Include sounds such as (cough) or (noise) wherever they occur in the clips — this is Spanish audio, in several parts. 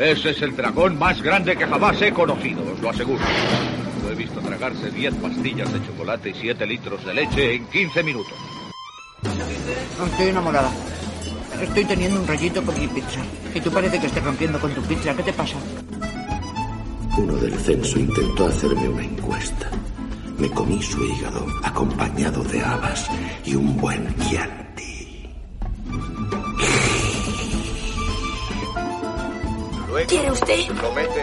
Ese es el dragón más grande que jamás he conocido, os lo aseguro. Lo he visto tragarse 10 pastillas de chocolate y 7 litros de leche en 15 minutos. Estoy enamorada. Estoy teniendo un rayito con mi pizza. Y tú parece que estés rompiendo con tu pizza. ¿Qué te pasa? Uno del censo intentó hacerme una encuesta. Me comí su hígado acompañado de habas y un buen chianti.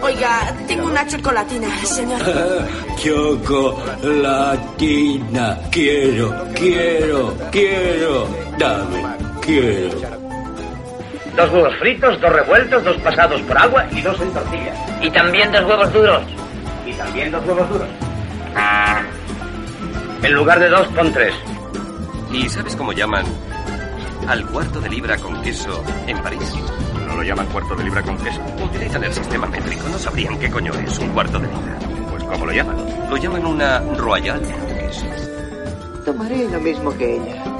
Oiga, tengo una chocolatina, señor. (laughs) Chocolatina. Quiero, quiero, quiero. Dame, quiero. Dos huevos fritos, dos revueltos, dos pasados por agua y dos en tortilla. Y también dos huevos duros. Y también dos huevos duros. En lugar de dos, pon tres. ¿Y sabes cómo llaman al cuarto de libra con queso en París? ¿No lo llaman cuarto de libra con? Utilizan el sistema métrico, no sabrían qué coño es un cuarto de libra. Pues ¿cómo lo llaman? Lo llaman una royal con queso. Tomaré lo mismo que ella.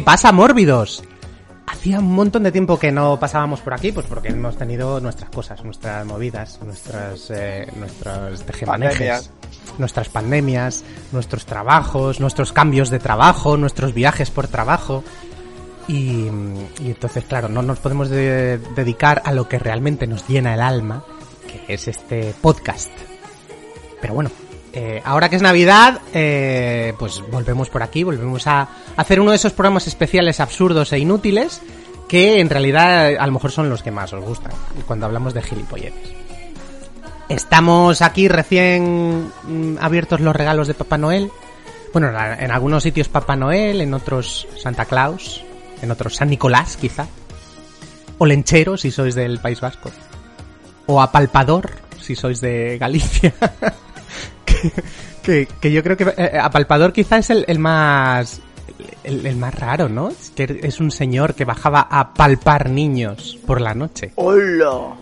¿Qué pasa, mórbidos? Hacía un montón de tiempo que no pasábamos por aquí, pues porque hemos tenido nuestras cosas, nuestras movidas, nuestras, eh, nuestros tejemanejes, nuestras pandemias, nuestros trabajos, nuestros cambios de trabajo, nuestros viajes por trabajo. Y, y entonces, claro, no nos podemos de- dedicar a lo que realmente nos llena el alma, que es este podcast. Pero bueno, eh, ahora que es Navidad, eh, pues volvemos por aquí, volvemos a hacer uno de esos programas especiales absurdos e inútiles que en realidad eh, a lo mejor son los que más os gustan cuando hablamos de gilipolletes. Estamos aquí recién mm, abiertos los regalos de Papá Noel. Bueno, en algunos sitios Papá Noel, en otros Santa Claus, en otros San Nicolás quizá. O Lenchero si sois del País Vasco. O Apalpador si sois de Galicia. (laughs) (laughs) que, que, yo creo que eh, Apalpador quizá es el, el más el, el más raro, ¿no? Es que es un señor que bajaba a palpar niños por la noche. ¡Hola!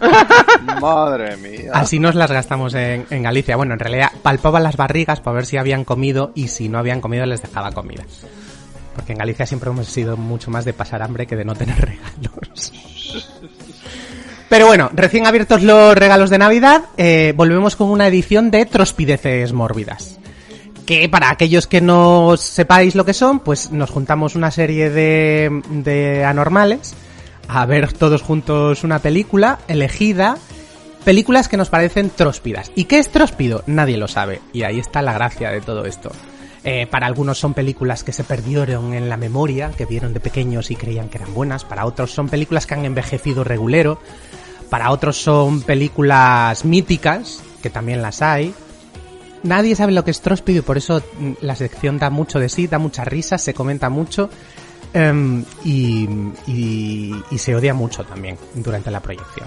(laughs) Madre mía. Así nos las gastamos en, en Galicia. Bueno, en realidad palpaba las barrigas para ver si habían comido y si no habían comido les dejaba comida. Porque en Galicia siempre hemos sido mucho más de pasar hambre que de no tener (laughs) regalos. Pero bueno, recién abiertos los regalos de Navidad, eh, volvemos con una edición de Trospideces Mórbidas. Que para aquellos que no sepáis lo que son, pues nos juntamos una serie de, de anormales a ver todos juntos una película elegida, películas que nos parecen tróspidas. ¿Y qué es tróspido? Nadie lo sabe. Y ahí está la gracia de todo esto. Eh, para algunos son películas que se perdieron en la memoria, que vieron de pequeños y creían que eran buenas. Para otros son películas que han envejecido regulero. Para otros son películas míticas, que también las hay. Nadie sabe lo que es tróspido y por eso mm, la sección da mucho de sí, da muchas risas, se comenta mucho em, y, y- y se odia mucho también durante la proyección.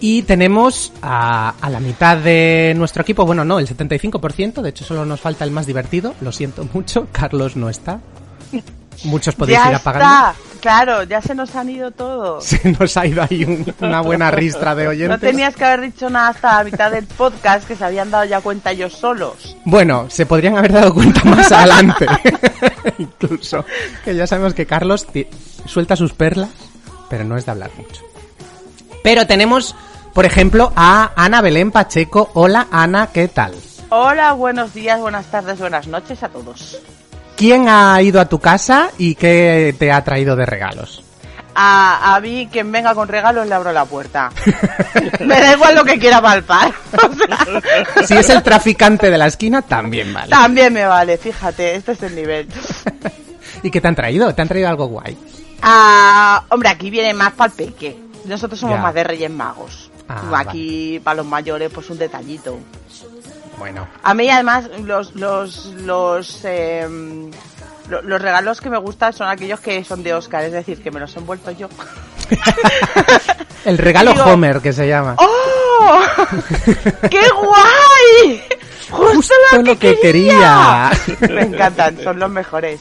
Y tenemos a, a la mitad de nuestro equipo, bueno, no, el 75%, de hecho solo nos falta el más divertido, lo siento mucho, Carlos no está. Muchos podéis ya ir apagando. está, claro, ya se nos han ido todos. Se nos ha ido ahí un- una buena ristra de oyentes. No tenías que haber dicho nada hasta la mitad del podcast que se habían dado ya cuenta ellos solos. Bueno, se podrían haber dado cuenta más (laughs) adelante. (laughs) Incluso. Que ya sabemos que Carlos suelta sus perlas, pero no es de hablar mucho. Pero tenemos, por ejemplo, a Ana Belén Pacheco. Hola Ana, ¿qué tal? Hola, buenos días, buenas tardes, buenas noches a todos. ¿Quién ha ido a tu casa y qué te ha traído de regalos? A, a mí, quien venga con regalos, le abro la puerta. (laughs) Me da igual lo que quiera palpar. (laughs) O sea, Si es el traficante de la esquina, también vale. También me vale, fíjate, este es el nivel. (laughs) ¿Y qué te han traído? ¿Te han traído algo guay? Ah, hombre, aquí viene más para el peque. Nosotros somos Ya. más de Reyes Magos. Ah, aquí, para los mayores, pues un detallito. Bueno, A mí, además, los, los, los, em, lo- los regalos que me gustan son aquellos que son de Oscar, es decir, que me los he envuelto yo. (laughs) el regalo Digo- Homer que se llama. ¡Oh! (laughs) ¡Qué guay! Justo, Justo lo que quería. (laughs) Me encantan, son los mejores.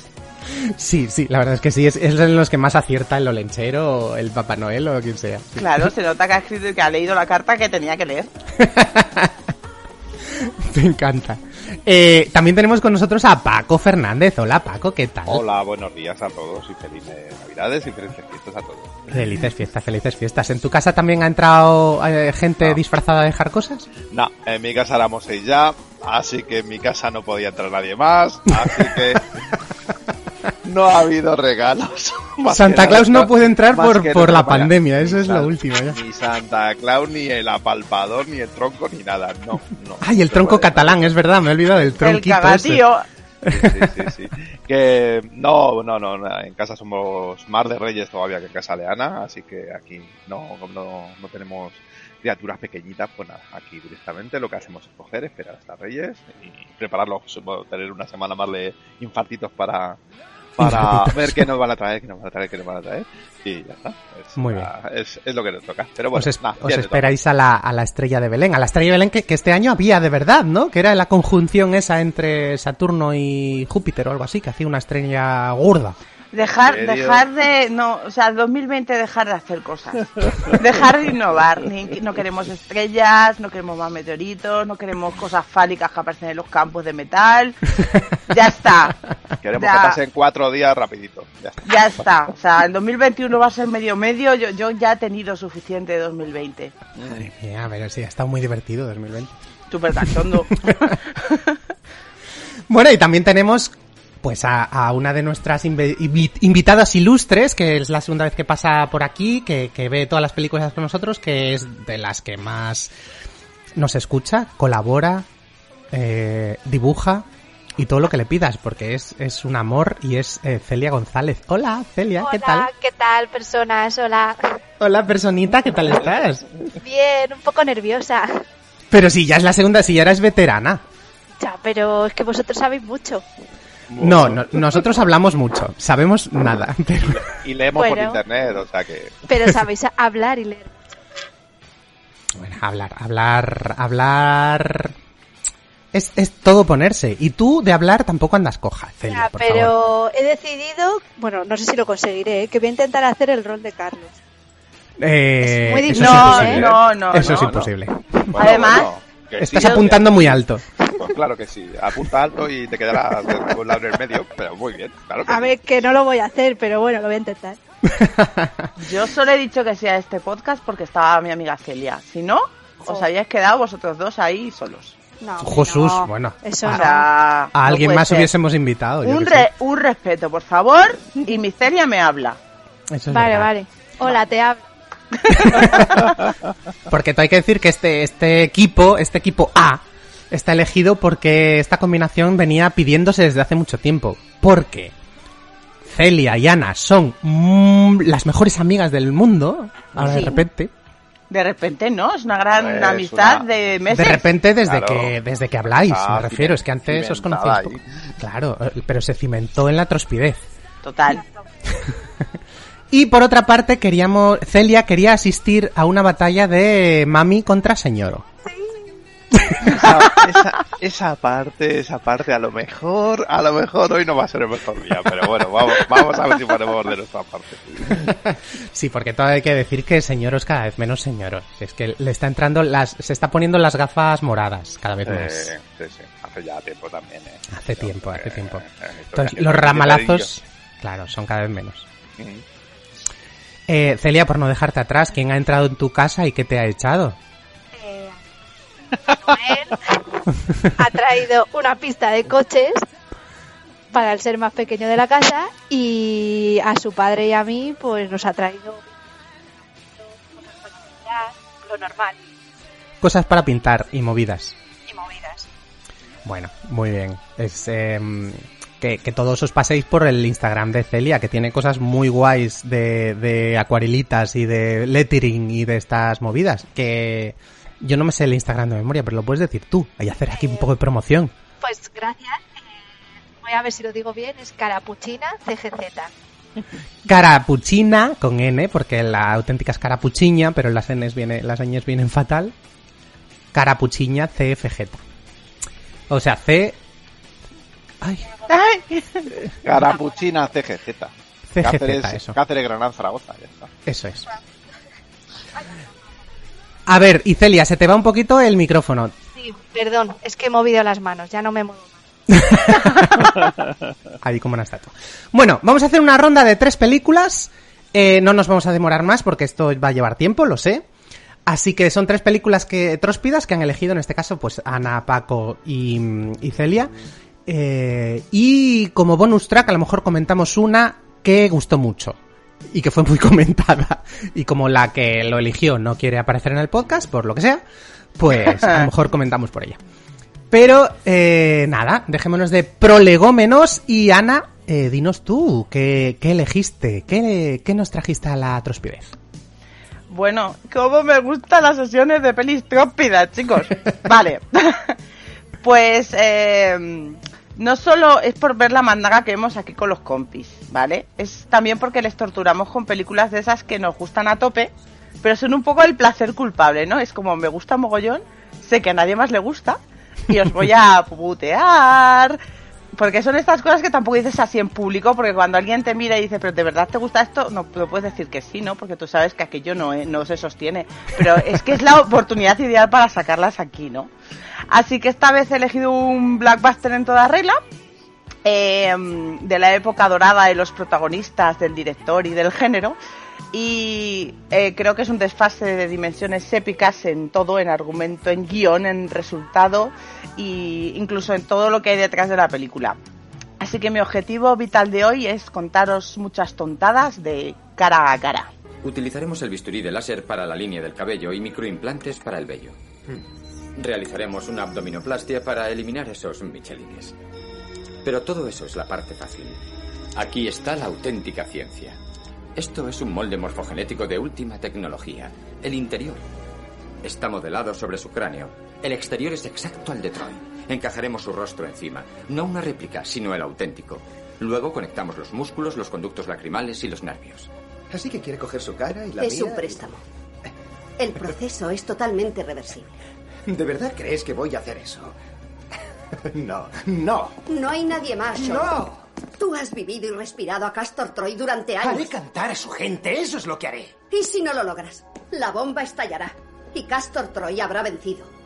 Sí, sí, la verdad es que sí, es, es en los que más acierta el olenchero, el Papá Noel o quien sea. Claro, se nota que ha escrito y que ha leído la carta que tenía que leer. (laughs) Me encanta. Eh, también tenemos con nosotros a Paco Fernández. Hola Paco, ¿qué tal? Hola, buenos días a todos y felices Navidades y felices fiestas a todos. Felices fiestas, felices fiestas. ¿En tu casa también ha entrado eh, gente disfrazada de dejar cosas? No, en mi casa éramos seis ya, así que en mi casa no podía entrar nadie más, así que (laughs) (laughs) no ha habido regalos. (laughs) Santa Claus no puede entrar por, por la vaya. pandemia, eso Ni es lo San- último ya. Ni Santa Claus, ni el apalpador, ni el tronco, ni nada, no, no. Ay, el tronco catalán, es verdad, me he olvidado del tronquito. cagatío. Sí, sí, sí. Que no, no, no, en casa somos más de reyes todavía que en casa de Ana, así que aquí no, no, no tenemos criaturas pequeñitas, pues nada, aquí directamente lo que hacemos es coger, esperar hasta reyes y prepararlos, tener una semana más de infartitos para, para (laughs) ver qué nos van a traer, qué nos van a traer, qué nos van a traer, y ya está. Es, Muy bien. Es, es lo que nos toca, pero bueno, os, es- os esperáis a la, a la estrella de Belén. A la estrella de Belén que, que este año había de verdad, ¿no? Que era la conjunción esa entre Saturno y Júpiter o algo así, que hacía una estrella gorda. Dejar, dejar de, no, o sea, 2020 dejar de hacer cosas. Dejar de innovar. Ni- no queremos estrellas, no queremos más meteoritos, no queremos cosas fálicas que aparecen en los campos de metal. Ya está. Queremos Ya. que pasen cuatro días rapidito, ya está. Ya está. O sea, el 2021 va a ser medio medio. Yo, yo ya he tenido suficiente de 2020. Madre mía, pero sí, ha estado muy divertido 2020. Súper cachondo. Bueno, y también tenemos pues a, a una de nuestras invi- invi- invitadas ilustres, que es la segunda vez que pasa por aquí, que, que ve todas las películas con nosotros, que es de las que más nos escucha, colabora, eh, dibuja y todo lo que le pidas, porque es, es un amor y es eh, Celia González. Hola, Celia, ¿qué tal? Hola, ¿qué tal, personas? Hola. Hola, personita, ¿qué tal estás? Bien, un poco nerviosa. Pero si ya es la segunda, si ya eres veterana. Ya, pero es que vosotros sabéis mucho. No, no, nosotros hablamos mucho, sabemos nada, (laughs) pero... Y leemos por internet, o sea que... Pero sabéis hablar y leer. Bueno, hablar, hablar, hablar... Es, es todo ponerse. Y tú de hablar tampoco andas coja, Celia, Ya, por favor. pero he decidido, bueno, no sé si lo conseguiré, ¿eh? que voy a intentar hacer el rol de Carlos. Eh, Es muy eso difícil, es No, imposible. no, no, Eso es no, imposible. Bueno, Además, bueno, que Estás sí, apuntando muy alto. Pues claro que sí, apunta alto y te quedarás con la en el medio, pero muy bien, claro que A sí. ver, que no lo voy a hacer, pero bueno, lo voy a intentar. (laughs) yo solo he dicho que sea este podcast porque estaba mi amiga Celia. Si no, os habíais quedado vosotros dos ahí solos. No, Jesús, no, bueno. Eso O no. A alguien más ser. hubiésemos invitado. Un, re- respeto, por favor, y mi Celia me habla. Eso es Vale, verdad. vale. Hola, te hablo. (laughs) Porque hay que decir que este, este equipo, este equipo A, está elegido porque esta combinación venía pidiéndose desde hace mucho tiempo. Porque Celia y Ana son mm, las mejores amigas del mundo. Ahora de repente. De repente, ¿no? Es una gran amistad una- de De meses. repente desde Claro. que desde que habláis, Ah, me refiero, es que antes os ahí. poco. Claro, eh, pero se cimentó en la trospidez. Total. (laughs) Y por otra parte, queríamos Celia quería asistir a una batalla de Mami contra Señoro. Esa, esa, esa parte, esa parte, a lo mejor, a lo mejor hoy no va a ser el mejor día, pero bueno, vamos, vamos a ver si ponemos de nuestra parte. (laughs) Sí, porque todo hay que decir que Señoro es cada vez menos Señoro. Es que le está entrando las se está poniendo las gafas moradas cada vez más. Sí, sí, sí, hace ya tiempo también, eh. Hace tiempo, hace Eh, tiempo. eh, Entonces, los ramalazos, claro, son cada vez menos. Mm. Eh, Celia, por no dejarte atrás, ¿quién ha entrado en tu casa y qué te ha echado? Eh, Noel ha traído una pista de coches para el ser más pequeño de la casa y a su padre y a mí pues nos ha traído lo normal. Cosas para pintar y movidas. Y movidas. Bueno, muy bien. Es em, que, que, todos os paséis por el Instagram de Celia, que tiene cosas muy guays de, de acuarelitas y de lettering y de estas movidas. Que yo no me sé el Instagram de memoria, pero lo puedes decir tú. Hay hacer aquí un poco de promoción. Pues gracias. Eh, voy a ver si lo digo bien. Es Carapuchina CGZ. Carapuchina con N, porque la auténtica es carapuchiña, pero las Ns viene, las Ns vienen fatal. Carapuchiña CFG. O sea, C. Ay. Carapuchina CGZ. CGZ, Cáceres, eso. Cáceres, Granada, Zaragoza, ya está. Eso es. A ver, Icelia, se te va un poquito el micrófono. Sí, perdón, es que he movido las manos, ya no me muevo. (laughs) Ahí como una estatua. Bueno, vamos a hacer una ronda de tres películas. Eh, no nos vamos a demorar más porque esto va a llevar tiempo, lo sé. Así que son tres películas que tróspidas que han elegido en este caso pues Ana, Paco y, y Celia. Eh, y como bonus track a lo mejor comentamos una que gustó mucho y que fue muy (laughs) comentada. Y como la que lo eligió no quiere aparecer en el podcast, por lo que sea, pues a lo (laughs) mejor comentamos por ella. Pero eh, nada, dejémonos de prolegómenos y Ana, eh, dinos tú, ¿qué, qué elegiste? ¿Qué, ¿Qué, nos trajiste a la trospidez? Bueno, cómo me gustan las sesiones de pelis trópidas, chicos. (laughs) Vale. pues eh, no solo es por ver la mandaga que vemos aquí con los compis, ¿vale? Es también porque les torturamos con películas de esas que nos gustan a tope, pero son un poco el placer culpable, ¿no? Es como me gusta mogollón, sé que a nadie más le gusta, y os voy a (laughs) putear. Porque son estas cosas que tampoco dices así en público, porque cuando alguien te mira y dice, pero ¿de verdad te gusta esto? No, no puedes decir que sí, ¿no? Porque tú sabes que aquello no, no se sostiene. Pero es que es la oportunidad ideal para sacarlas aquí, ¿no? Así que esta vez he elegido un blockbuster en toda regla, eh, de la época dorada de los protagonistas, del director y del género. Y eh, creo que es un desfase de dimensiones épicas en todo, en argumento, en guion, en resultado e incluso en todo lo que hay detrás de la película. Así que mi objetivo vital de hoy es contaros muchas tontadas de cara a cara. Utilizaremos el bisturí de láser para la línea del cabello y microimplantes para el vello. Realizaremos una abdominoplastia para eliminar esos michelines. Pero todo eso es la parte fácil. Aquí está la auténtica ciencia. Esto es un molde morfogenético de última tecnología. El interior está modelado sobre su cráneo. El exterior es exacto al de Troy. Encajaremos su rostro encima. No una réplica, sino el auténtico. Luego conectamos los músculos, los conductos lacrimales y los nervios. Así que quiere coger su cara y la Es mía un préstamo. El proceso es totalmente reversible. ¿De verdad crees que voy a hacer eso? (laughs) No, no. No hay nadie más. Sean. No. Tú has vivido y respirado a Castor Troy durante años. Haré cantar a su gente, eso es lo que haré. ¿Y si no lo logras? La bomba estallará y Castor Troy habrá vencido.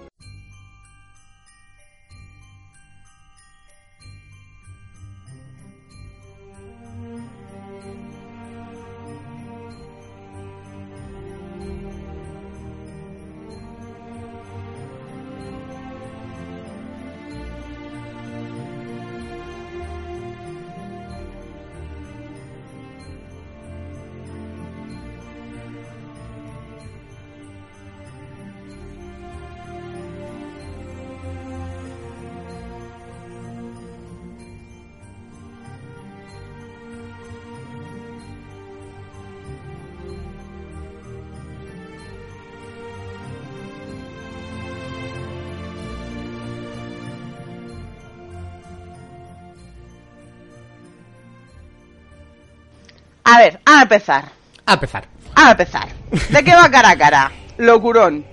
A ver, a empezar. A empezar. A empezar. ¿De qué va cara a cara? Locurón.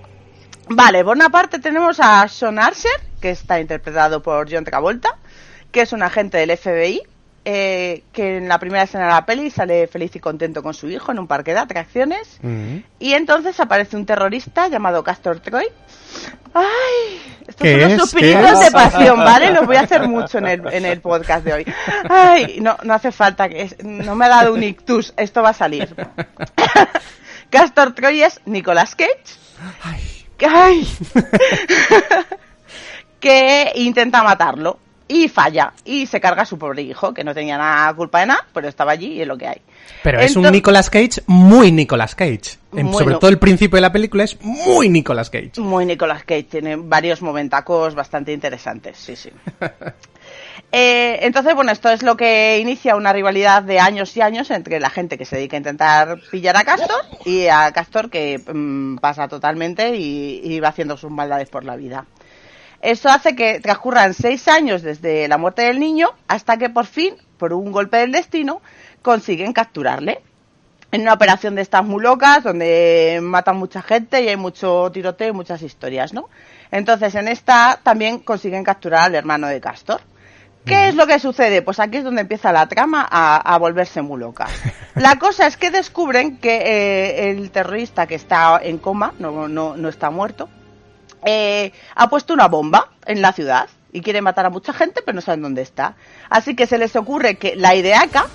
Vale, por una parte tenemos a Sean Archer, que está interpretado por John Travolta, que es un agente del FBI, eh, que en la primera escena de la peli sale feliz y contento con su hijo en un parque de atracciones. Y entonces aparece un terrorista llamado Castor Troy. ¡Ay! Estos ¿Qué son los ¿Qué suspiritos es? de pasión, ¿vale? (laughs) Los voy a hacer mucho en el, en el podcast de hoy. ¡Ay! No, no hace falta que... es- no me ha dado un ictus. Esto va a salir. (laughs) Castor Troy es Nicolas Cage. ¡Ay! (laughs) que intenta matarlo. Y falla y se carga a su pobre hijo, que no tenía nada culpa de nada, pero estaba allí y es lo que hay. Pero es un Nicolas Cage muy Nicolas Cage. En- sobre todo el principio de la película es muy Nicolas Cage. Muy Nicolas Cage, tiene varios momentacos bastante interesantes, sí, sí. (laughs) Eh, entonces, bueno, esto es lo que inicia una rivalidad de años y años entre la gente que se dedica a intentar pillar a Castor y a Castor que mm, pasa totalmente y, y va haciendo sus maldades por la vida. Esto hace que transcurran seis años desde la muerte del niño hasta que por fin, por un golpe del destino, consiguen capturarle. En una operación de estas muy locas, donde matan mucha gente y hay mucho tiroteo y muchas historias, ¿no? Entonces, en esta también consiguen capturar al hermano de Castor. ¿Qué es lo que sucede? Pues aquí es donde empieza la trama a, a volverse muy loca. (laughs) La cosa es que descubren que eh, el terrorista que está en coma, no, no, no está muerto, eh, ha puesto una bomba en la ciudad y quiere matar a mucha gente, pero no saben dónde está. Así que se les ocurre que la ideaca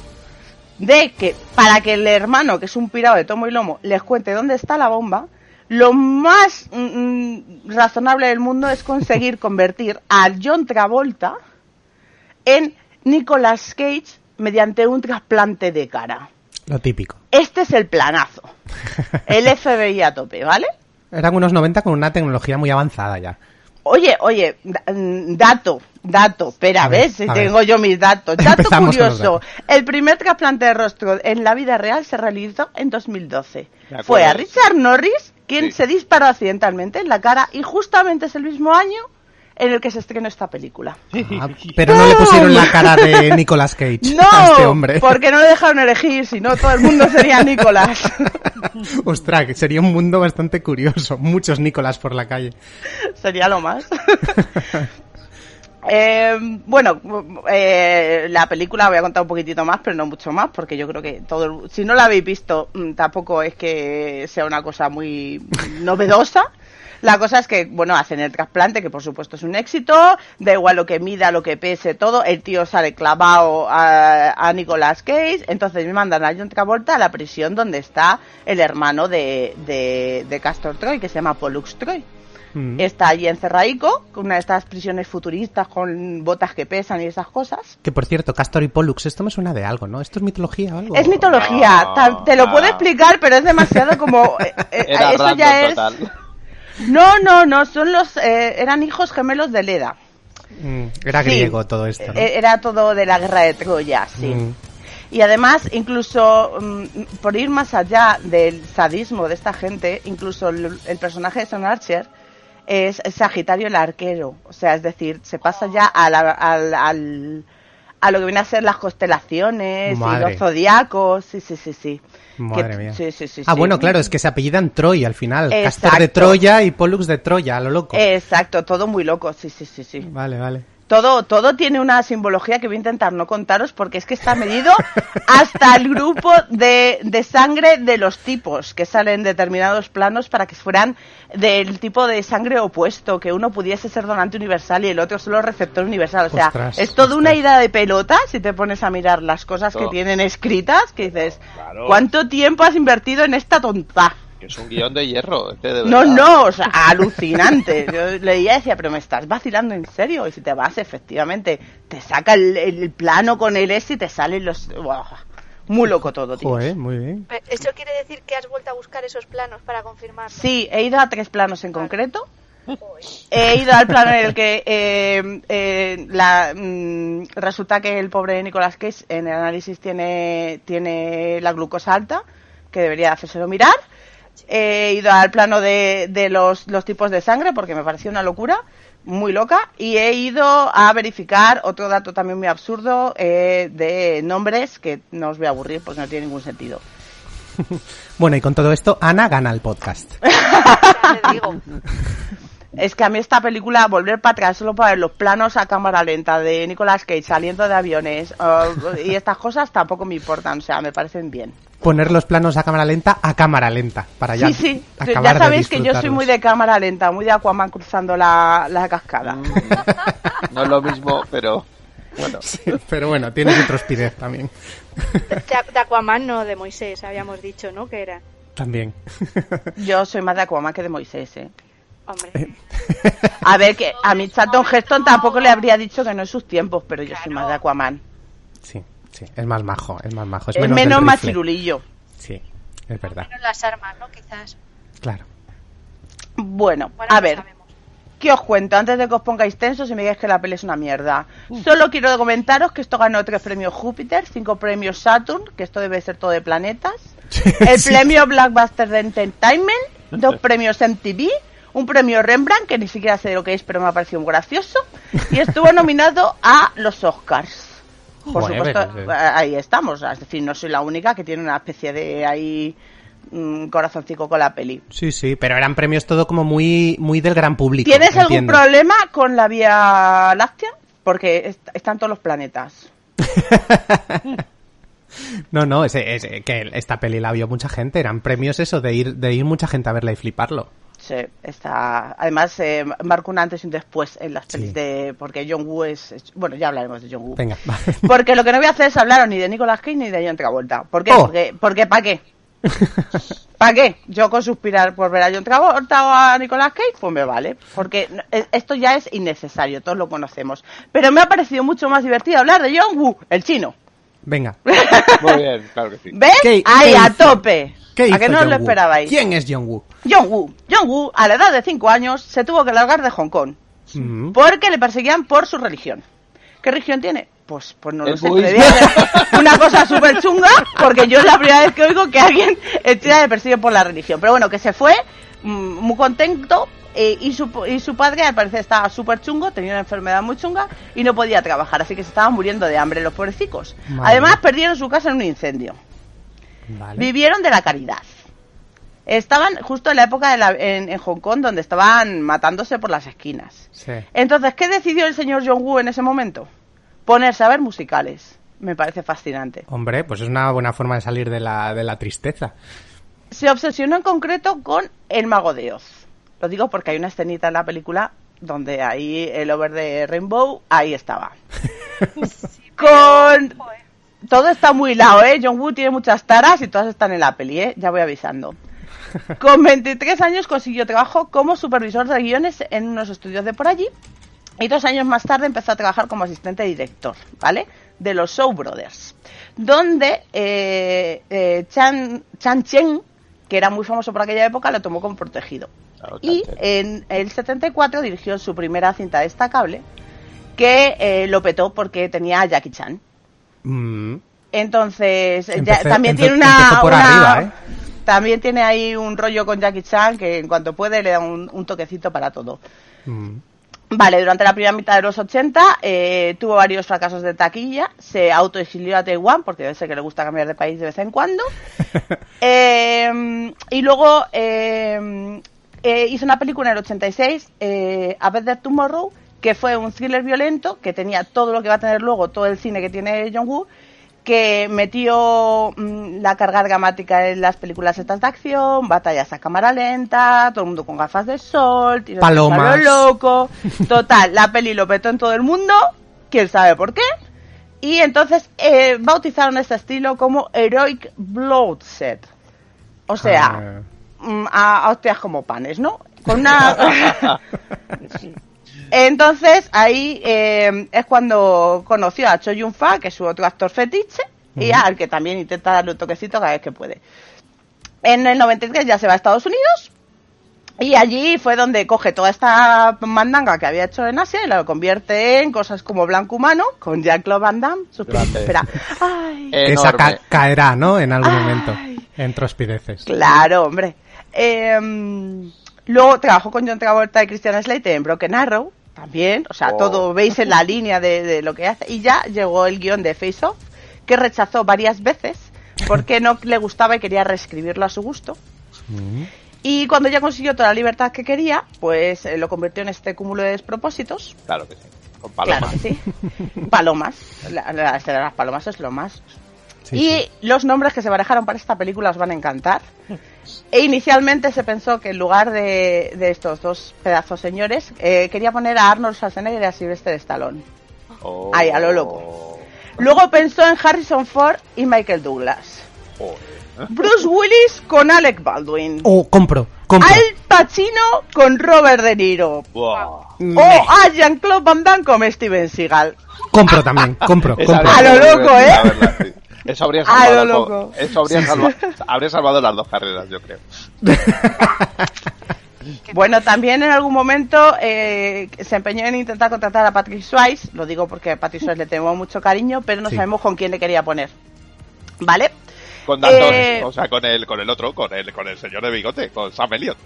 de que para que el hermano, que es un pirado de tomo y lomo, les cuente dónde está la bomba, lo más mm, mm, razonable del mundo es conseguir convertir a John Travolta en Nicolas Cage mediante un trasplante de cara. Lo típico. Este es el planazo. El (laughs) FBI a tope, ¿vale? Eran unos 90 con una tecnología muy avanzada ya. Oye, oye, mm, dato, dato, espera, A ver, ¿ves? Si a ver. tengo yo mis datos. Dato Empezamos curioso, el primer trasplante de rostro en la vida real se realizó en 2012. Me acuerdo Fue a. Richard Norris quien Sí. se disparó accidentalmente en la cara y justamente es el mismo año en el que se estrenó esta película. Ah, pero no le pusieron la cara de Nicolas Cage (laughs) a este No, hombre. porque no le dejaron elegir, si no todo el mundo sería Nicolás. (laughs) Ostras, que sería un mundo bastante curioso. Muchos Nicolas por la calle. Sería lo más. (laughs) Eh, bueno, eh, la película voy a contar un poquitito más, pero no mucho más, porque yo creo que todo, el- si no la habéis visto, mm, tampoco es que sea una cosa muy novedosa. La cosa es que, bueno, hacen el trasplante, que por supuesto es un éxito, da igual lo que mida, lo que pese, todo, el tío sale clavado a, a Nicolas Cage, entonces me mandan a John Travolta a la prisión donde está el hermano de, de, de Castor Troy, que se llama Pollux Troy. Mm. Está allí encerradico, con una de estas prisiones futuristas con botas que pesan y esas cosas. Que por cierto, Castor y Pollux, esto me suena de algo, ¿no? ¿Esto es mitología o algo? Es mitología, te lo puedo explicar, pero es demasiado como... eh, eh, (laughs) Era eso ya es... No, no, no, son los... eh, eran hijos gemelos de Leda. Mm, era Sí. griego todo esto, ¿no? Eh, Era todo de la guerra de Troya, sí. Mm. Y además, incluso mm, por ir más allá del sadismo de esta gente, incluso el, el personaje de Son Archer es Sagitario el arquero. O sea, es decir, se pasa ya a, la- al- al- a lo que viene a ser las constelaciones y los zodiacos. Sí, sí, sí, sí. Madre Que- mía. Sí, sí, sí. ah, bueno, claro, es que se apellidan Troy al final. Castor de. Troya y Pollux de Troya, a lo loco. Exacto, todo muy loco. Sí, sí, sí, sí. Vale, vale. Todo, todo tiene una simbología que voy a intentar no contaros porque es que está medido hasta el grupo de, de sangre de los tipos que salen en determinados planos para que fueran del tipo de sangre opuesto, que uno pudiese ser donante universal y el otro solo receptor universal. O sea, Ostras, es toda una ida de pelota si te pones a mirar las cosas que tienen escritas, que dices, Claro. ¿cuánto tiempo has invertido en esta tonta? Que es un guion de hierro. este de No, no, o sea, alucinante. (laughs) Yo leía y decía, pero me estás vacilando en serio. Y si te vas, efectivamente, te saca el, el plano con el S y te salen los... Buah, muy loco todo, tío. Joder, muy bien. Eh, ¿Eso quiere decir que has vuelto a buscar esos planos para confirmar? Sí, he ido a tres planos en concreto. He ido al plano en el que eh, eh, la, mm, resulta que el pobre Nicolas Cage en el análisis tiene, tiene la glucosa alta, que debería hacérselo mirar. He ido al plano de, de los, los tipos de sangre porque me pareció una locura, muy loca. Y he ido a verificar otro dato también muy absurdo eh, de nombres que no os voy a aburrir porque no tiene ningún sentido. (laughs) Bueno, y con todo esto, Ana gana el podcast. (laughs) Es que a mí esta película, volver para atrás solo para ver los planos a cámara lenta de Nicolas Cage saliendo de aviones uh, y estas cosas tampoco me importan, o sea, me parecen bien. Poner los planos a cámara lenta a cámara lenta, para ya sí, sí, acabar ya sabéis que yo soy muy de cámara lenta, muy de Aquaman cruzando la, la cascada. No es lo mismo, pero bueno. Pero bueno, tiene su trospidez también. De, Aquaman, no, de Moisés, habíamos dicho, ¿no? Que era. También. Yo soy más de Aquaman que de Moisés, ¿eh? Hombre. A ver, que a mi Charlton Heston tampoco le habría dicho que no en sus tiempos, pero yo soy más de Aquaman. Sí, sí, es más majo, es más majo. Es, Es menos, menos del más rifle. chirulillo. Sí, es verdad. Menos las armas, ¿no? Quizás. Claro. Bueno, Bueno, a ver. ¿Qué os cuento? Antes de que os pongáis tensos y me digáis que la peli es una mierda. Solo quiero comentaros que esto ganó tres premios Júpiter, cinco premios Saturn, que esto debe ser todo de planetas. (laughs) El Sí. premio Blackbuster de Entertainment, dos (laughs) premios MTV, un premio Rembrandt, que ni siquiera sé lo que es, pero me ha parecido muy gracioso. Y estuvo nominado a los Oscars. Por supuesto, ahí estamos. Es decir, no soy la única que tiene una especie de ahí mm, corazoncito con la peli. Sí, sí, pero eran premios todo como muy, muy del gran público. ¿Tienes algún problema con la Vía Láctea? Porque est- están todos los planetas. (laughs) No, no, es, es- que esta peli la vio mucha gente. Eran premios eso, de ir, de ir mucha gente a verla y fliparlo. Sí, está. Además, eh, marca un antes y un después en las pelis de. Porque John Woo es. Bueno, ya hablaremos de John Woo. Venga. (laughs) Porque lo que no voy a hacer es hablaros ni de Nicolas Cage ni de John Travolta. ¿Por qué? Oh. Porque, porque ¿para qué? (laughs) ¿Para qué? Yo con suspirar por ver a John Travolta o a Nicolas Cage, pues me vale. Porque e- esto ya es innecesario, todos lo conocemos. Pero me ha parecido mucho más divertido hablar de John Woo, el chino. Venga. (laughs) Muy bien, claro que sí. ¿Ves? ¿Qué- Ahí, qué a hizo? tope. ¿Qué ¿A que no os lo esperabais? ¿Quién es John Woo? John Woo. John Woo, a la edad de 5 años, se tuvo que largar de Hong Kong. Mm. Porque le perseguían por su religión. ¿Qué religión tiene? Pues, pues no lo sé. una cosa súper chunga, porque yo es la primera vez que oigo que alguien estuviera de perseguido por la religión. Pero bueno, que se fue mm, muy contento eh, y, su, y su padre al parecer estaba súper chungo, tenía una enfermedad muy chunga y no podía trabajar, así que se estaban muriendo de hambre los pobrecicos. Madre Además, perdieron su casa en un incendio. Vale. Vivieron de la caridad. Estaban justo en la época de la- en, en Hong Kong donde estaban matándose por las esquinas. Sí. Entonces, ¿qué decidió el señor John Woo en ese momento? Ponerse a ver musicales. Me parece fascinante. Hombre, pues es una buena forma de salir de la, de la tristeza. Se obsesionó en concreto con El Mago de Oz. Lo digo porque hay una escenita en la película donde ahí el over de Rainbow, ahí estaba. (laughs) con... Todo está muy hilado, ¿eh? John Woo tiene muchas taras y todas están en la peli, ¿eh? Ya voy avisando. (laughs) Con 23 años consiguió trabajo como supervisor de guiones en unos estudios de por allí y dos años más tarde empezó a trabajar como asistente director, ¿vale? De los Show Brothers, donde eh, eh, Chan, Chan Chen, que era muy famoso por aquella época, lo tomó como protegido. Y en el 74 dirigió su primera cinta destacable, que eh, lo petó porque tenía a Jackie Chan. Mm. Entonces, ya- también tiene una, empezó por una- arriba, ¿eh? también tiene ahí un rollo con Jackie Chan que en cuanto puede le da un, un toquecito para todo. Mm. Vale, durante la primera mitad de los 80 eh, tuvo varios fracasos de taquilla, se autoexilió a Taiwán porque debe ser que le gusta cambiar de país de vez en cuando. (laughs) Eh, y luego eh, eh, hizo una película en el 86, eh, A Better Tomorrow, que fue un thriller violento que tenía todo lo que va a tener luego todo el cine que tiene John Woo, que metió mm, la carga dramática en las películas estas de acción, batallas a cámara lenta, todo el mundo con gafas de sol, tiros Palomas. palo loco. Total, la peli lo petó en todo el mundo, quién sabe por qué. Y entonces eh, bautizaron este estilo como Heroic Bloodshed. O sea, Ah. Mm, a, a hostias como panes, ¿no? Con una... (laughs) Entonces ahí eh, es cuando conoció a Cho Yun Fa, que es su otro actor fetiche, y al que también intenta darle un toquecito cada vez que puede. En el 93 ya se va a Estados Unidos y allí fue donde coge toda esta mandanga que había hecho en Asia y la convierte en cosas como Blanco Humano con Jean-Claude Van Damme. Espera. Ay, Esa ca- caerá, ¿no? En algún momento. En trospideces. Claro, hombre. Eh, luego trabajó con John Travolta y Christian Slater en Broken Arrow, también. O sea, Oh. todo veis en la línea de, de lo que hace. Y ya llegó el guion de Face Off, que rechazó varias veces porque no le gustaba y quería reescribirlo a su gusto. Y cuando ya consiguió toda la libertad que quería, pues eh, lo convirtió en este cúmulo de despropósitos. Claro que sí. Con palomas. Claro que sí. Palomas. La, la escena de las palomas es lo más. Sí, y sí. los nombres que se barajaron para esta película os van a encantar. (laughs) E inicialmente se pensó que en lugar de, de estos dos pedazos señores, eh, quería poner a Arnold Schwarzenegger y a Sylvester Stallone. Oh. Ay, a lo loco. Luego pensó en Harrison Ford y Michael Douglas. Bruce Willis con Alec Baldwin. Oh, compro, compro. Al Pacino con Robert De Niro. O a Jean-Claude Van Damme con Steven Seagal. Compro también, compro, compro. A lo loco, ¿eh? Eso habría A salvado, lo loco. Eso habría, Sí, sí. salva- habría salvado las dos carreras, yo creo. (laughs) Bueno, también en algún momento eh, se empeñó en intentar contratar a Patrick Swayze, lo digo porque a Patrick Swayze le tenemos mucho cariño, pero no Sí. sabemos con quién le quería poner. ¿Vale? Con Eh, o sea, con el, con el otro, con el, con el señor de bigote, con Sam Elliott.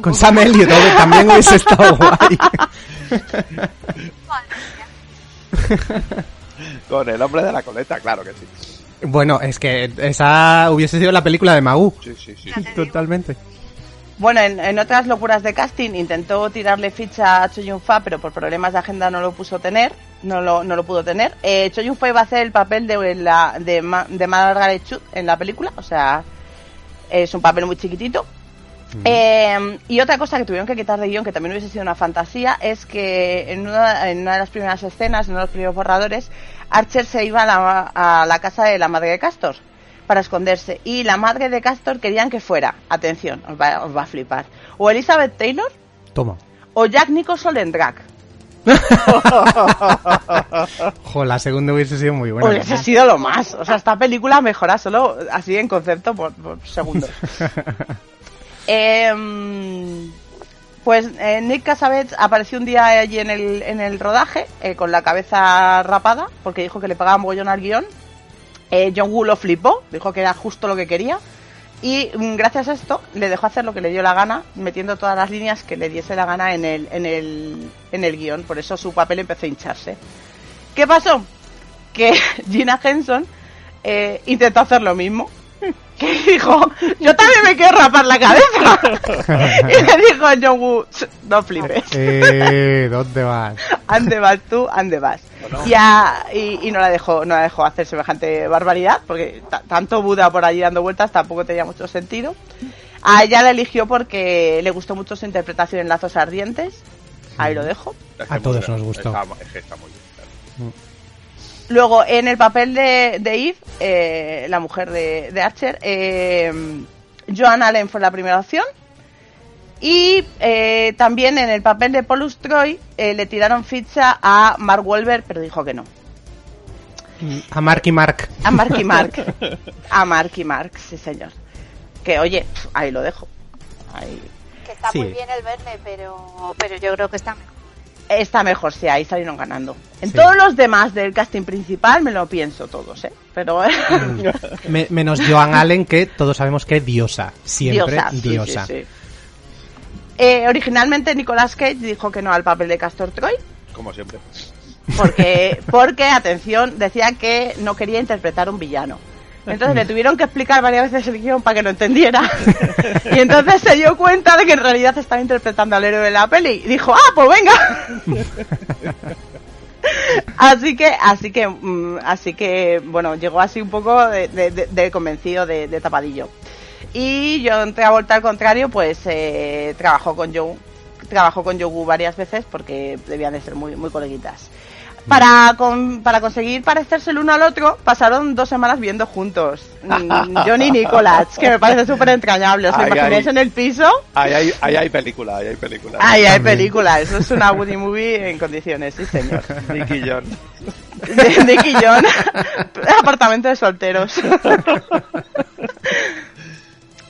Con Sam Elliott hombre, también hubiese estado (laughs) guay. Con el hombre de la coleta, claro que sí. Bueno, es que esa hubiese sido la película de Magoo. Sí, sí, sí. Totalmente. Bueno, en, en otras locuras de casting intentó tirarle ficha a Cho Yun Fa, pero por problemas de agenda no lo puso tener, no lo, no lo pudo tener. Eh, Cho Yun Fa iba a hacer el papel de la de, Ma- de Margaret Cho en la película, o sea, es un papel muy chiquitito. Eh, y otra cosa que tuvieron que quitar de guion, que también hubiese sido una fantasía, es que en una, en una de las primeras escenas, en uno de los primeros borradores, Archer se iba a la, a la casa de la madre de Castor para esconderse. Y la madre de Castor querían que fuera, atención, os va, os va a flipar, o Elizabeth Taylor Toma. o Jack Nicholson en drag. (laughs) Jo, la segunda hubiese sido muy buena. Hubiese sido lo más. O sea, esta película mejora solo así en concepto por, por segundos. (laughs) Em, pues eh, Nick Cassavetes apareció un día allí en el, en el rodaje eh, con la cabeza rapada porque dijo que le pagaban mogollón al guion. Eh, John Woo lo flipó, dijo que era justo lo que quería. Y mm, gracias a esto le dejó hacer lo que le dio la gana, metiendo todas las líneas que le diese la gana en el, en el, en el guion. Por eso su papel empezó a hincharse. ¿Qué pasó? Que (laughs) Gina Henson eh, intentó hacer lo mismo. Que dijo, yo también me quiero rapar la cabeza. (laughs) y le dijo a John Woo, "Ch, no flipes. Eh, ¿dónde vas? Ande vas tú, ande vas. Y, a- y, y no la dejó, no la dejó hacer semejante barbaridad, porque ta- tanto Buda por allí dando vueltas tampoco tenía mucho sentido. A ella la eligió porque le gustó mucho su interpretación en Lazos Ardientes. Ahí lo dejo. A todos nos gustó. Está, está muy. Luego, en el papel de, de Eve, eh, la mujer de, de Archer, eh, Joan Allen fue la primera opción. Y eh, también en el papel de Paulus Troy eh, le tiraron ficha a Mark Wahlberg, pero dijo que no. A Mark y Mark. A Mark y Mark. (laughs) A Mark y Mark, sí señor. Que oye, ahí lo dejo. Ahí. Que está Sí. muy bien el verde, pero, pero yo creo que está mejor. Está mejor, sí, ahí salieron ganando. En Sí. todos los demás del casting principal me lo pienso todos, ¿eh? Pero... Me- menos Joan Allen, que todos sabemos que diosa. Siempre Diosa, sí, diosa. sí, sí. Eh, originalmente Nicolas Cage dijo que no al papel de Castor Troy Como siempre. porque, porque atención, decía que no quería interpretar un villano. Entonces le tuvieron que explicar varias veces el guion para que lo entendiera. Y entonces se dio cuenta de que en realidad estaba interpretando al héroe de la peli. Y dijo, ah, pues venga. así que, así que, mm, así que, bueno, llegó así un poco de, convencido de, tapadillo. Y yo entré a volta al contrario, pues eh, trabajó con Joe, trabajó con Joe varias veces porque debían de ser muy, muy coleguitas. Para, con- para conseguir parecerse el uno al otro, pasaron dos semanas viendo juntos. Mm, (laughs) Johnny y Nicolás, que me parece súper entrañable. ¿Os lo imagináis en el piso? Ahí hay, ahí hay película, ahí hay película. Ahí hay película, eso es una Woody Movie en condiciones, sí señor. (laughs) Nicky John. De Nick y John, apartamento de solteros. (laughs)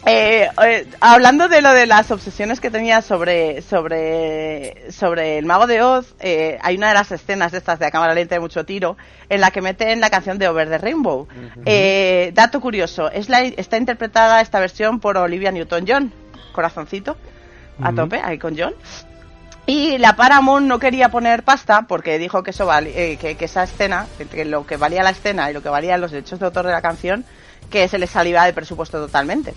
Eh, eh, hablando de lo de las obsesiones que tenía sobre sobre sobre el mago de Oz, eh, hay una de las escenas de estas de a cámara lenta de mucho tiro en la que meten la canción de Over the Rainbow. Eh, dato curioso, es la, está interpretada esta versión por Olivia Newton-John, corazoncito, a tope, ahí con John. Y la Paramount no quería poner pasta porque dijo que eso vali- eh, que, que esa escena, entre lo que valía la escena y lo que valían los derechos de autor de la canción, que se les salía de presupuesto totalmente.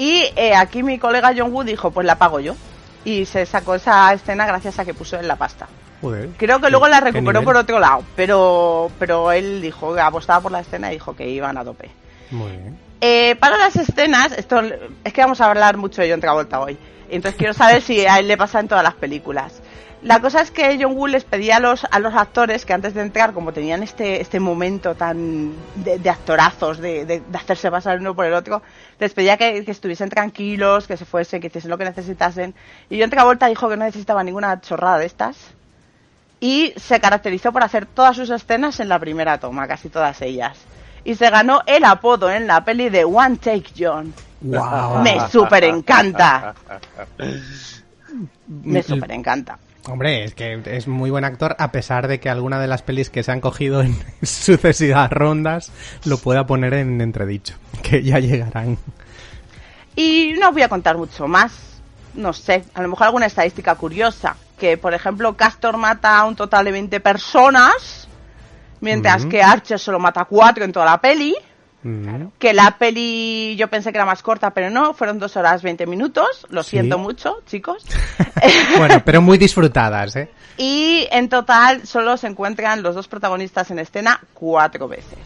Y eh, aquí mi colega John Wood dijo, pues la pago yo. Y se sacó esa escena gracias a que puso en la pasta. Joder. Creo que luego la ¿Qué recuperó por otro lado, pero pero él dijo que apostaba por la escena y dijo que iban a tope. Muy bien. Eh, para las escenas, esto es que vamos a hablar mucho de John Travolta hoy. Entonces quiero saber si a él le pasa en todas las películas. La cosa es que John Woo les pedía a los, a los actores que antes de entrar, como tenían este, este momento tan de, de actorazos, de, de, de hacerse pasar uno por el otro, les pedía que, que estuviesen tranquilos, que se fuesen, que hiciesen lo que necesitasen. Y John Travolta dijo que no necesitaba ninguna chorrada de estas. Y se caracterizó por hacer todas sus escenas en la primera toma, casi todas ellas. Y se ganó el apodo en la peli de One Take John. Wow. Me súper encanta. (laughs) Me súper encanta. Hombre, es que es muy buen actor, a pesar de que alguna de las pelis que se han cogido en (laughs) sucesivas rondas lo pueda poner en entredicho, que ya llegarán. Y no os voy a contar mucho más. No sé, a lo mejor alguna estadística curiosa. Que, por ejemplo, Castor mata a un total de 20 personas, mientras que Archer solo mata a 4 en toda la peli. Mm. Que la peli yo pensé que era más corta, pero no, fueron 2 horas 20 minutos. Lo Sí. siento mucho, chicos. (laughs) Bueno, pero muy disfrutadas, ¿eh? Y en total solo se encuentran los dos protagonistas en escena cuatro veces.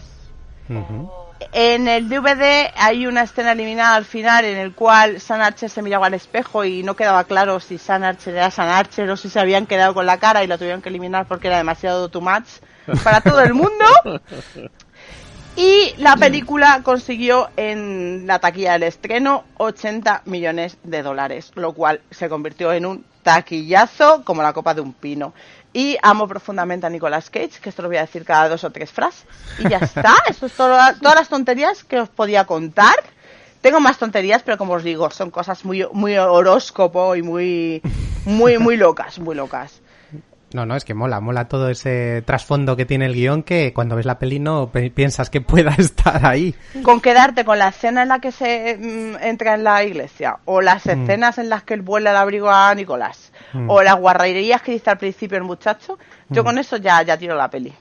En el DVD hay una escena eliminada al final en el cual San Archer se miraba al espejo y no quedaba claro si San Archer era San Archer o si se habían quedado con la cara y lo tuvieron que eliminar porque era demasiado too much para todo el mundo. (laughs) Y la película consiguió en la taquilla del estreno 80 millones de dólares, lo cual se convirtió en un taquillazo como la copa de un pino. Y amo profundamente a Nicolas Cage, que esto lo voy a decir cada dos o tres frases. Y ya está, (laughs) eso es todo, todas las tonterías que os podía contar. Tengo más tonterías, pero como os digo, son cosas muy, muy horóscopo y muy, muy, muy locas, muy locas. No, no, es que mola, mola todo ese trasfondo que tiene el guion que cuando ves la peli no piensas que pueda (laughs) estar ahí. con quedarte con la escena en la que se mm, entra en la iglesia, o las Mm. escenas en las que él vuela el abrigo a Nicolás, Mm. o las guarrerías que dice al principio el muchacho, yo con eso ya, ya tiro la peli.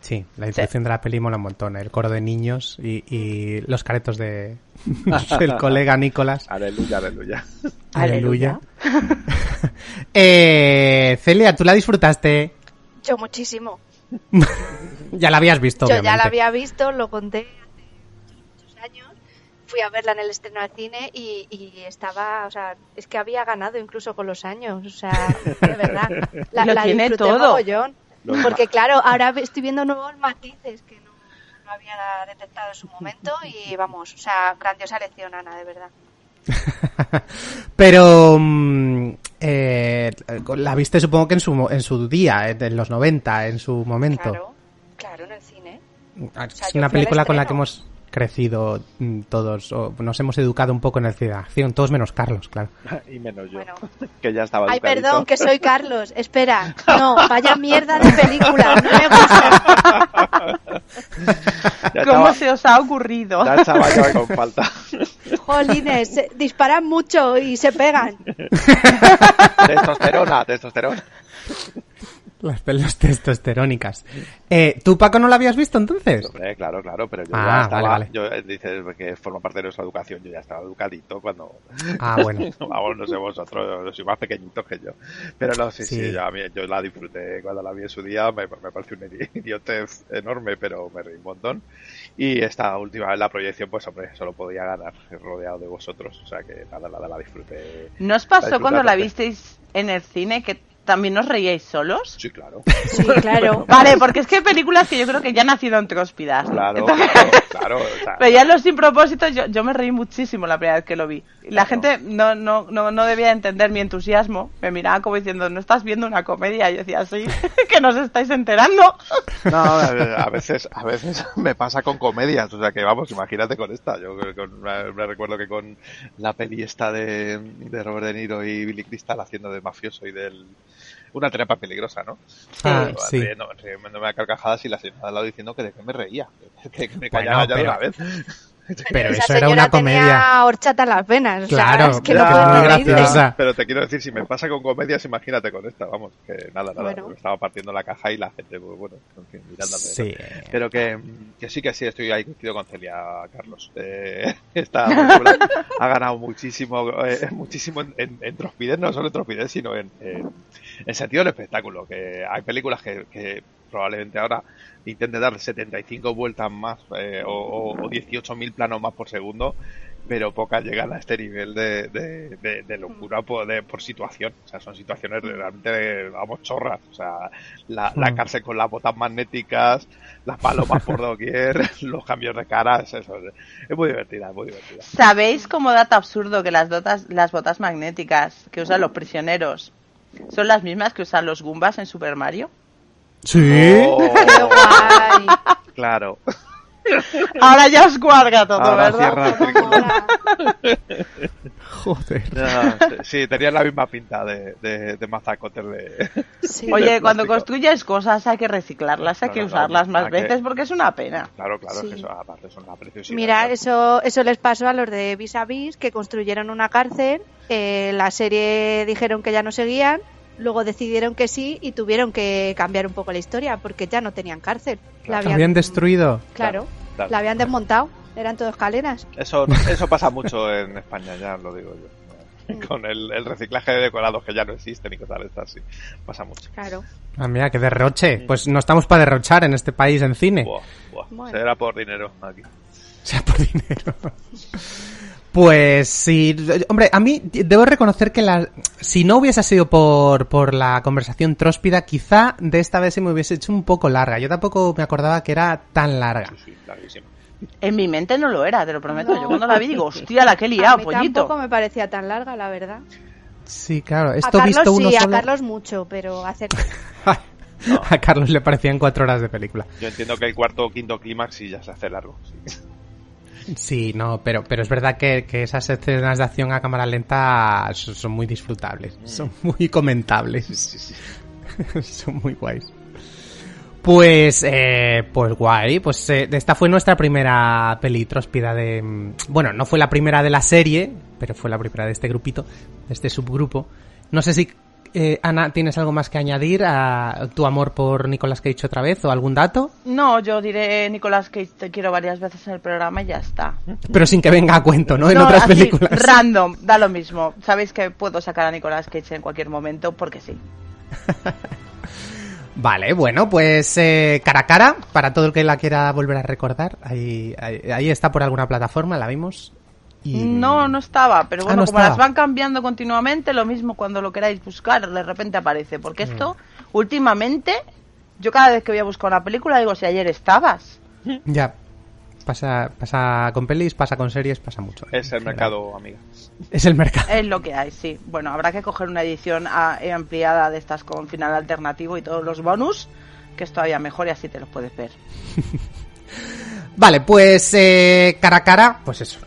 Sí, la introducción de la peli mola un montón. El coro de niños y, y los caretos de (laughs) del colega Nicolás. Aleluya, aleluya. Aleluya. (laughs) eh, Celia, ¿tú la disfrutaste? Yo muchísimo. (laughs) ya la habías visto, Yo obviamente. ya la había visto, lo conté hace muchos años. Fui a verla en el estreno al cine y, y estaba, o sea, es que había ganado incluso con los años, o sea, de verdad. La, Lo la tiene disfruté todo. mogollón. Porque claro, ahora estoy viendo nuevos matices que no, no había detectado en su momento y vamos, o sea, grandiosa lección, Ana, de verdad. (laughs) Pero mm, eh, la viste supongo que en su, mo- en su día, en en los 90, en su momento. Claro, claro, en el cine. Ah, sea, es una película con la que hemos crecido mm, todos, o nos hemos educado un poco en el cine de acción, todos menos Carlos, claro. (laughs) y menos yo, (laughs) que ya estaba Ay, educadito. perdón, que soy Carlos. (laughs) Espera, no, vaya mierda de película, no me gusta. Ya ¿Cómo estaba- se os ha ocurrido? Ya estaba yo con falta. Jolines, se- disparan mucho y se pegan. testosterona, testosterona. Las pelos (laughs) testosterónicas. Eh, ¿Tú, Paco, no la habías visto entonces? Hombre, claro, claro, pero yo Ah, ya estaba, vale, vale. yo eh, dices que forma parte de nuestra educación, yo ya estaba educadito cuando... Ah, bueno. (laughs) Vamos, no sé vosotros, sois más pequeñitos que yo. Pero no, sí, sí, Sí. yo, a mí- yo la disfruté cuando la vi en su día, me, me pareció un (laughs) idiotez enorme, pero me reí un montón. Y esta última vez la proyección, pues hombre, solo podía ganar rodeado de vosotros, o sea que nada, nada, la disfruté. ¿No os pasó disfruté cuando la visteis en el cine que también os reíais solos? Sí, claro. Sí, (laughs) claro. Vale, porque es que hay películas que yo creo que ya nacieron tróspidas. Claro, Entonces- claro, claro. o sea, Pero ya los sin propósito, yo, yo me reí muchísimo la primera vez que lo vi. Y la gente no, no, no, no debía entender mi entusiasmo. Me miraba como diciendo, no estás viendo una comedia. Y yo decía, sí, (laughs) que nos estáis enterando. (laughs) No, a veces, a veces me pasa con comedias, o sea que vamos, imagínate con esta. Yo con- me me recuerdo que con la peli esta de, de Robert De Niro y Billy Crystal haciendo de mafioso y del una trampa peligrosa, ¿no? Ah, sí. riendo- riéndome a carcajadas y la señora al lado diciendo que de qué me reía, (laughs) que, que me Bueno, callaba ya de una vez. Pero Esa eso era señora una comedia. tenía horchata en las venas. o sea, Claro, es que no graciosa. Pero te quiero decir, si me pasa con comedias, imagínate con esta, vamos, que nada, nada, Bueno. me estaba partiendo la caja y la gente, pues, bueno, en fin, mirándome. Sí. Pero que, que sí, que sí, estoy ahí coincido con Celia, Carlos. Eh, (laughs) esta película ha ganado muchísimo, eh, muchísimo en, en, no solo en trospidez, sino en, en, en sentido del espectáculo. Que hay películas que, que probablemente ahora intenten dar 75 vueltas más eh, o, o, o 18.000 planos más por segundo pero pocas llegan a este nivel de, de, de, de locura por, de- por situación. O sea, son situaciones realmente, vamos, chorras. O sea, la, la Mm. cárcel con las botas magnéticas, las palomas por (laughs) doquier, los cambios de caras, eso. Es muy divertida, es muy divertida. ¿Sabéis como dato absurdo que las, dotas, las botas magnéticas que usan los prisioneros son las mismas que usan los Goombas en Super Mario? Sí. Oh, (laughs) claro. Ahora ya os cuadra todo, Ahora ¿verdad? cierra el círculo. (laughs) Joder. Ya, sí, tenían la misma pinta de, de, de mazacotes de... Oye, de cuando construyes cosas hay que reciclarlas, hay No, que no, no, usarlas más ¿a qué? veces porque es una pena. Claro, claro, Sí. es que eso aparte son una preciosidad. Mira, eso, eso les pasó a los de Vis a Vis, que construyeron una cárcel, eh, la serie dijeron que ya no seguían, luego decidieron que sí y tuvieron que cambiar un poco la historia porque ya no tenían cárcel. La ¿La habían destruido? Claro, Claro. la habían desmontado, eran todo escaleras. Eso, (laughs) eso pasa mucho en España, ya lo digo yo. Con el, el reciclaje de decorados que ya no existen y cosas de estas, sí. Pasa mucho. Claro. Ah, mira, qué derroche. Pues no estamos para derrochar en este país en cine. Buah, buah. Bueno. Será por dinero aquí. sea por dinero. (laughs) Pues sí, hombre, a mí debo reconocer que la, si no hubiese sido por, por la conversación tróspida, quizá de esta vez se me hubiese hecho un poco larga. Yo tampoco me acordaba que era tan larga. En mi mente no lo era, te lo prometo. Yo cuando la vi digo, (laughs) hostia, la que he liado, a mí pollito. tampoco me parecía tan larga, la verdad. Sí, claro, a esto Carlos visto uno sí, a solo, Carlos mucho, pero (laughs) hacer... a Carlos le parecían cuatro horas de película. Yo entiendo que el cuarto o quinto clímax sí ya se hace largo. sí. Sí, no, pero, pero es verdad que, que esas escenas de acción a cámara lenta son, son muy disfrutables, son muy comentables. (laughs) son muy guays. Pues, eh, pues guay, pues eh, esta fue nuestra primera peli tróspida de... mm, Bueno, no fue la primera de la serie, pero fue la primera de este grupito, de este subgrupo. No sé si, eh, Ana, ¿tienes algo más que añadir a tu amor por Nicolas Cage otra vez o algún dato? No, yo diré, Nicolás, que te quiero varias veces en el programa y ya está. Pero sin que venga a cuento, ¿no? En No, otras así, películas. Random, da lo mismo. Sabéis que puedo sacar a Nicolás Cage en cualquier momento porque sí. (laughs) Vale, bueno, pues eh, cara a cara, para todo el que la quiera volver a recordar, ahí, ahí, ahí está por alguna plataforma, la vimos. Y... No, no estaba, pero Ah, bueno, no como estaba. las van cambiando continuamente, lo mismo cuando lo queráis buscar, de repente aparece. Porque Mm. esto, últimamente, yo cada vez que voy a buscar una película digo, si ayer estabas. Ya, pasa, pasa con pelis, pasa con series, pasa mucho. Es el mercado, amiga. Es el mercado. Es lo que hay, sí. Bueno, habrá que coger una edición ah, eh, ampliada de estas con final alternativo y todos los bonus, que es todavía mejor y así te los puedes ver. (laughs) Vale, pues eh, cara a cara, pues eso.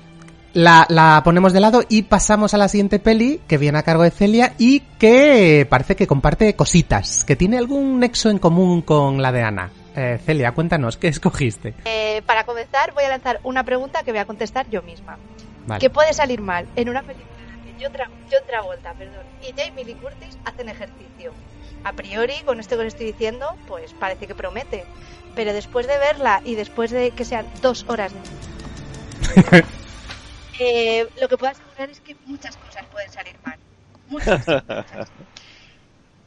La, la ponemos de lado y pasamos a la siguiente peli que viene a cargo de Celia y que parece que comparte cositas, que tiene algún nexo en común con la de Ana. Eh, Celia, cuéntanos, ¿qué escogiste? Eh, para comenzar, voy a lanzar una pregunta que voy a contestar yo misma. Vale. ¿Qué puede salir mal en una película en la que John, Tra- John Travolta perdón, y Jamie Lee Curtis hacen ejercicio? A priori, con esto que os estoy diciendo, pues parece que promete. Pero después de verla y después de que sean dos horas (laughs) Eh, lo que puedo asegurar es que muchas cosas pueden salir mal. Muchas. (laughs)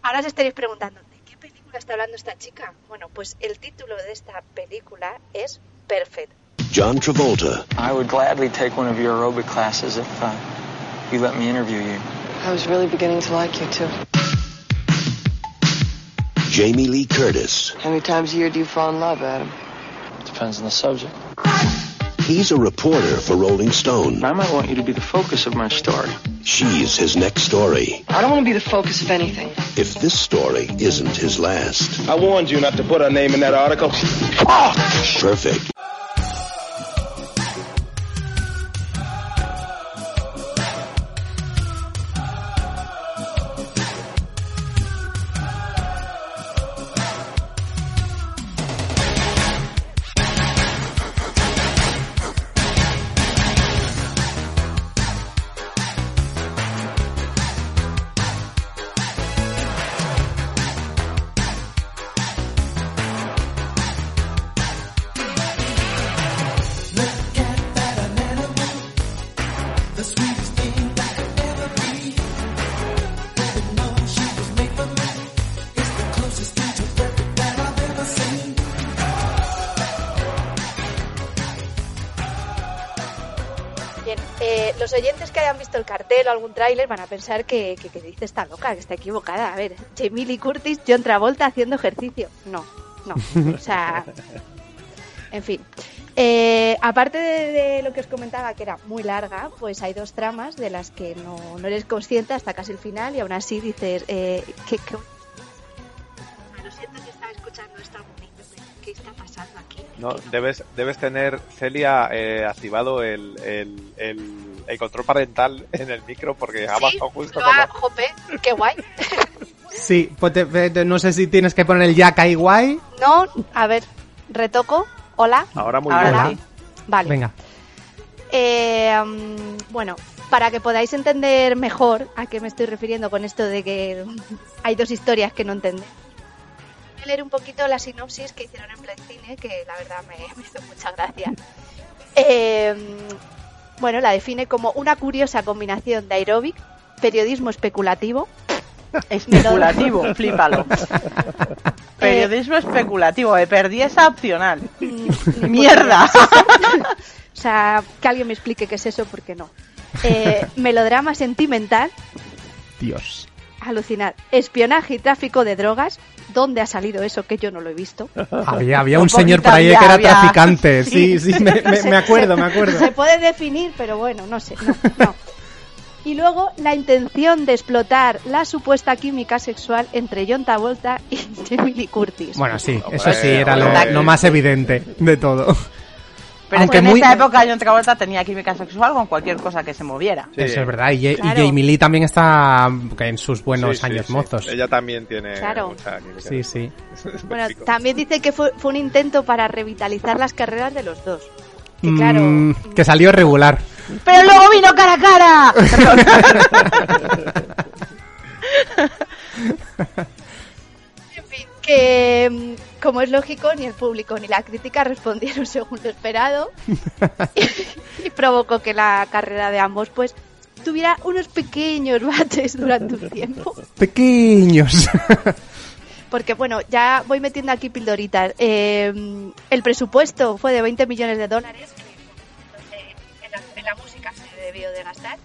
Ahora os estaréis preguntando, ¿de qué película está hablando esta chica? Bueno, pues el título de esta película es Perfect. John Travolta, I would gladly take one of your aerobic classes if uh, you let me interview you. I was really beginning to like you too. Jamie Lee Curtis. How many times a year do you fall in love, Adam? Depends on the subject. He's a reporter for Rolling Stone. I might want you to be the focus of my story. She's his next story. I don't want to be the focus of anything. If this story isn't his last. I warned you not to put her name in that article. Perfect. Cartel o algún tráiler van a pensar que, que, que dice está loca, que está equivocada. A ver, Jamie Lee Curtis, John Travolta haciendo ejercicio. No, no. O sea, en fin. Eh, aparte de, de lo que os comentaba, que era muy larga, pues hay dos tramas de las que no, no eres consciente hasta casi el final y aún así dices, eh, ¿qué, qué... Lo siento que estaba escuchando esta ¿Qué está pasando aquí? No, debes, debes tener, Celia, eh, activado el, el, el, el control parental en el micro porque ha bajado justo Lo cuando- ha- jope, qué guay. Sí, pues te- te- no sé si tienes que poner el jack ahí guay. No, a ver, retoco. Hola. Ahora muy Ahora bien. sí. Vale. Venga. Eh, mm, bueno, para que podáis entender mejor a qué me estoy refiriendo con esto de que hay dos historias que no entendéis. Voy a leer un poquito la sinopsis que hicieron en Playcine, que la verdad me, me hizo mucha gracia. Eh, bueno, la define como una curiosa combinación de aeróbic, periodismo especulativo. (laughs) Especulativo, (laughs) melodrama- flípalo. Periodismo especulativo, me perdí esa opcional. (laughs) Mierda. o sea, que alguien me explique qué es eso, porque no. Eh, melodrama sentimental, Dios. Alucinar. Espionaje y tráfico de drogas. ¿Dónde ha salido eso que yo no lo he visto? (laughs) Había, había un Un señor por ahí que era había- traficante. (laughs) Sí, sí, me, me- Se- me acuerdo, me acuerdo. Se puede definir, pero bueno, no sé. no, no. Y luego la intención de explotar la supuesta química sexual entre John Travolta y (laughs) Jamie Curtis. Bueno, sí, eso sí era lo, lo más evidente de todo. Pero Aunque es que en muy- esa época John Travolta tenía química sexual con cualquier cosa que se moviera. Eso es verdad. Y, y Claro. Jamie Lee también está en sus buenos Sí, sí, años sí. mozos. Ella también tiene Claro. mucha química. Sí, sí. (laughs) Bueno, también dice que fue, fue un intento para revitalizar las carreras de los dos. Que claro, Mm, que salió regular. Pero luego vino cara a cara. (laughs) en fin, que como es lógico, ni el público ni la crítica respondieron (laughs) según lo esperado (laughs) y, provocó que la carrera de ambos pues tuviera unos pequeños (laughs) baches durante un tiempo. Pequeños. Porque bueno, ya voy metiendo aquí pildoritas. Eh, el presupuesto fue de 20 millones de dólares, que eh, en la, en la música se debió de gastar,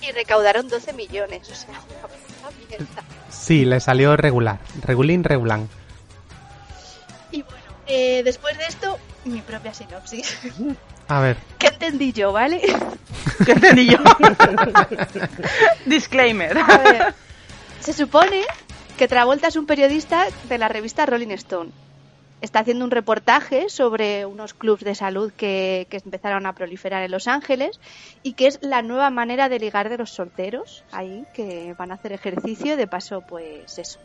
y recaudaron 12 millones. O sea, una puta mierda. Sí, le salió regular. Regulín, regulán. Eh, después de esto, mi propia sinopsis. A ver. ¿Qué entendí yo, vale? ¿Qué entendí yo? (laughs) Disclaimer. A ver, se supone que Travolta es un periodista de la revista Rolling Stone. Está haciendo un reportaje sobre unos clubs de salud que, que empezaron a proliferar en Los Ángeles y que es la nueva manera de ligar de los solteros ahí que van a hacer ejercicio de paso pues eso.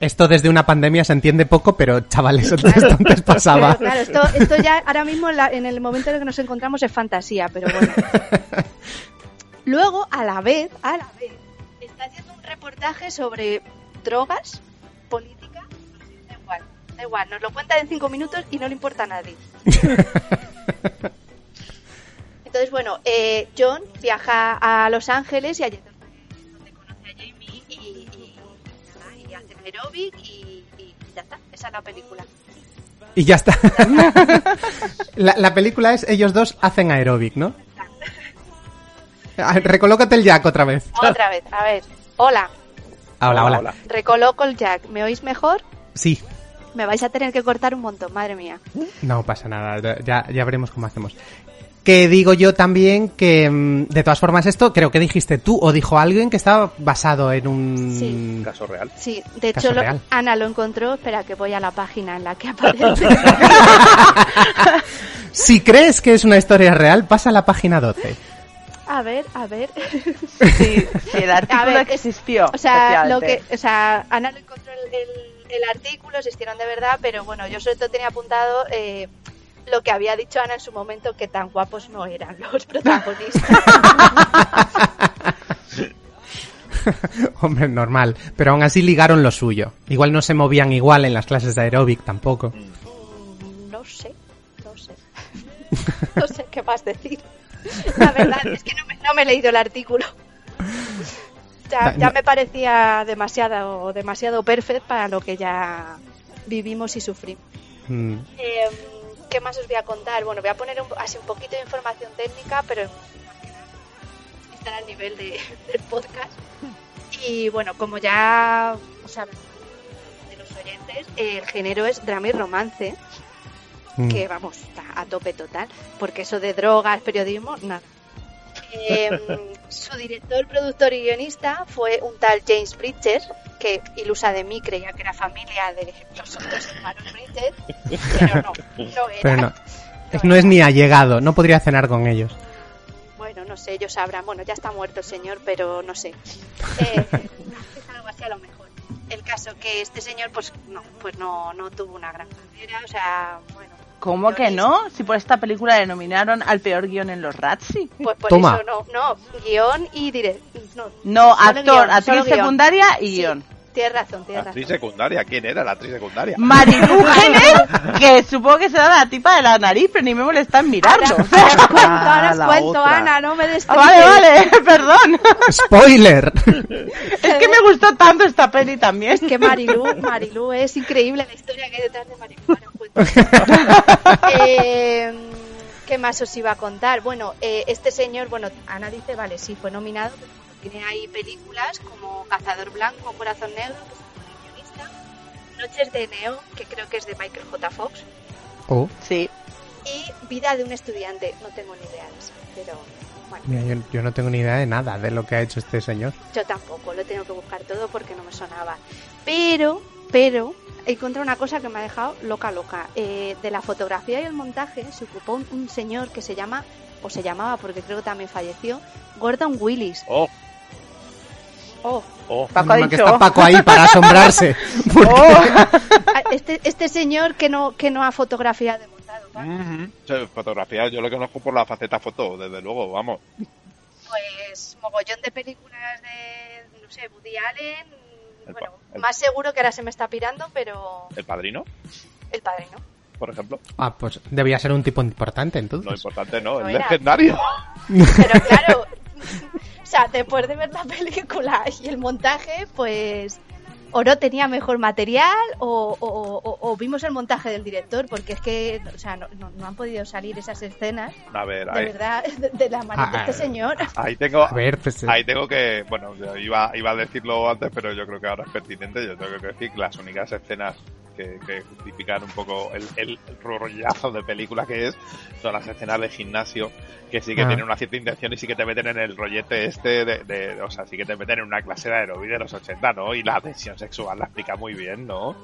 Esto desde una pandemia se entiende poco, pero chavales, esto antes pasaba. Claro, esto, esto ya ahora mismo en, la- en el momento en el que nos encontramos es fantasía, pero bueno. (laughs) Luego, a la vez, a la vez, está haciendo un reportaje sobre drogas, política, da igual, da igual, nos lo cuenta en cinco minutos y no le importa a nadie. (laughs) Entonces, bueno, eh, John viaja a Los Ángeles y allí aeróbic y, y ya está, esa es la película. Y ya está. (laughs) la, la película es ellos dos hacen aeróbic, ¿no? Ah, Recolócate el jack otra vez. Otra vez, a ver. Hola, Ah, Hola, hola. recoloco el jack. ¿Me oís mejor? Sí, Me vais a tener que cortar un montón, madre mía. no pasa nada. Ya, ya veremos cómo hacemos. Que digo yo también que, mm, de todas formas, esto creo que dijiste tú o dijo alguien que estaba basado en un Sí. Caso real. Sí, de Caso hecho, lo-. Ana lo encontró. Espera, que voy a la página en la que aparece. (laughs) Si crees que es una historia real, pasa a la página 12. a ver, a ver. Sí, sí, el artículo A ver, existió. O sea, lo que, o sea, Ana lo encontró el, el- el artículo, existieron de verdad, pero bueno, yo sobre todo tenía apuntado eh, lo que había dicho Ana en su momento, que tan guapos no eran los (laughs) protagonistas. (laughs) Hombre, normal. Pero aún así ligaron lo suyo. Igual no se movían igual en las clases de aeróbic tampoco. No sé, no sé. (laughs) No sé qué más decir. La verdad es que no me, no me he leído el artículo. Ya, ya me parecía demasiado, demasiado perfecto para lo que ya vivimos y sufrimos. Mm. Eh, ¿Qué más os voy a contar? Bueno, voy a poner un- así un poquito de información técnica, pero estar al nivel de, (laughs) del podcast. Y bueno, como ya saben de los oyentes, el género es drama y romance, Mm. que vamos, está a tope total, porque eso de drogas, periodismo, nada. Eh, su director, productor y guionista fue un tal James Bridges, que ilusa de mí creía que era familia de los otros hermanos Bridges, pero no, no era. Pero no. No es ni allegado, no podría cenar con ellos. Bueno, no sé, ellos sabrán. Bueno, ya está muerto el señor, pero no sé. Eh, es algo así a lo mejor. El caso que este señor, pues no, pues no, no tuvo una gran carrera, o sea, bueno, ¿Cómo que no? Si por esta película le nominaron al peor guion en los Razzie. pues por Toma. eso no, no, guion y direct, no, No, actor, guion, actriz guion. secundaria y Sí, guion. Tienes razón, tienes Actriz razón. secundaria, ¿quién era la actriz secundaria? Marilu (laughs) que supongo que será la tipa de la nariz, pero ni me molesta en mirarlo. Ahora os (laughs) cuento, ahora os la cuento, otra. Ana, no me des Ah, vale, vale, (laughs) perdón. ¡Spoiler! Es que me gustó tanto esta peli también. Es que Marilu, Marilu es increíble la historia que hay detrás de Marilu. Eh, ¿Qué más os iba a contar? Bueno, eh, este señor, bueno, Ana dice, vale, sí, fue nominado, pero tiene ahí películas como Cazador Blanco, Corazón Negro, que es un guionista, Noches de Neo, que creo que es de Michael J. Fox, Oh, Sí. y Vida de un estudiante, no tengo ni idea de eso, pero bueno, mira, yo, yo no tengo ni idea de nada de lo que ha hecho este señor. yo tampoco, lo he tenido que buscar todo porque no me sonaba. Pero, pero, he encontrado una cosa que me ha dejado loca, loca. Eh, de la fotografía y el montaje se ocupó un, un señor que se llama, o se llamaba porque creo que también falleció, Gordon Willis. Oh, Oh, oh. Paco ha que está Paco ahí para asombrarse. (laughs) ah, este, este señor que no, que no ha fotografiado de montado. O sea, fotografía yo lo conozco por la faceta foto, desde luego, vamos. pues mogollón de películas de, no sé, Woody Allen. El Bueno, el- más seguro que ahora se me está pirando, pero El padrino, el padrino. por ejemplo. Ah, pues debía ser un tipo importante entonces. Lo importante no, No el era. legendario. Pero (laughs) claro, (laughs) o sea, después de ver la película y el montaje, pues o no tenía mejor material o, o- o- o vimos el montaje del director, porque es que, o sea, no, no- no han podido salir esas escenas, A ver, de ahí, verdad, (laughs) de, de la mano de Ah, este señor. (laughs) ahí tengo, A ver, pues, eh, ahí tengo que, bueno, yo iba, iba a decirlo antes, pero yo creo que ahora es pertinente. Yo tengo que decir que las únicas escenas que, que justifican un poco el, el, el rollazo de película que es son las escenas de gimnasio que sí que Ah. tienen una cierta intención y sí que te meten en el rollete este de, de- o sea, sí que te meten en una clase de aerobí de los 80, ¿no? Y la tensión sexual la explica muy bien, ¿no?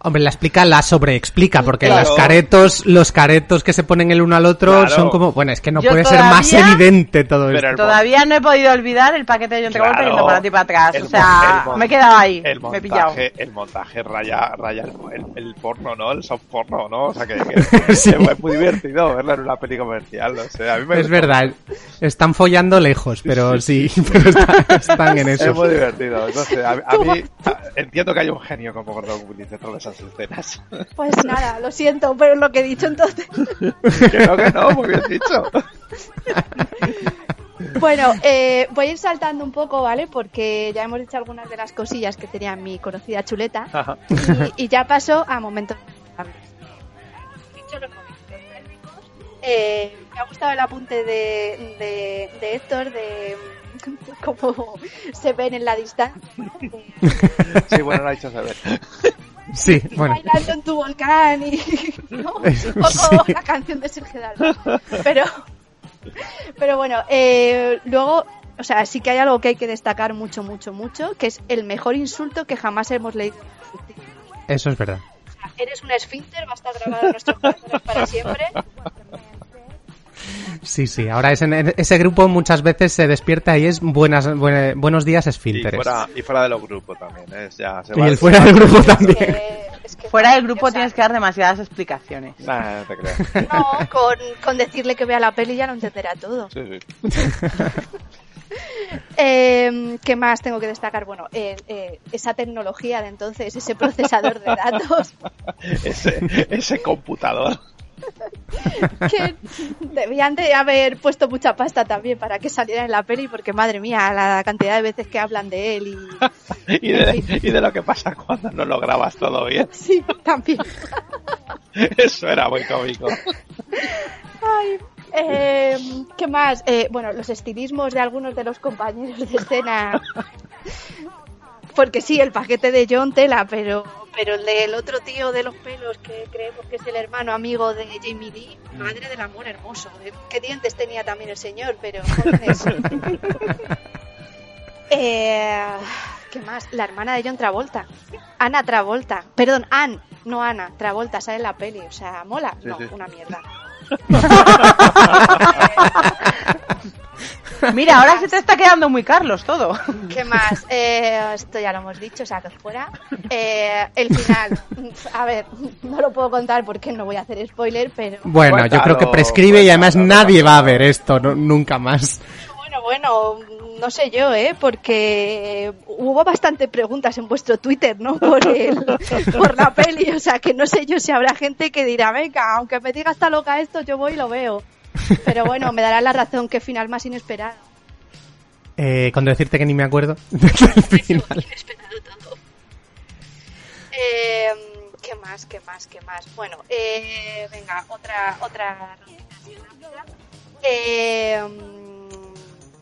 Hombre, la explica, la sobreexplica, porque Claro. los caretos, los caretos que se ponen el uno al otro Claro. son como, bueno, es que no Yo puede ser más evidente todo Pero esto. Todavía no he podido olvidar el paquete de John Travolta Claro. yendo para ti para atrás. El o sea, me he quedado ahí. El me he pillado. montaje, el montaje raya, raya el, el- el porno, ¿no? El soft porno, ¿no? O sea, que, que- (laughs) Sí. que es muy divertido verlo en una peli comercial, o sea, a mí me Es verdad, están follando lejos, pero sí, (laughs) pero está- están en Es eso. muy divertido. Entonces, a, a mí a- entiendo que hay un genio como Gordon Willis dentro de (laughs) Pues nada, lo siento, pero es lo que he dicho entonces. (laughs) que no, que no, muy bien dicho. (laughs) Bueno, eh, voy a ir saltando un poco, ¿vale? Porque ya hemos dicho algunas de las cosillas que tenía mi conocida chuleta. Y, y ya paso a momentos. Dicho los momentos eh, me ha gustado el apunte de, de, de Héctor de cómo se ven en la distancia. Sí, bueno, no ha dicho saber. Sí, bueno. Bailando en tu volcán y (laughs) ¿no? un poco Sí. la canción de Sergio Dalma. Pero, pero bueno, eh, luego, o sea, sí que hay algo que hay que destacar mucho, mucho, mucho, que es el mejor insulto que jamás hemos leído. Eso es verdad. O sea, eres un esfínter, va a estar grabado en nuestros corazones para siempre. Sí, sí. Ahora es en, en ese grupo muchas veces se despierta y es buenas, buena- buenos días Y esfínteres. fuera, y fuera de los grupos también, ¿eh? Ya, se Y el fuera del grupo también. Es que Fuera del grupo tienes que dar demasiadas explicaciones. Nah, no te creas. (laughs) no, con, con decirle que vea la peli ya lo entenderá todo. Sí, sí. (laughs) Eh, ¿Qué más tengo que destacar? Bueno, eh, eh, esa tecnología de entonces, ese procesador de datos, (laughs) Ese, ese computador. (laughs) que debían de haber puesto mucha pasta también para que saliera en la peli, porque madre mía, la cantidad de veces que hablan de él y (laughs) Y de, y de lo que pasa cuando no lo grabas todo bien. (laughs) sí, también. Eso era muy cómico. Ay, Eh, ¿Qué más? Eh, bueno, los estilismos de algunos de los compañeros de escena. Porque sí, el paquete de John tela, pero, pero el del otro tío de los pelos que creemos que es el hermano amigo de Jamie Lee, madre del amor hermoso. Eh, Qué dientes tenía también el señor, pero jóvenes. (laughs) Eh, ¿Qué más? La hermana de John Travolta. Ana Travolta. Perdón, Ann, no Ana. Travolta sale en la peli. O sea, mola. Sí, no, sí. una mierda. (laughs) (laughs) (laughs) Mira, ahora se te está quedando muy Carlos todo. (laughs) ¿Qué más? Eh, esto ya lo hemos dicho, o sea, que fuera. Eh, el final. A ver, no lo puedo contar porque no voy a hacer spoiler, pero. Bueno, yo creo que prescribe y además nadie va a ver esto no- nunca más. Bueno, bueno, no sé yo, ¿eh? Porque hubo bastante preguntas en vuestro Twitter, ¿no? (laughs) Por, el, por la peli, o sea, que no sé yo si habrá gente que dirá, venga, aunque me diga está loca esto, yo voy y lo veo. Pero bueno, me dará la razón que final más inesperado. Eh, cuando decirte que ni me acuerdo (laughs) del final. Eh, ¿Qué más? ¿Qué más? ¿Qué más? Bueno, eh, venga, otra otra. Eh,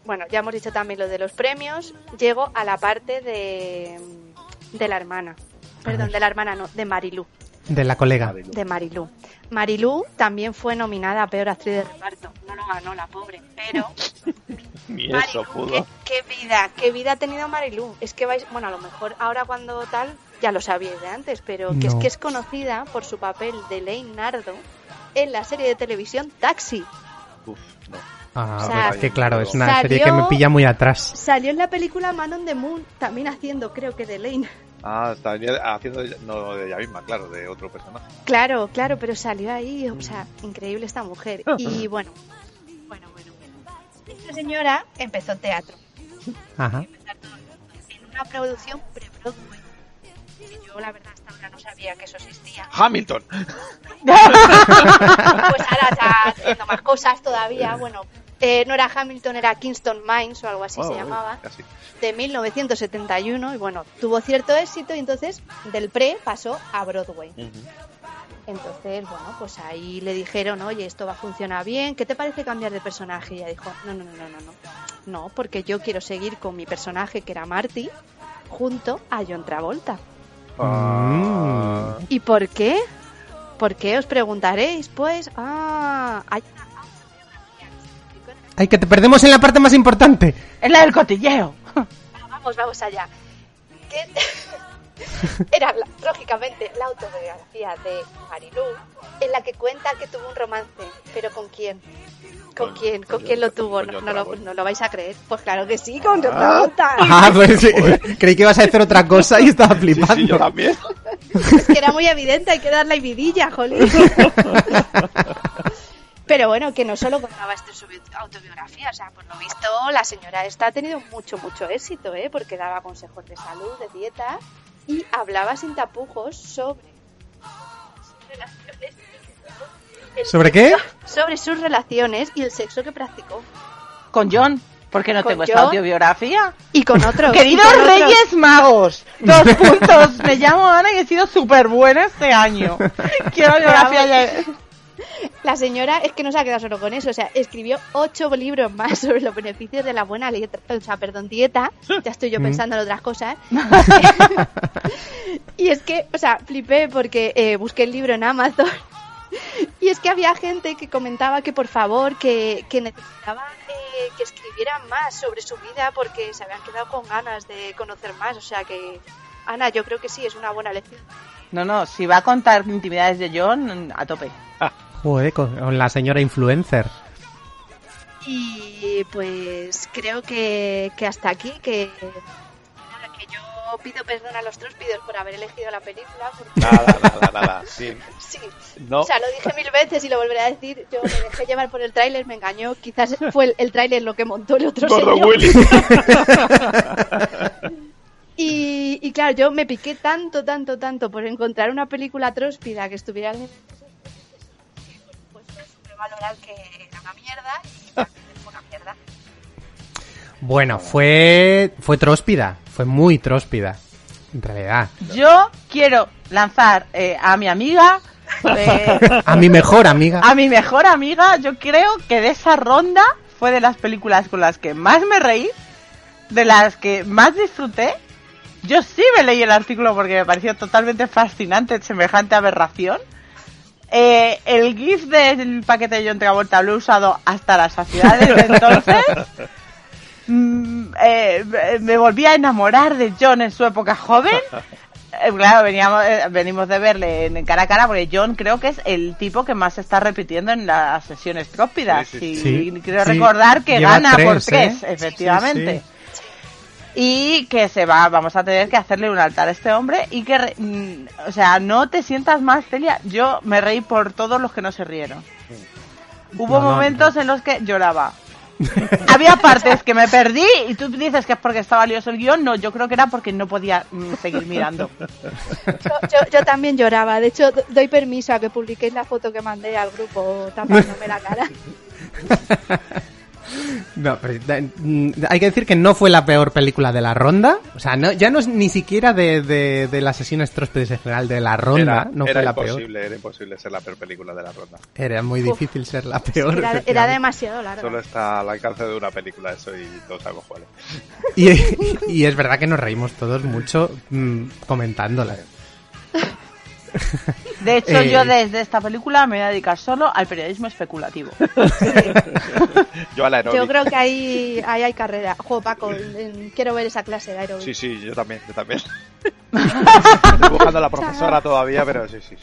bueno, ya hemos dicho también lo de los premios. Llego a la parte de, de la hermana. Perdón, de la hermana no, de Marilú. De la colega. De Marilú. Marilú también fue nominada a peor actriz de reparto. No lo ganó la pobre, pero (laughs) Ni eso pudo. qué vida, qué vida ha tenido Marilú. Es que vais, bueno, a lo mejor ahora cuando tal, ya lo sabíais de antes, pero que es No. que es conocida por su papel de Lane Nardo en la serie de televisión Taxi. Ah, O sea, es que claro, es una salió- serie que me pilla muy atrás. Salió en la película Man on the Moon, también haciendo, creo que de Lane. Ah, está haciendo de- no de ella misma, claro, de otro personaje. Claro, claro, pero salió ahí, o sea, increíble esta mujer. Y (laughs) bueno, bueno, bueno. Esta señora empezó teatro Ajá. en una producción pre-Broadway. Que yo, la verdad, hasta ahora no sabía que eso existía. Hamilton. (laughs) Pues ahora está haciendo más cosas todavía. (laughs) Bueno, eh, no era Hamilton, era Kingston Mines o algo así Oh, se uy, llamaba. casi. De 1971 y bueno, tuvo cierto éxito y entonces del pre pasó a Broadway. Entonces, bueno, pues ahí le dijeron, oye, esto va a funcionar bien, ¿qué te parece cambiar de personaje? Y ella dijo, no, no, no, no, no, no, no, porque yo quiero seguir con mi personaje que era Marty junto a John Travolta. Ah. ¿Y por qué? ¿Por qué? Os preguntaréis, pues, ah, hay Ay, que te perdemos en la parte más importante. Es la del cotilleo. Vamos, vamos allá. (laughs) Era, lógicamente, la autobiografía de Marilú, en la que cuenta que tuvo un romance. ¿Pero con quién? ¿Con quién? ¿Con quién lo tuvo? No, no, lo, no lo vais a creer. Pues claro que sí, con Travolta. (laughs) Ah, pues sí, creí que ibas a decir otra cosa y estaba flipando. yo también. Es que era muy evidente, hay que dar la vidilla, jolín. (laughs) Pero bueno, que no solo contaba esto en su bi- autobiografía, o sea, por lo visto la señora esta ha tenido mucho, mucho éxito, ¿eh? Porque daba consejos de salud, de dieta y hablaba sin tapujos sobre... el ¿Sobre qué? Sobre sus relaciones y el sexo que practicó. Con John, porque no tengo esta autobiografía. Y con (laughs) otros. Queridos otros. Reyes Magos, (laughs) dos puntos. Me llamo Ana y he sido súper buena este año. (laughs) Quiero biografía ya. La señora es que no se ha quedado solo con eso, o sea, escribió ocho libros más (laughs) sobre los beneficios de la buena dieta, o sea, perdón, dieta. Ya estoy yo Mm. pensando en otras cosas. (laughs) y es que, o sea, flipé porque eh, busqué el libro en Amazon. (laughs) Y es que había gente que comentaba que por favor, que, que necesitaban eh, que escribieran más sobre su vida porque se habían quedado con ganas de conocer más. O sea que, Ana, yo creo que sí, es una buena lección. No, no, si va a contar intimidades de John, a tope. Joder, con la señora influencer. Y pues creo que, que hasta aquí, que, nada, que yo pido perdón a los tróspidos por haber elegido la película. Porque, Nada, nada, nada. (laughs) Sí. sí. No. O sea, lo dije mil veces y lo volveré a decir. Yo me dejé llevar por el tráiler, me engañó. Quizás fue el, el tráiler lo que montó el otro Gordo señor. Willy. (laughs) Y, y claro, yo me piqué tanto, tanto, tanto por encontrar una película tróspida que estuviera al nivel valorar que era una mierda y fue una mierda. Bueno, fue fue tróspida, fue muy tróspida, en realidad. Yo quiero lanzar eh, a mi amiga Eh, (laughs) A mi mejor amiga. a mi mejor amiga, yo creo que de esa ronda fue de las películas con las que más me reí, de las que más disfruté. Yo sí me leí el artículo porque me pareció totalmente fascinante semejante aberración. Eh, el GIF del paquete de John Travolta lo he usado hasta la saciedad desde entonces. Mm, eh, me volví a enamorar de John en su época joven. Eh, Claro, veníamos, eh, venimos de verle en cara a cara porque John creo que es el tipo que más se está repitiendo en las sesiones trópidas. Sí, sí, y sí. quiero Sí, recordar que lleva gana por tres, ¿eh? tres, efectivamente. Y que se va, vamos a tener que hacerle un altar a este hombre y que, re- mm, o sea, no te sientas más, Celia. Yo me reí por todos los que no se rieron. Hubo No, no, momentos en los que lloraba. (laughs) Había partes que me perdí y tú dices que es porque estaba lioso el guion. No, yo creo que era porque no podía mm, seguir mirando. Yo, yo- yo también lloraba. De hecho, do- doy permiso a que publiquéis la foto que mandé al grupo tapándome la cara. (laughs) No, pero mm, hay que decir que no fue la peor película de la ronda. O sea, no, ya no es ni siquiera de, de, de las sesiones tróspides en general, de la ronda. era, no era fue la peor. era imposible ser la peor película de la ronda. Era muy Uf. difícil ser la peor. Era, era demasiado largo. Solo está al alcance de una película eso y todos sabemos cuál es. Y, y es verdad que nos reímos todos mucho mm, comentándola. (laughs) De hecho, Eh. yo desde esta película me voy a dedicar solo al periodismo especulativo. (laughs) Yo a la Yo creo que ahí, ahí hay carrera. Jo, Paco, quiero ver esa clase de aeróbic. Sí, sí, yo también, yo también. (laughs) Estoy buscando a la profesora todavía, pero sí, sí.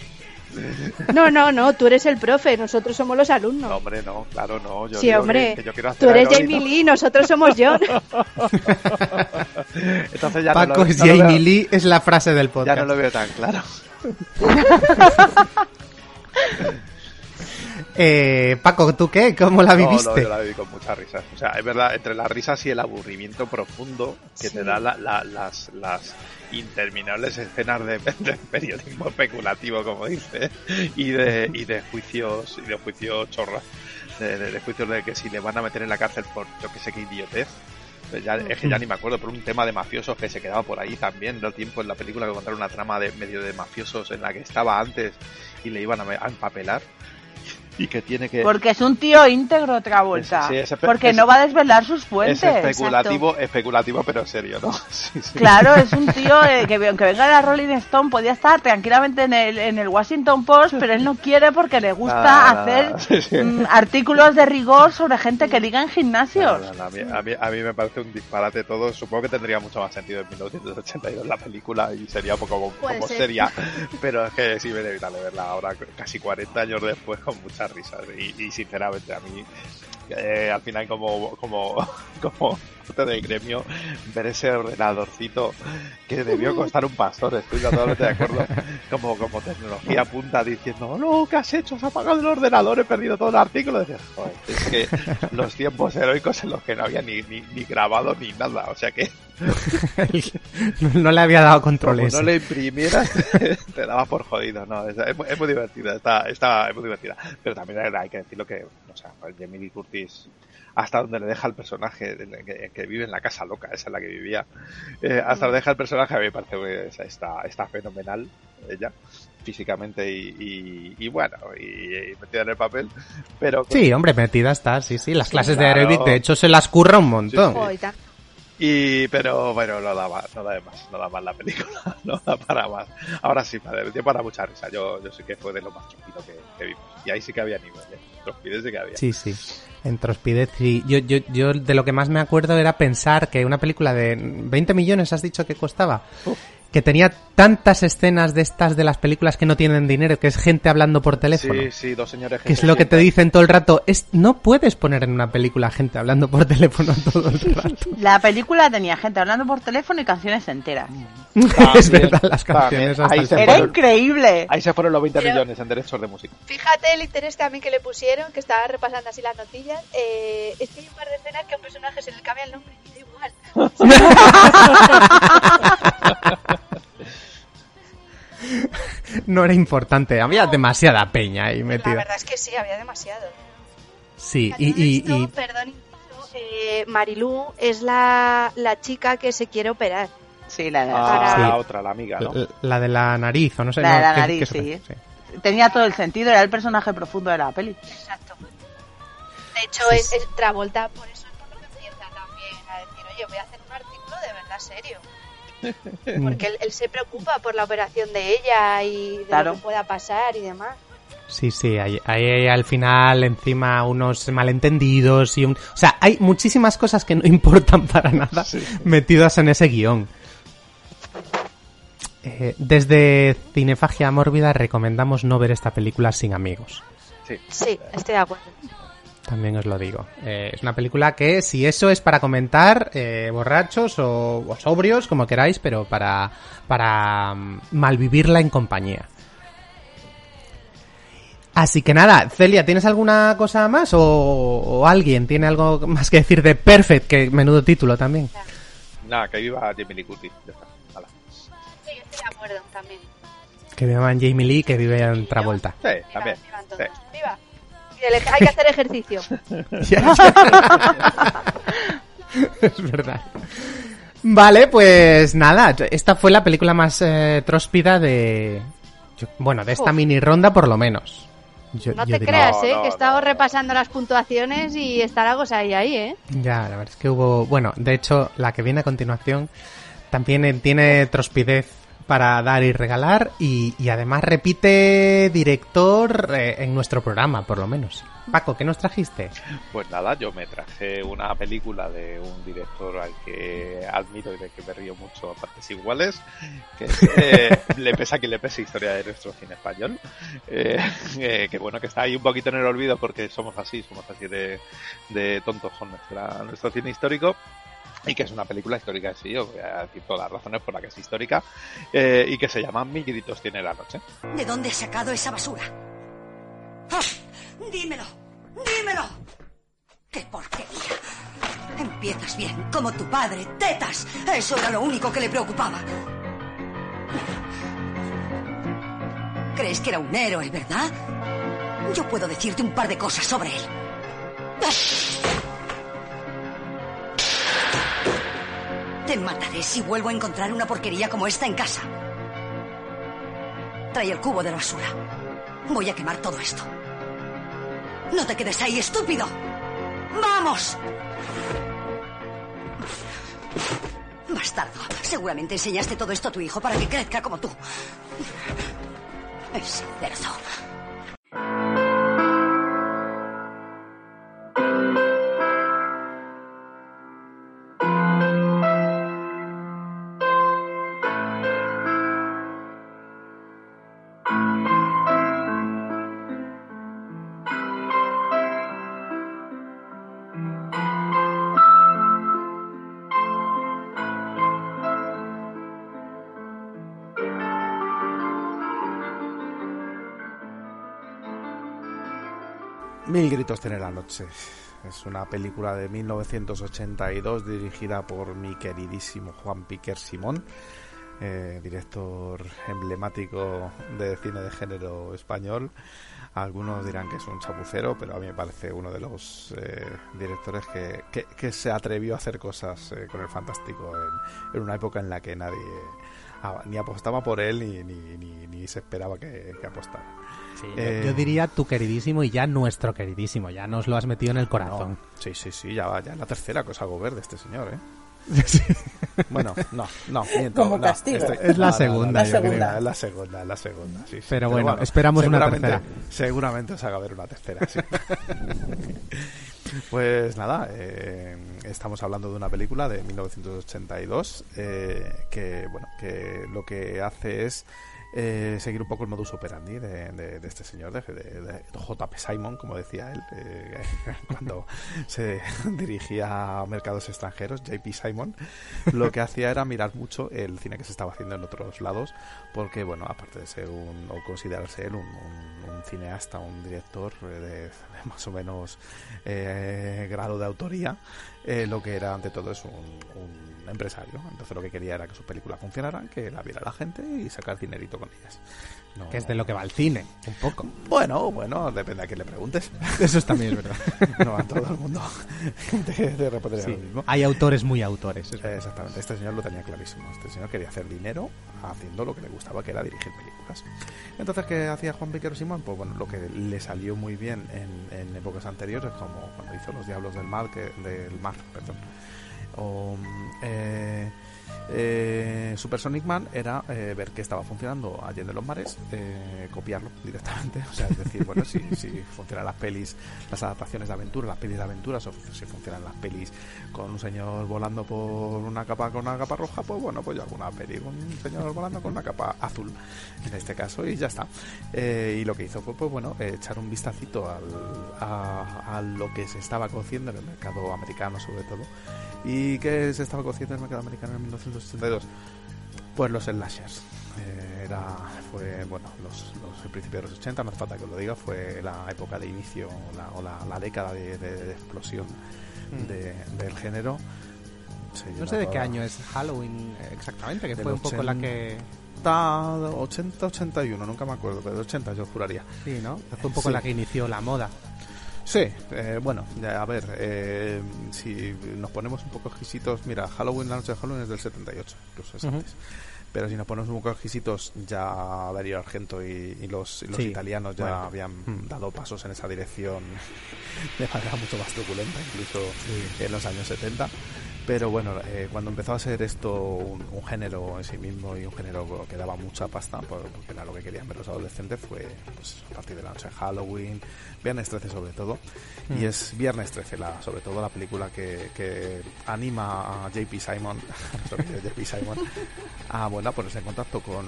No, no, no, tú eres el profe, nosotros somos los alumnos. No, hombre, no, claro, no. Yo sí, digo hombre, que, que yo quiero hacer tú eres Jamie ¿no? Lee, nosotros somos John. Entonces ya Paco no lo, es no lo Jamie veo- Lee es la frase del Ya podcast. no lo veo tan claro. Eh, Paco, ¿tú qué? ¿Cómo la No, viviste? no, yo la viví con muchas risas. O sea, es verdad, entre las risas y el aburrimiento profundo que te da la- la- las, las interminables escenas de, (laughs) de periodismo especulativo, como dice, y de, y de juicios, y de juicios chorras, de, de- de juicios de que si le van a meter en la cárcel por yo que sé qué idiotez. Ya, es que ya ni me acuerdo, por un tema de mafiosos que se quedaba por ahí también, no tiempo en la película que contaron una trama de medio de mafiosos en la que estaba antes y le iban a, a empapelar y que tiene que Porque es un tío íntegro Travolta. Sí, sí, ese- porque es- no va a desvelar sus fuentes. es especulativo, especulativo pero serio, ¿no? (laughs) Sí, sí. Claro, es un tío eh, que aunque venga de la Rolling Stone podía estar tranquilamente en el, en el Washington Post, pero él no quiere porque le gusta Nada, hacer nada, (laughs) sí, sí. mm, artículos de rigor sobre gente que liga en gimnasios. No, a, mí, a, mí, a mí me parece un disparate todo. Supongo que tendría mucho más sentido en 1982 la película y sería un poco como, como ser. seria. (laughs) Pero es que es inevitable verla ahora, casi 40 años después, con muchas risas. Y, sinceramente, a mí, eh, al final, como, como, (laughs) como parte del gremio, ver ese ordenadorcito que debió costar un pastor, estoy totalmente de acuerdo. Como, como tecnología punta diciendo, no, ¿qué has hecho? Se ha apagado el ordenador, he perdido todo el artículo. Joder, es que los tiempos heroicos en los que no había ni, ni, ni grabado ni nada, o sea que no, (laughs) no le había dado como controles. no le imprimieras (laughs) te daba por jodido, no, es, es muy- es muy divertida, está, está es muy divertida, pero también hay- que decirlo que, o sea, Jamie Lee Curtis hasta donde le deja el personaje de- que, que vive en la casa loca, esa es la que vivía, eh, hasta donde deja el personaje a mí me parece que está, está fenomenal ella físicamente y, y, y bueno y, y metida en el papel pero con- Sí, hombre, metida está, sí, sí. Las Sí, clases claro. de aeróbic, de hecho, se las curra un montón. Y tal. Y, pero bueno, no da más, no da de más, no da más la película, (laughs) no da para más. Ahora sí, padre, dio para mucha risa. Yo, yo sé que fue de lo más chupito que, que vimos. Y ahí sí que había nivel, ¿eh? Los pides sí que había. Sí, sí. En Trospidez, sí. Yo, yo, yo de lo que más me acuerdo era pensar que una película de 20 millones, has dicho que costaba, que tenía tantas escenas de estas de las películas que no tienen dinero, que es gente hablando por teléfono. Sí, sí, dos señores Que es lo que te dicen todo el rato. Es, no puedes poner en una película gente hablando por (laughs) teléfono todo el rato. La película tenía gente hablando por teléfono y canciones enteras. (laughs) es verdad, las canciones hasta ahí se Era fueron- increíble. Ahí se fueron los 20 Pero- millones en derechos de música. Fíjate el interés también que le pusieron, que estaba repasando así las notillas. Eh, es que hay un par de escenas que a un personaje se le cambia el nombre y da igual. (laughs) No era importante. Había demasiada peña ahí La metida. verdad es que sí, había demasiado. Sí, y, y, Esto, y- perdón, eh, Marilú es la, la chica que se quiere operar. Sí, la de Ah, Para- la Sí. otra, la amiga, ¿no? la de la nariz, o no sé. La de no, la ¿qué- nariz, qué sí. es? tenía todo el sentido, era el personaje profundo de la peli. Exacto. De hecho, es, es Travolta, por eso es por lo que empieza también a decir, oye, voy a hacer un artículo de verdad serio. Porque él, él se preocupa por la operación de ella y de Claro. lo que pueda pasar y demás. Sí, sí, hay, hay al final encima unos malentendidos y un... O sea, hay muchísimas cosas que no (laughs) importan para nada metidas en ese guion. Eh, desde Cinefagia Mórbida recomendamos no ver esta película sin amigos. Sí. Sí, estoy de acuerdo. También os lo digo. Eh, es una película que, si eso es para comentar, eh, borrachos o, o sobrios, como queráis, pero para, para mm, malvivirla en compañía. Así que nada, Celia, ¿tienes alguna cosa más? ¿O, o alguien tiene algo más que decir de Perfect? Que menudo título también. Nada, que viva Jamie Lee Curtis. Ya está. Hala. Sí, yo estoy de acuerdo también. Que viva en Jamie Lee, que vive en Travolta. Sí, también. Vivan hay que hacer ejercicio. (laughs) (laughs) es verdad. Vale, pues nada, esta fue la película más eh, tróspida de... yo- bueno, de esta Uf. mini ronda por lo menos. Yo- No yo te diría- creas, ¿eh? que he estado repasando las puntuaciones y está la cosa ahí, ahí, ¿eh? Ya, la verdad es que hubo... Bueno, de hecho, la que viene a continuación también eh, tiene trospidez para dar y regalar y, y además repite director eh, en nuestro programa, por lo menos. Paco, ¿qué nos trajiste? Pues nada, yo me traje una película de un director al que admiro y de que me río mucho a partes iguales, que eh, le pesa que le pese historia de nuestro cine español, eh, eh, que bueno, que está ahí un poquito en el olvido porque somos así, somos así de, de tontos con nuestra, nuestro cine histórico. (laughs) Y que es una película histórica en sí, os voy a decir todas las razones por las que es histórica, eh, y que se llama Mil tiene la noche. ¿De dónde has sacado esa basura? ¡Ah! Dímelo, dímelo. ¡Qué porquería! Empiezas bien, como tu padre, tetas. Eso era lo único que le preocupaba. Crees que era un héroe, ¿verdad? Yo puedo decirte un par de cosas sobre él. Te mataré si vuelvo a encontrar una porquería como esta en casa. Trae el cubo de la basura. Voy a quemar todo esto. No te quedes ahí, estúpido. ¡Vamos! Bastardo, seguramente enseñaste todo esto a tu hijo para que crezca como tú. Ese cerdo. Mil gritos tiene la noche. Es una película de 1982 dirigida por mi queridísimo Juan Piquer Simón, eh, director emblemático de cine de género español. Algunos dirán que es un chapucero, pero a mí me parece uno de los eh, directores que, que- se atrevió a hacer cosas eh, con el fantástico en, una época en la que nadie ni apostaba por él ni, ni, ni- ni se esperaba que, que apostara. Eh, Yo diría tu queridísimo y ya nuestro queridísimo, ya nos lo has metido en el corazón. Sí, sí, sí, ya va, ya es la tercera cosa hago ver de este señor, ¿eh? (laughs) Bueno, no, no, miento, Como no, castigo. Es la no, no, segunda, no, yo creo. Es la segunda, es la segunda, sí, sí. Pero bueno, esperamos una seguramente- tercera. Seguramente os haga ver una tercera, sí. (laughs) Pues nada, eh, estamos hablando de una película de 1982 eh, que, bueno, que lo que hace es eh, seguir un poco el modus operandi de, este señor, de, JP Simon, como decía él, eh, (laughs) cuando se (laughs) dirigía a mercados extranjeros, JP Simon, lo que hacía era mirar mucho el cine que se estaba haciendo en otros lados, porque, bueno, aparte de ser un, o considerarse él un, un- cineasta, un director de, más o menos eh, grado de autoría, eh, lo que era ante todo es un empresario. Entonces lo que quería era que sus películas funcionaran, que la viera la gente y sacar dinerito con ellas. No, que es de lo que va el cine, un poco. Bueno, bueno, depende a quién le preguntes. (laughs) Eso también es verdad. (laughs) no a todo el mundo (laughs) Sí, lo mismo. Hay autores muy autores. Exactamente, este señor lo tenía clarísimo. Este señor quería hacer dinero haciendo lo que le gustaba, que era dirigir películas. Entonces, ¿qué hacía Juan Piquero Simón? Pues bueno, lo que le salió muy bien en, en épocas anteriores, como cuando hizo Los Diablos del Mar, que, del Mar, perdón. O, eh, eh, Super Sonic Man era eh, ver qué estaba funcionando allí en los mares, eh, copiarlo directamente. (laughs) O sea, es decir, bueno, si, funcionan las pelis, las adaptaciones de aventura, las pelis de aventuras, o si funcionan las pelis con un señor volando por una capa con una capa roja, pues bueno, pues yo hago una peli con un señor volando con una capa azul, en este caso, y ya está. Y lo que hizo fue, pues bueno, echar un vistacito al, a, a lo que se estaba cociendo en el mercado americano, sobre todo. ¿Y qué se estaba cociendo en el mercado americano en 1962? Pues los slashers. Eh, era, fue, bueno, los, los, el principio de los 80, no hace falta que os lo diga, fue la época de inicio la, o la, la década de, de- de explosión Mm. de- del género. Se No sé de qué año es Halloween eh, exactamente, que fue un poco la que... 80, 81, nunca me acuerdo, pero de 80 yo juraría. Sí, ¿no? Fue un poco Sí. la que inició la moda. Sí, eh, bueno, ya, a ver, eh, si nos ponemos un poco exquisitos, mira, Halloween, la noche de Halloween es del 78, incluso es Ujú. antes. Pero si nos ponemos un poco exquisitos, ya Darío Argento y, y los, y los Sí, italianos ya bueno. habían Mm. dado pasos en esa dirección (laughs) de manera mucho más truculenta, incluso en los años 70. Pero bueno, eh, cuando empezó a ser esto un, un género en sí mismo y un género que daba mucha pasta, por- porque era lo que querían ver los adolescentes, fue pues, a partir de la noche de Halloween, Viernes 13 sobre todo. Y Mm. es Viernes 13, la, sobre todo la película que, que anima a JP Simon, (laughs) JP Simon, a bueno, a ponerse en contacto con,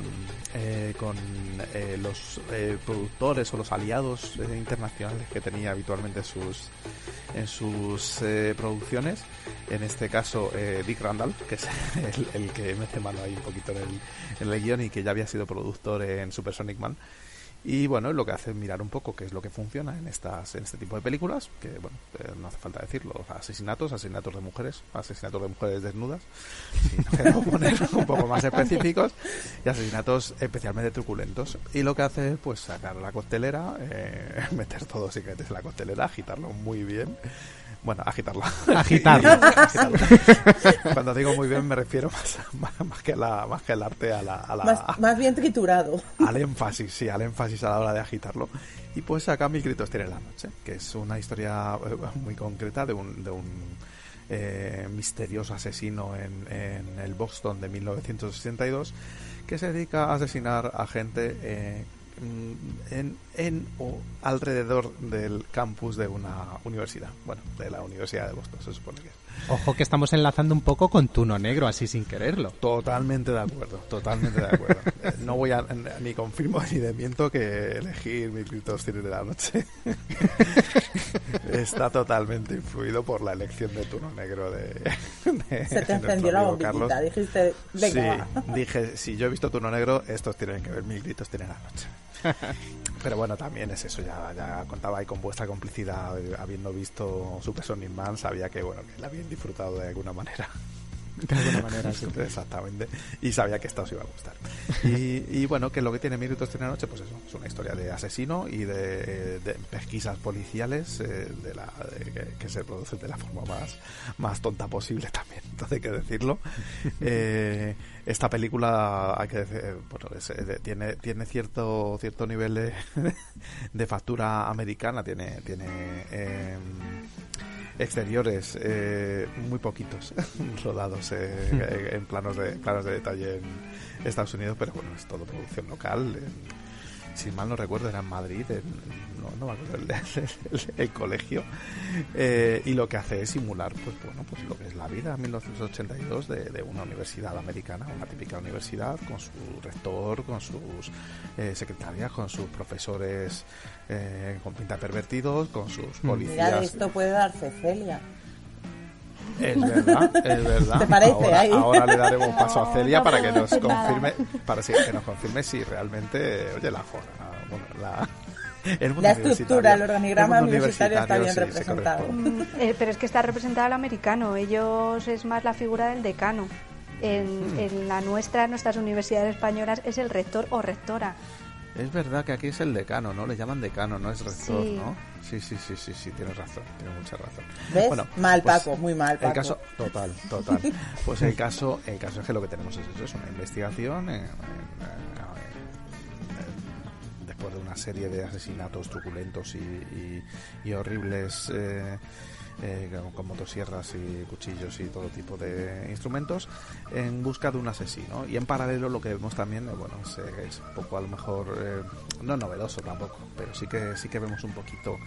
eh, con eh, los eh, productores o los aliados eh, internacionales que tenía habitualmente en sus, en sus eh, producciones. En este caso, eh, Dick Randall, que es (laughs) el, el que mete mano ahí un poquito en el, en el guion y que ya había sido productor en Super Sonic Man. Y bueno, lo que hace es mirar un poco qué es lo que funciona en estas en este tipo de películas, que bueno, eh, no hace falta decirlo, asesinatos, asesinatos de mujeres, asesinatos de mujeres desnudas, (laughs) si poner un poco más específicos, y asesinatos especialmente truculentos. Y lo que hace es pues sacar la costelera, eh, (laughs) meter todo sin que en la costelera, agitarlo muy bien. Bueno, agitarlo. Agitarlo. (laughs) Agitarlo. Cuando digo muy bien me refiero más, más, más que a la, más que al arte a la, a la, Más, más bien triturado. al énfasis, sí, al énfasis a la hora de agitarlo. Y pues acá Mil Gritos tiene la noche, que es una historia eh, muy concreta de un, de un eh, misterioso asesino en, en el Boston de 1962 que se dedica a asesinar a gente eh, en, en o alrededor del campus de una universidad. Bueno, de la Universidad de Boston, se supone que es. Ojo que estamos enlazando un poco con Tuno Negro, así sin quererlo. Totalmente de acuerdo, totalmente de acuerdo. (laughs) Eh, No voy a ni confirmo ni desmiento que elegir mis gritos cine de la noche (laughs) está totalmente influido por la elección de turno negro de, de Se te encendió la bombillita. Carlos. Dijiste, venga, Sí, (laughs) dije, si yo he visto turno negro, estos tienen que ver mil gritos tiene la noche. Pero bueno, también es eso, ya, ya contaba ahí con vuestra complicidad, eh, habiendo visto Super Sonic Man, sabía que bueno, que la disfrutado de alguna manera. De alguna manera, sí. (laughs) Exactamente. Y sabía que esta os iba a gustar. Y, y bueno, que lo que tiene Minutos tiene noche, pues eso, es una historia de asesino y de, de pesquisas policiales eh, de la, de- que, que se producen de la forma más, más tonta posible también, (laughs) entonces hay que decirlo. (laughs) Eh, esta película hay que decir, eh, bueno, es, eh, tiene, tiene cierto, cierto nivel de, de factura americana, tiene, tiene eh, exteriores eh, muy poquitos (laughs) rodados eh, (laughs) en planos de planos de detalle en Estados Unidos pero bueno es todo producción local si mal no recuerdo era en Madrid en- no, no me acuerdo el, el- el colegio Eh, y lo que hace es simular pues bueno pues lo que es la vida en 1982 de, de una universidad americana una típica universidad con su rector con sus eh, secretarias con sus profesores eh, con pinta pervertidos con sus policías esto puede dar Celia. Es verdad, es verdad. ¿Te parece ahora, ahí? ahora le daremos paso a Celia No para que nos confirme, para que nos confirme si realmente, oye, la forma, bueno, la, (laughs) el mundo La estructura, el organigrama mundo universitario está bien sí, representado. eh, pero es que está representado el americano. Ellos es más la figura del decano. En, Hmm. en la nuestra, en nuestras universidades españolas, es el rector o rectora. Es verdad que aquí es el decano, ¿no? Le llaman decano, no es rector, Sí. ¿no? Sí, sí, sí, sí, sí, tienes razón, tienes mucha razón. ¿Ves? Bueno, Mal, pues, Paco, muy mal, Paco. El caso, total, total. Pues el caso, el caso es que lo que tenemos es eso, es una investigación en- en- en- después de una serie de asesinatos truculentos y, y- y horribles eh, eh, con, con motosierras y cuchillos y todo tipo de instrumentos en busca de un asesino. Y en paralelo lo que vemos también eh, bueno es, eh, es un poco a lo mejor eh, no novedoso tampoco pero sí que sí que vemos un poquito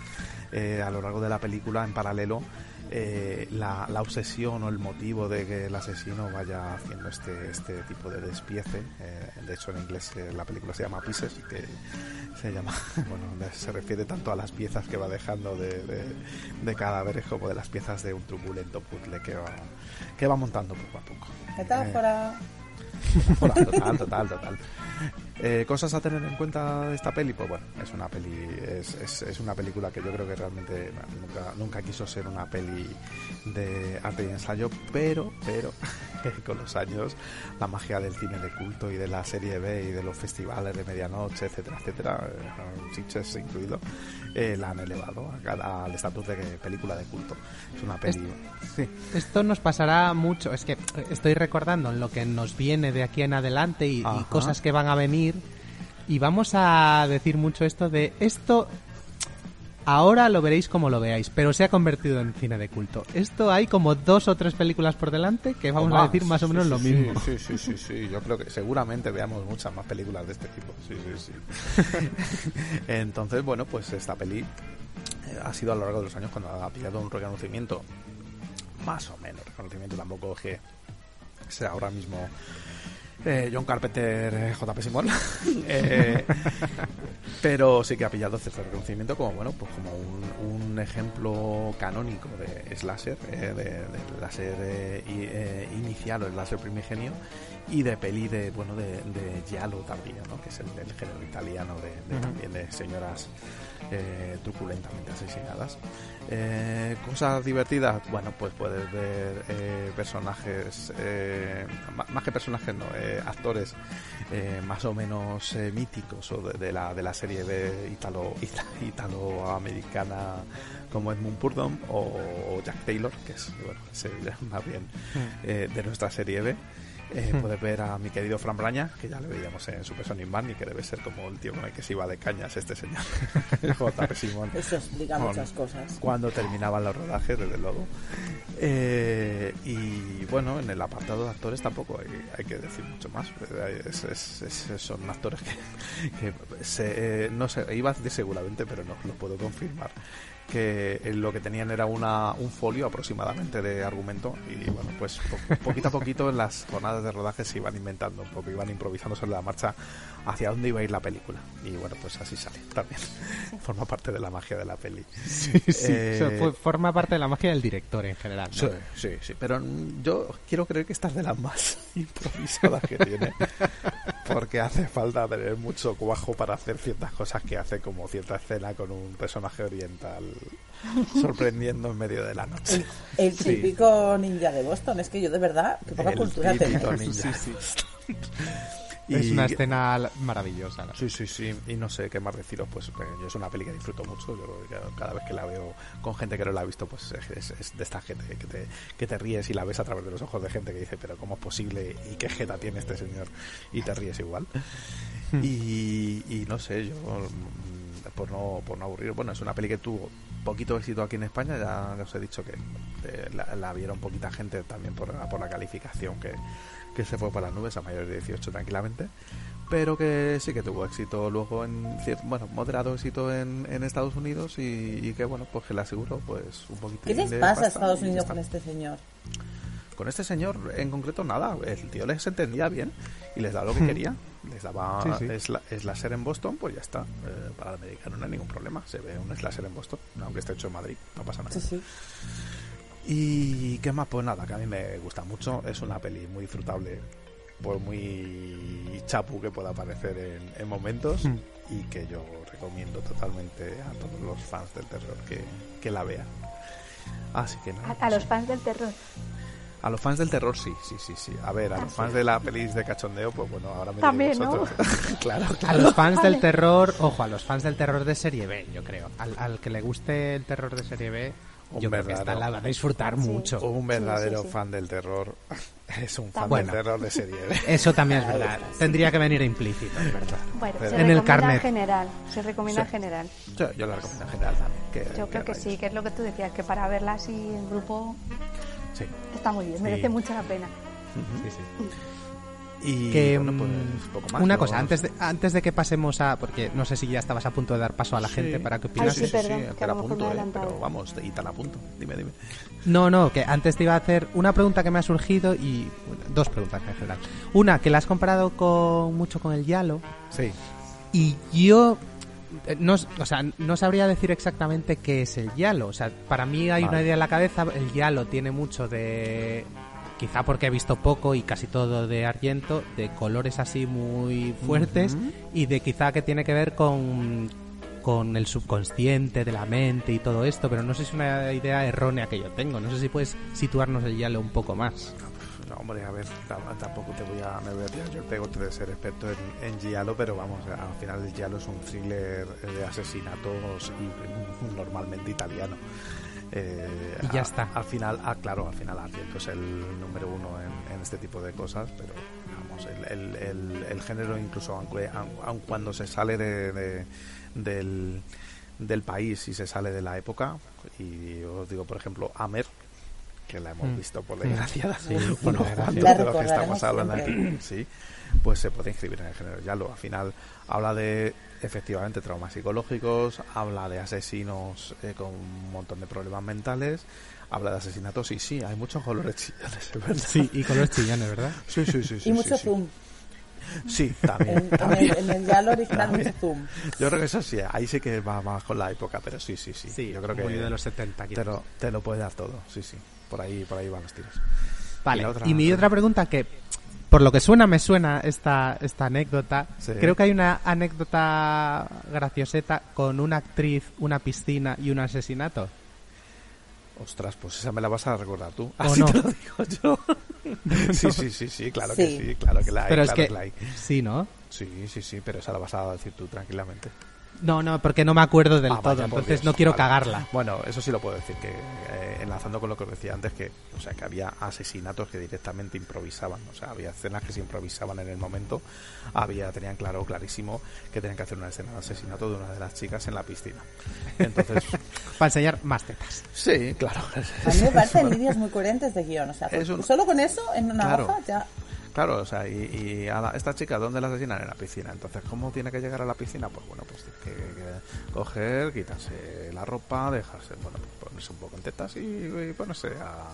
a lo largo de la película en paralelo eh, la, la obsesión o el motivo de que el asesino vaya haciendo este este tipo de despiece. Eh, de hecho en inglés eh, la película se llama Pieces que se llama (laughs) bueno se refiere tanto a las piezas que va dejando de, de, de cadáveres como de las piezas de un truculento puzzle que va que va montando poco a poco. Metáfora. Metáfora, (laughs) total total total Eh, cosas a tener en cuenta de esta peli, pues bueno, es una peli, es, es, es una película que yo creo que realmente nunca, nunca quiso ser una peli de arte y ensayo, pero, pero, (laughs) con los años, la magia del cine de culto y de la serie B y de los festivales de medianoche, etcétera, etcétera, eh, Sitges incluido, eh, la han elevado a- al estatus de película de culto. Es una peli. Sí. Esto nos pasará mucho. Es que estoy recordando en lo que nos viene de aquí en adelante y, y cosas que van a venir. Y vamos a decir mucho esto de esto. Ahora lo veréis como lo veáis, pero se ha convertido en cine de culto. Esto hay como dos o tres películas por delante que vamos a decir más o menos sí, lo sí, mismo. Sí, sí, sí, sí. Yo creo que seguramente veamos muchas más películas de este tipo. Sí, sí, sí. (laughs) Entonces, bueno, pues esta peli eh, ha sido a lo largo de los años cuando ha pillado un reconocimiento, más o menos reconocimiento, tampoco que sea ahora mismo eh, John Carpenter, eh, JP Simón. (laughs) Eh, pero sí que ha pillado cierto reconocimiento como bueno pues como un, un ejemplo canónico de slasher eh, de, de slasher eh, inicial o slasher primigenio y de peli de bueno de, de giallo tardío ¿no? que es el del género italiano de, también de señoras eh, truculentamente asesinadas. Eh, cosas divertidas bueno pues puedes ver eh, personajes más que personajes no actores más o menos míticos o de, de la de la serie B italo ita- italoamericana como Edmund Purdom o, Jack Taylor que es bueno se llama bien eh, de nuestra serie B eh, Hmm. puedes ver a mi querido Fran Braña, que ya le veíamos en Super Sonic Man y que debe ser como el tío con el que se iba de cañas este señor, (laughs) J.P. Simón. Eso explica muchas cosas. Cuando terminaban los rodajes, desde luego. Eh, y bueno, en el apartado de actores tampoco hay, hay que decir mucho más. Es- es- es- son actores que, que se, eh, no sé, iba a decir seguramente, pero no lo puedo confirmar que lo que tenían era una, un folio aproximadamente de argumento y bueno pues po- poquito a poquito en las jornadas de rodaje se iban inventando un poco iban improvisando sobre la marcha hacia dónde iba a ir la película y bueno pues así sale también (laughs) forma parte de la magia de la peli Sí, sí. Eh, forma parte de la magia del director en general. ¿no? Sí, sí, sí. Pero yo quiero creer que esta es de las más (laughs) improvisadas que tiene. Porque hace falta tener mucho cuajo para hacer ciertas cosas que hace, como cierta escena con un personaje oriental sorprendiendo en medio de la noche. El Sí. típico ninja de Boston, es que yo de verdad, que poca El cultura tengo. ninja. Sí, Es una escena maravillosa. ¿no? Sí, sí, sí. Y no sé qué más deciros. Pues eh, yo es una peli que disfruto mucho. Yo cada vez que la veo con gente que no la ha visto, pues es, de esta gente que te, que te ríes y la ves a través de los ojos de gente que dice, pero ¿cómo es posible? ¿Y qué jeta tiene este señor? Y te ríes igual. y, y no sé, yo mm, por no, por no aburrir, bueno, es una peli que tuvo poquito éxito aquí en España, ya, os he dicho que eh, la, la vieron poquita gente también por, la- por la calificación que, que se fue para las nubes a mayores de 18 tranquilamente, pero que sí que tuvo éxito luego en, bueno, moderado éxito en, en Estados Unidos y, y que bueno, pues que le aseguro pues un poquito ¿Qué les pasa a Estados Unidos con este señor? con este señor en concreto nada, el tío les entendía bien y les daba lo que (laughs) quería. Les daba Sí, sí. sla- slasher en Boston, pues ya está. Eh, para el americano no hay ningún problema. Se ve un slasher en Boston, aunque esté hecho en Madrid, no pasa nada. Sí, sí. Y qué más, pues nada, que a mí me gusta mucho. Es una peli muy disfrutable, por muy chapu que pueda parecer en, en momentos. Mm. Y que yo recomiendo totalmente a todos los fans del terror que, que la vean. Así que nada. A, a los fans del terror. A los fans del terror sí, sí, sí, sí. A ver, a Ah, los fans de la pelis de cachondeo, pues bueno, ahora me También, ¿no? (laughs) claro, A los fans del terror, ojo, a los fans del terror de serie B, yo creo. Al, al que le guste el terror de serie B, Un yo creo que verdadero- esta la va a disfrutar mucho. Un verdadero Sí, sí, sí. fan del terror (laughs) es un fan Bueno. del terror de serie. B. (laughs) Eso también es verdad. Tendría que venir implícito, es verdad. Bueno, Pero- se En el recomienda en carnet. general. Se recomienda general. Yo, yo la recomiendo en general también. Que, Yo creo que sí, que es lo que tú decías, que para verla así en grupo Sí. está muy bien, Sí. merece mucho la pena. Sí, sí. Y que bueno, mm, pues, poco más, una ¿no? cosa antes de antes de que pasemos a porque no sé si ya estabas a punto de dar paso a la Sí. gente para que Ay, opinas sí, perdón, que a espera lo a mejor punto, eh, pero vamos, y tan a punto. Dime, dime. no no que antes te iba a hacer una pregunta que me ha surgido y dos preguntas en general una que la has comparado con mucho con el Yalo Sí. y yo no, o sea, no sabría decir exactamente qué es el Yalo. O sea, para mí hay una idea en la cabeza. El Yalo tiene mucho de. Quizá porque he visto poco y casi todo de Argento, de colores así muy fuertes y de quizá que tiene que ver con, con el subconsciente de la mente y todo esto, pero no sé si es una idea errónea que yo tengo. No sé si puedes situarnos el Yalo un poco más. Hombre, a ver, tam- tampoco te voy a, me voy a tirar yo el pego de ser experto en, en Giallo, pero vamos, al final el Giallo es un thriller de asesinatos y, mm, normalmente italiano. Eh, Y ya a- está. Al final, ah, claro, al final Argento es el número uno en, en este tipo de cosas, pero vamos, el, el, el- el género incluso, aunque aun, aun cuando se sale de, de- del, del país y se sale de la época, y os digo, por ejemplo, Amer, que la hemos Mm. visto por Mm. desgracia, (laughs) Sí, La de los que estamos hablando aquí, (laughs) sí, pues se puede inscribir en el género Yalo. Al final habla de efectivamente traumas psicológicos, habla de asesinos eh, con un montón de problemas mentales, habla de asesinatos y sí, hay muchos colores chillones, (laughs) verdad. Sí, y colores chillones, ¿verdad? Sí, sí, sí. sí y mucho sí, sí. zoom. Sí, también. En, el, en el Yalo original También. mucho zoom. Yo creo que eso sí, ahí sí que va más con la época, pero sí, sí, sí. Sí, yo creo que de los 70 te lo, te lo puede dar todo, sí, sí. Por ahí, por ahí van los tiros. Vale, otra- y mi otra pregunta que, por lo que suena, me suena esta, esta anécdota. Sí. Creo que hay una anécdota gracioseta con una actriz, una piscina y un asesinato. Ostras, pues esa me la vas a recordar tú. ¿O (laughs) Así no? te lo digo yo. (laughs) sí, sí, sí, sí, claro que Sí. claro que la hay. Pero es claro que- la hay. sí, ¿no? Sí, sí, sí, pero esa la vas a decir tú tranquilamente. No, no, porque no me acuerdo del Ah, todo, entonces Dios. no quiero Vale. cagarla. Bueno, eso sí lo puedo decir, que eh, enlazando con lo que os decía antes, que, o sea, que había asesinatos que directamente improvisaban, o sea, había escenas que se improvisaban en el momento, había, tenían claro, clarísimo, que tenían que hacer una escena de asesinato de una de las chicas en la piscina. Entonces, (laughs) Para enseñar más tetas. sí, claro. A mí me (laughs) parecen líneas muy coherentes de guion. O sea, un- solo con eso, en una Claro. hoja, ya. Claro, o sea, y, y a la- esta chica, ¿dónde la asesinan? En la piscina. Entonces, ¿cómo tiene que llegar a la piscina? Pues bueno, pues tiene que, que coger, quitarse la ropa, dejarse, bueno, pues ponerse un poco en tetas y, y ponerse a,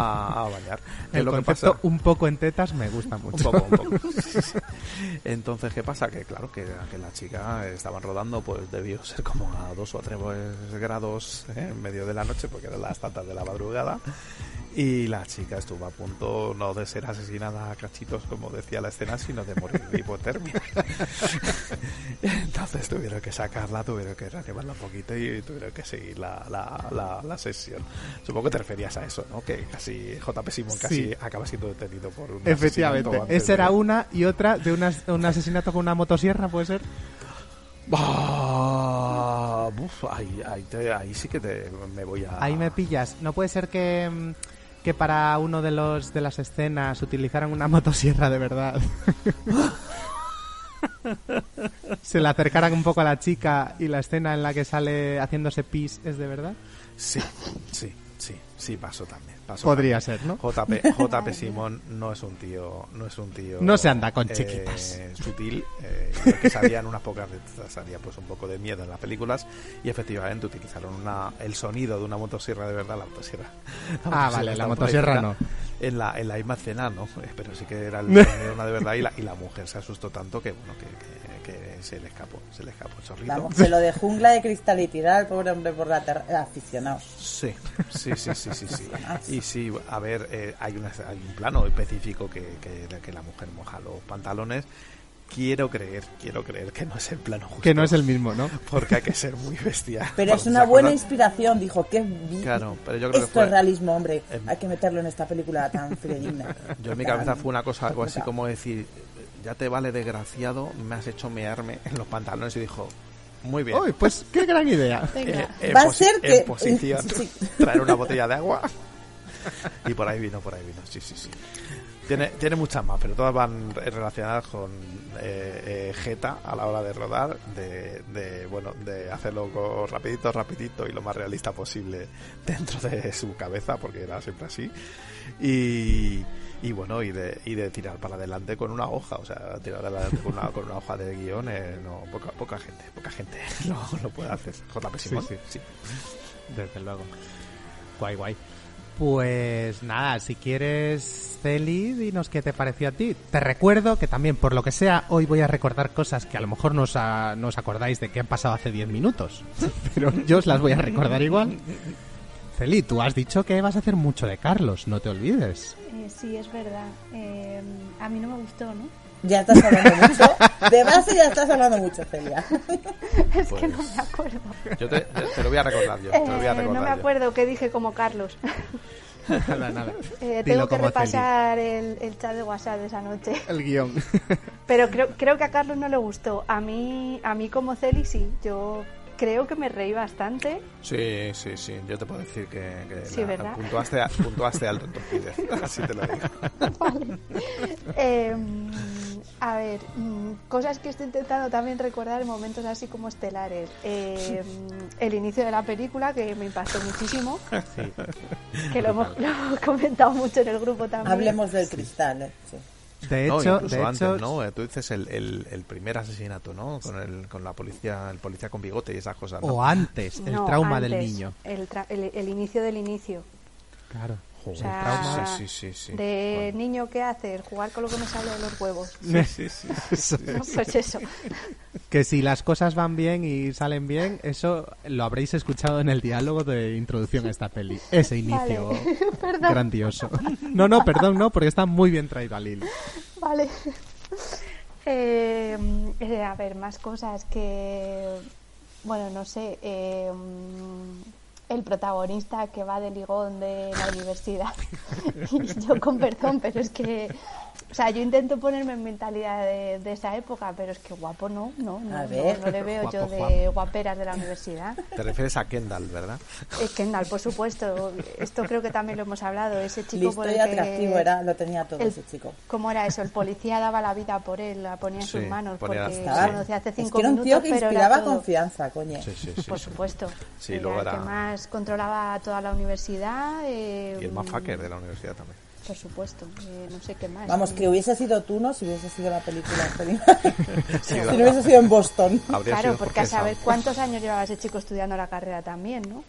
a, a bañar. ¿Qué es El lo que pasa? un poco en tetas me gusta mucho. Un poco, un poco. (laughs) Entonces, ¿qué pasa? Que claro, que, que la chica estaban rodando, pues debió ser como a dos o tres grados ¿eh? en medio de la noche, porque eran las tantas de la madrugada. Y la chica estuvo a punto no de ser asesinada a cachitos, como decía la escena, sino de morir de hipotermia. (laughs) Entonces tuvieron que sacarla, tuvieron que reanimarla un poquito y tuvieron que seguir la, la, la, la sesión. Supongo que te referías a eso, ¿no? Que casi JP Simón casi Sí. acaba siendo detenido por un Efectivamente. Esa era de- una y otra de una- un asesinato con una motosierra, ¿puede ser? Ah, uf, ahí, ahí, te- ahí sí que te, me voy a... Ahí me pillas. No puede ser que, mm, que para uno de los de las escenas utilizaran una (laughs) motosierra de verdad. (laughs) Se le acercaran un poco a la chica y la escena en la que sale haciéndose pis es de verdad. Sí, sí, sí, sí, pasó también. Pasó Podría ser, ¿no? JP, JP Simón no es un tío, no es un tío... No se anda con eh, chiquitas. sutil, eh, y lo que salían unas pocas veces salía pues un poco de miedo en las películas y efectivamente utilizaron una, el sonido de una motosierra de verdad, la motosierra. Ah, motosierra vale, la motosierra no. En la, en la misma escena no, eh, pero sí que era el (laughs) de una de verdad y la, y la mujer se asustó tanto que bueno, que- que se le escapó, se le escapó el chorrito. Vamos, se lo de jungla de cristal y tirar al pobre hombre por la terra. Aficionados. Sí, sí, sí, sí, sí, sí. Y sí, a ver, eh, hay, una, hay un plano específico que, que, que la mujer moja los pantalones quiero creer, quiero creer que no es el plano justo. Que no es el mismo, ¿no? (laughs) Porque hay que ser muy bestia. Pero es (laughs) una buena inspiración, dijo. que vi- Claro, pero yo creo que Esto fue- es realismo, hombre. Hay que meterlo en esta película tan fidedigna. (laughs) Yo en mi cabeza fue una cosa algo así como decir, ya te vale desgraciado, me has hecho mearme en los pantalones y dijo, muy bien. Uy, pues qué gran idea. (laughs) Venga. en Va a ser en que- (laughs) posición, sí. traer una botella de agua. Y por ahí vino, por ahí vino, sí, sí, sí. Tiene, tiene muchas más, pero todas van relacionadas con eh, eh, Jeta a la hora de rodar, de, de, bueno, de hacerlo rapidito, rapidito y lo más realista posible dentro de su cabeza, porque era siempre así. Y, y bueno, y de, y de tirar para adelante con una hoja, o sea, tirar adelante con una, con una hoja de guion, eh, no, poca, poca gente, poca gente (laughs) lo, lo puede hacer. JP Simón, Sí, sí. Desde luego. Guay, guay. Pues nada, si quieres, Celi, dinos qué te pareció a ti. Te recuerdo que también, por lo que sea, hoy voy a recordar cosas que a lo mejor no os, a- no os acordáis de que han pasado hace 10 minutos. (laughs) Pero yo os las voy a recordar igual. Celi, tú has dicho que vas a hacer mucho de Carlos, no te olvides. Eh, sí, es verdad. Eh, a mí no me gustó, ¿no? Ya estás hablando mucho. De base ya estás hablando mucho, Celia. (laughs) es Pues que no me acuerdo. Yo te, lo voy a recordar yo, te lo voy a Eh, recordar no me yo. acuerdo qué dije como Carlos. (laughs) nada, nada. Eh, tengo que repasar el, el chat de WhatsApp de esa noche. El guion. Pero creo, creo que a Carlos no le gustó. A mí, a mí como Celi sí. Yo creo que me reí bastante. Sí, sí, sí, yo te puedo decir que, que Sí, ¿verdad? puntuaste, puntuaste alto en Torpide, (laughs) así te lo digo. Vale. Eh, a ver, mm, cosas que estoy intentando también recordar en momentos así como estelares. Eh, el inicio de la película, que me impactó muchísimo, Sí. que lo hemos, lo hemos comentado mucho en el grupo también. Hablemos del cristal, eh. sí. De No, hecho, incluso de antes, hecho, ¿no? Eh, Tú dices el, el, el primer asesinato, ¿no? Con, el, con la policía, el policía con bigote y esas cosas, ¿no? o antes, el No, trauma del antes, niño. El, tra- el, el inicio del inicio. Claro. O sea, trauma. Sí, sí, sí, de niño, ¿qué haces? Jugar con lo que me sale de los huevos. Sí, sí, sí, sí, sí. (laughs) No, pues eso. Que si las cosas van bien y salen bien, eso lo habréis escuchado en el diálogo de introducción a esta peli. Ese inicio (laughs) Vale, grandioso. No, no, perdón, no, porque está muy bien traído al hilo. Vale. Eh, eh, a ver, más cosas que. Bueno, no sé. eh, el protagonista que va de ligón de la universidad. (laughs) y yo con perdón, pero es que. O sea, yo intento ponerme en mentalidad de, de esa época, pero es que guapo no, no, no, A no, ver. no le veo yo de guaperas de la universidad. Te refieres a Kendall, ¿verdad? Eh, Kendall, por supuesto. Esto creo que también lo hemos hablado. Ese chico Listo por el y atractivo que era, lo tenía todo el- ese chico. ¿Cómo era eso? El policía daba la vida por él, la ponía en Sí, sus manos ponía- porque Estaba- conocía hace Es cinco que era un minutos, tío que pero era inspiraba confianza, coño. Sí, sí, sí. Por sí. supuesto. Sí, era luego el que era- más controlaba toda la universidad. eh, Y el más fucker de la universidad también. Por supuesto. eh, no sé qué más. Vamos, que hubiese sido tú, ¿no? Si hubiese sido la película. (laughs) Sí, si no hubiese sido en Boston. (laughs) Habría Claro, sido porque a saber cuántos años llevaba ese chico estudiando la carrera también, ¿no?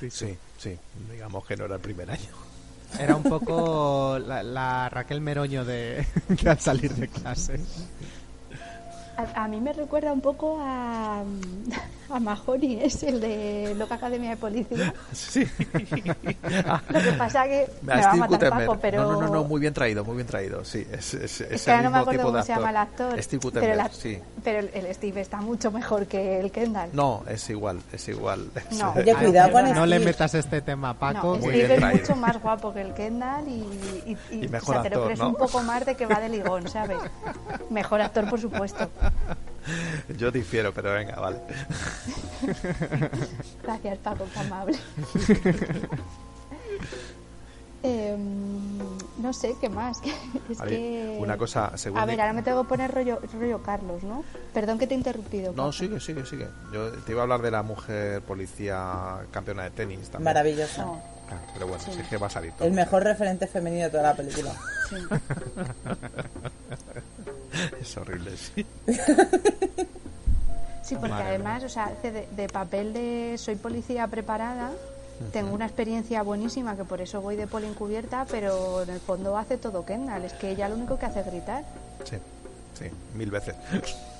Sí, sí, sí. Digamos que no era el primer año. (laughs) Era un poco la, la Raquel Meroño de, de al salir de clase. A, a mí me recuerda un poco a, (laughs) a Mahoney, es el de Loca Academia de Policía. Sí. (laughs) Lo que pasa que me, va a matar. Paco, pero... No, no, no, no, muy bien traído, muy bien traído. Sí, es, es, es Es que el ahora no me acuerdo cómo se llama el actor. Steve pero, sí. pero el, Steve está mucho mejor que el Kendall. No, es igual, es igual. No, Oye, cuidado con No le metas este tema a Paco. No, Muy Steve bien es mucho más guapo que el Kendall y, y, y- Y mejor o sea, actor, crees ¿no? un poco más de que va de ligón, ¿sabes? Mejor actor, por supuesto. (laughs) Yo difiero, pero venga, vale. (laughs) Gracias, Paco, qué amable. (laughs) Em, no sé, ¿qué más? Es A ver, que... una cosa, según A ver, ahora me tengo que poner rollo, rollo Carlos, ¿no? Perdón que te he interrumpido. No, Paco. sigue, sigue, sigue. Yo te iba a hablar de la mujer policía campeona de tenis también. Maravillosa. No, Claro, pero bueno, Sí. sí que va a salir todo. El mejor referente femenino de toda la película. sí. (laughs) es horrible, sí. Sí, porque Madre además, o sea, hace de, de papel de soy policía preparada, tengo una experiencia buenísima que por eso voy de poli encubierta, pero en el fondo hace todo Kendall, es que ella lo único que hace es gritar, Sí, sí, mil veces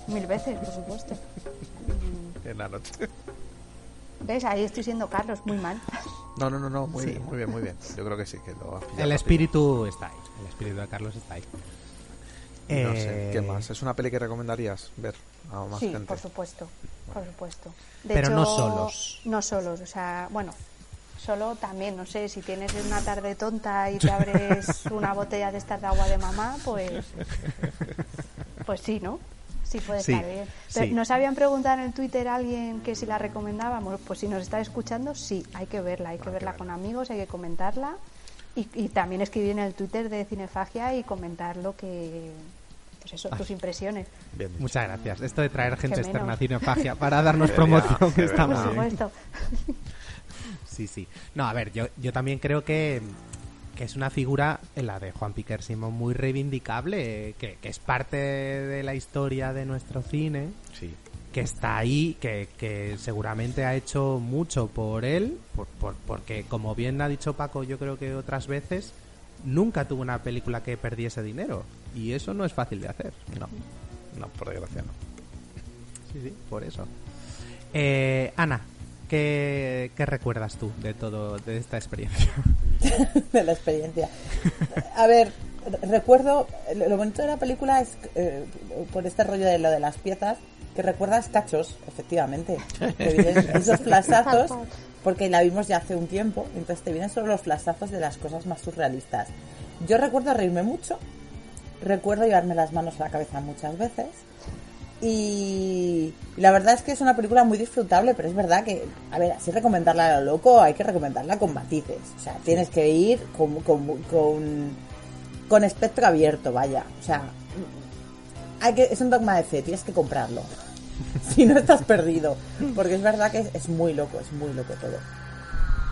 mil veces, por supuesto. en la noche. ¿Ves? Ahí estoy siendo Carlos, muy mal. No, no, no, no, muy Sí. bien, muy bien, muy bien. Yo creo que sí, que lo has El espíritu está ahí. El espíritu de Carlos está ahí. No sé, Eh, ¿qué más? ¿Es una peli que recomendarías ver a más sí, gente? por supuesto, por supuesto. De Pero no hecho, solos. No solos, o sea, bueno, solo también, no sé, si tienes una tarde tonta y te (laughs) abres una botella de estas de agua de mamá, pues, pues sí, ¿no? Sí puede Sí, estar bien. Pero sí. Nos habían preguntado en el Twitter a alguien que si la recomendábamos, pues si nos está escuchando, sí, hay que verla, hay que verla con amigos, hay que comentarla y, y también escribir en el Twitter de Cinefagia y comentar lo que, pues eso, tus impresiones. Muchas gracias. Esto de traer gente Que externa a. Cinefagia para (laughs) darnos promoción de está Por supuesto. Sí, sí. No, a ver, yo, yo también creo que, que es una figura, la de Juan Piquer Simón, muy reivindicable, que, que es parte de la historia de nuestro cine, Sí. que está ahí, que, que seguramente ha hecho mucho por él, por, por- porque como bien ha dicho Paco, yo creo que otras veces, nunca tuvo una película que perdiese dinero. Y eso no es fácil de hacer. No, no, por desgracia no. Sí, sí, por eso. Eh, Ana, ¿qué, ¿qué recuerdas tú de todo, de esta experiencia? (laughs) de la experiencia. A ver, re- recuerdo, lo bonito de la película es, eh, por este rollo de lo de las piezas, que recuerdas cachos, efectivamente. (laughs) Esos flashazos, porque la vimos ya hace un tiempo, entonces te vienen solo los flashazos de las cosas más surrealistas. Yo recuerdo reírme mucho, recuerdo llevarme las manos a la cabeza muchas veces. Y la verdad es que es una película muy disfrutable, pero es verdad que, a ver, así recomendarla a lo loco, hay que recomendarla con matices. O sea, tienes que ir con, con, con, con espectro abierto, vaya. O sea, hay que, es un dogma de fe, tienes que comprarlo. (laughs) si no estás perdido. Porque es verdad que es, es muy loco, es muy loco todo.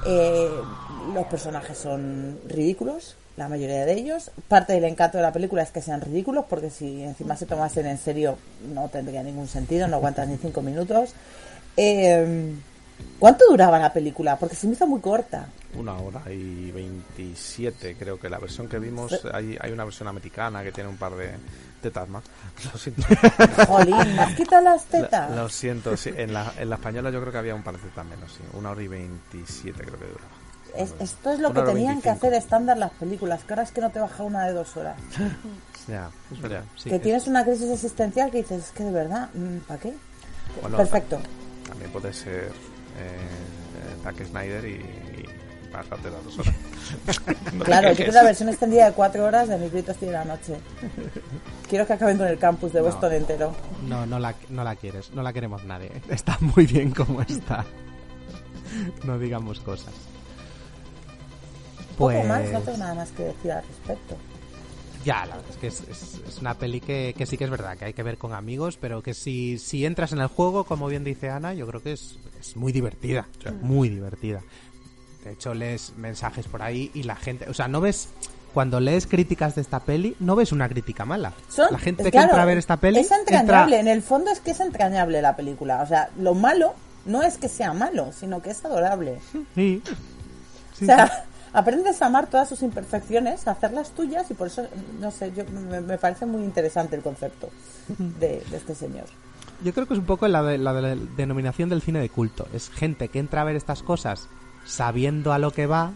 Eh, los personajes son ridículos, la mayoría de ellos. Parte del encanto de la película es que sean ridículos, porque si encima se tomasen en serio no tendría ningún sentido, no aguantas ni cinco minutos. Eh, ¿Cuánto duraba la película? Porque se me hizo muy corta. Una hora y 27, creo que la versión que vimos, hay, hay una versión americana que tiene un par de tetas más. (laughs) Lo siento. Jolín, ¿me has quitado las tetas? Lo, lo siento, sí. En la, en la española yo creo que había un par de tetas menos, sí. Una hora y 27 creo que duraba. Es- esto es lo que tenían que 25. hacer estándar las películas, que ahora es que no te baja una de dos horas. (laughs) Ya, que tienes una crisis existencial que dices, es que de verdad, ¿para qué? Bueno, Perfecto. ta- También puede ser eh, Zack Snyder y, y pasarte las dos horas. (laughs) No Claro, yo quiero la versión extendida de cuatro horas de Mis gritos de la noche. Quiero que acaben con el campus de Boston entero. No, no la, no la quieres, no la queremos nadie. (laughs) Está muy bien como está. No digamos cosas. Poco Pues más, no tengo nada más que decir al respecto. ya, la verdad es que es, es- es una peli que, que sí que es verdad, que hay que ver con amigos, pero que si, si entras en el juego, como bien dice Ana, yo creo que es, es muy divertida, muy divertida. De hecho, lees mensajes por ahí y la gente, o sea, no ves, cuando lees críticas de esta peli, no ves una crítica mala. Son- la gente es que entra a ver esta peli Es entrañable, entra- en el fondo es que es entrañable la película. O sea, lo malo no es que sea malo, sino que es adorable. Sí. o sea, aprendes a amar todas sus imperfecciones, a hacerlas tuyas y por eso, no sé, yo me, me parece muy interesante el concepto de, de este señor. Yo creo que es un poco la, de- la de- la denominación del cine de culto. Es gente que entra a ver estas cosas sabiendo a lo que va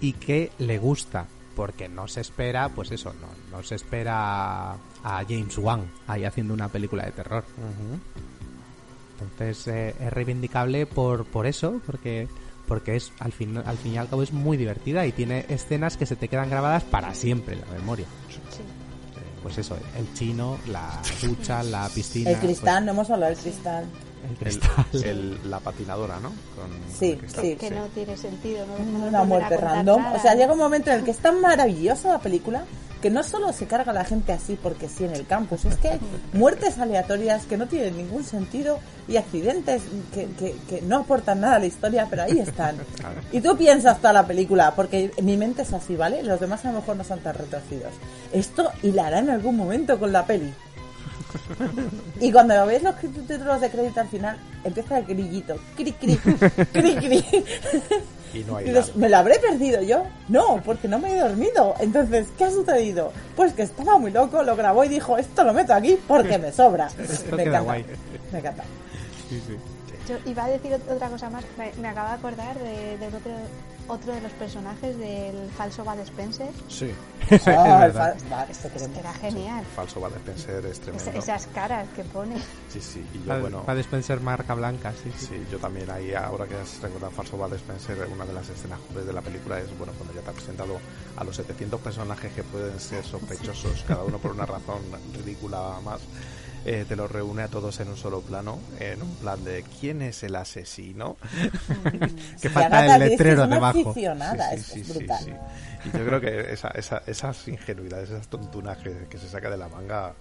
y que le gusta. Porque no se espera, pues eso, no, no se espera a James Wan ahí haciendo una película de terror. Entonces eh, es reivindicable por, por eso, porque porque es al fin, al fin y al cabo es muy divertida y tiene escenas que se te quedan grabadas para siempre en la memoria. Eh, Pues eso, el chino, la ducha, la piscina. El pues, cristal, no hemos hablado del cristal. El cristal. El- (laughs) el- la patinadora, ¿no? Con, Sí, con sí. que no tiene sentido, ¿no? Una muerte random. nada. O sea, llega un momento en el que es tan maravillosa la película que no solo se carga la gente así porque sí en el campus, es que hay (laughs) muertes aleatorias que no tienen ningún sentido y accidentes que, que- que no aportan nada a la historia, pero ahí están. (laughs) Y tú piensas toda la película, porque mi mente es así, ¿vale? Los demás a lo mejor no son tan retorcidos. Esto hilará en algún momento con la peli. Y cuando lo ves los títulos de crédito al final, empieza el grillito. Cri, cri, cri, cri. Y no hay Y dices, ¿me lo habré perdido yo? No, porque no me he dormido. Entonces, ¿qué ha sucedido? Pues que estaba muy loco, lo grabó y dijo, esto lo meto aquí porque me sobra. (laughs) Esto me queda encanta. guay. Me encanta. Yo iba a decir ot- otra cosa más. Me, me acabo de acordar de, de otro, otro de los personajes del falso Bud Spencer. Sí. (laughs) Es Ah, el verdad. esto queremos. Era genial. Falso Bud Spencer es tremendo. Es- esas caras que pone. Sí, sí, y yo, Para, bueno... para Spencer marca blanca, sí, sí. Sí, yo también ahí, ahora que has recordado Falso Bud Spencer, una de las escenas crueles de la película es, bueno, cuando ya te ha presentado a los 700 personajes que pueden ser sospechosos, cada uno por una razón ridícula más, eh, te los reúne a todos en un solo plano, en un plan de ¿quién es el asesino? (laughs) que Y falta el letrero es una debajo. es- es brutal. Y yo creo que esa, esa, esas ingenuidades, esas tontunas que, que se saca de la manga,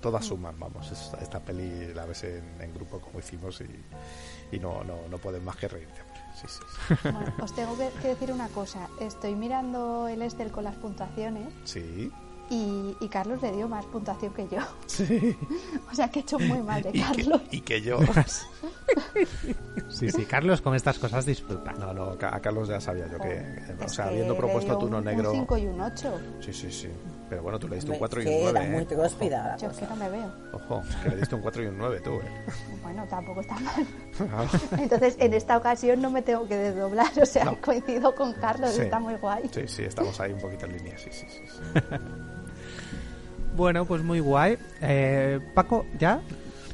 todas suman, vamos. Es- esta peli la ves en, en grupo como hicimos y, y no, no, no puedes más que reírte. Sí, sí, sí. Bueno, os tengo que, que decir una cosa. Estoy mirando el Excel con las puntuaciones Sí. Y, y Carlos le dio más puntuación que yo. (laughs) Sí. (laughs) O sea que he hecho muy mal de Carlos. Y que yo. (laughs) Sí, sí, Carlos con estas cosas disfruta. No, no, a Carlos ya sabía yo que. o Es sea, que habiendo propuesto tú uno un- negro. Un 5 y un 8. Sí, sí, sí. Pero bueno, tú le diste un Hombre, 4 y que un era 9. muy ¿eh? próspida la Yo es que no me veo. Ojo, que le diste un 4 y un 9 tú, ¿eh? Bueno, tampoco está mal. Ah. Entonces, en esta ocasión no me tengo que desdoblar. O sea, No. coincido con Carlos. Sí. Está muy guay. Sí, sí, estamos ahí un poquito en línea, sí, sí, sí. sí. Bueno, pues muy guay. Eh, Paco, ¿ya?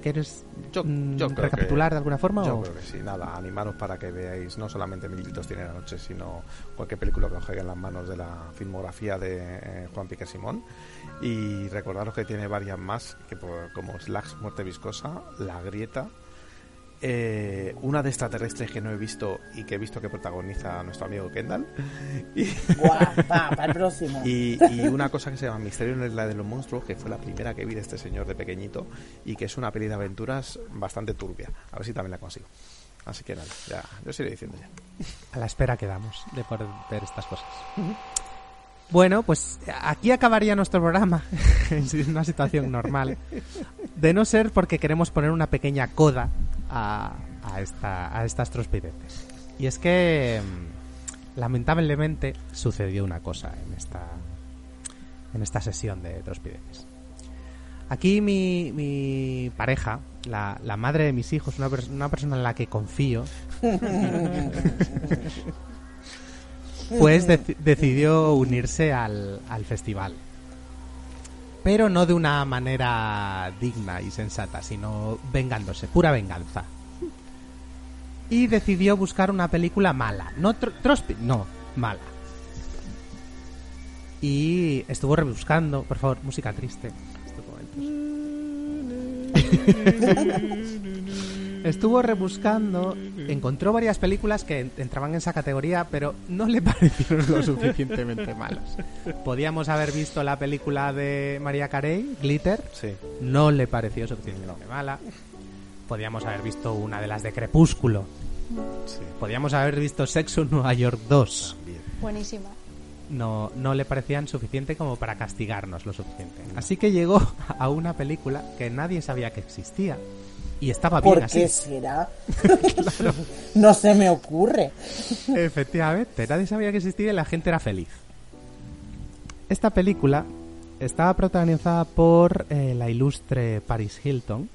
¿Quieres Yo, mm, yo creo recapitular que- de alguna forma? Yo o- creo que sí, nada, animaros para que veáis no solamente Mil gritos tiene la noche, sino cualquier película que os caiga en las manos de la filmografía de eh, Juan Piqué Simón. Y recordaros que tiene varias más, que por- como Slags, Muerte Viscosa, La Grieta, eh, una de extraterrestres que no he visto y que he visto que protagoniza a nuestro amigo Kendall. Y, Buah, va, para el próximo. y, y una cosa que se llama Misterio en la isla de los monstruos, que fue la primera que vi de este señor de pequeñito y que es una peli de aventuras bastante turbia. A ver si también la consigo. Así que nada, ya, yo os iré diciendo ya. A la espera quedamos de poder ver estas cosas. Bueno, pues aquí acabaría nuestro programa (laughs) en una situación normal. De no ser porque queremos poner una pequeña coda a, a, esta, a estas trospideces. Y es que mm, lamentablemente sucedió una cosa en esta, en esta sesión de trospideces. Aquí mi, mi pareja, la, la madre de mis hijos, una, una persona en la que confío, (laughs) pues deci- decidió unirse al, al festival. Pero no de una manera digna y sensata, sino vengándose, pura venganza. Y decidió buscar una película mala, no trospi- no, mala. Y estuvo rebuscando, por favor, música triste. (laughs) Estuvo rebuscando, encontró varias películas que en- entraban en esa categoría, pero no le (laughs) parecieron lo suficientemente malas. Podíamos haber visto la película de María Carey, Glitter, Sí. no le pareció suficientemente mala. Podíamos haber visto una de las de Crepúsculo. Sí. Podíamos haber visto Sexo en Nueva York 2. Buenísima. No, no le parecían suficiente como para castigarnos lo suficiente. Así que llegó (laughs) a una película que nadie sabía que existía. Y estaba bien ¿Por así. qué será? (laughs) No se me ocurre. Efectivamente, nadie sabía que existía y la gente era feliz. Esta película estaba protagonizada por eh, la ilustre Paris Hilton.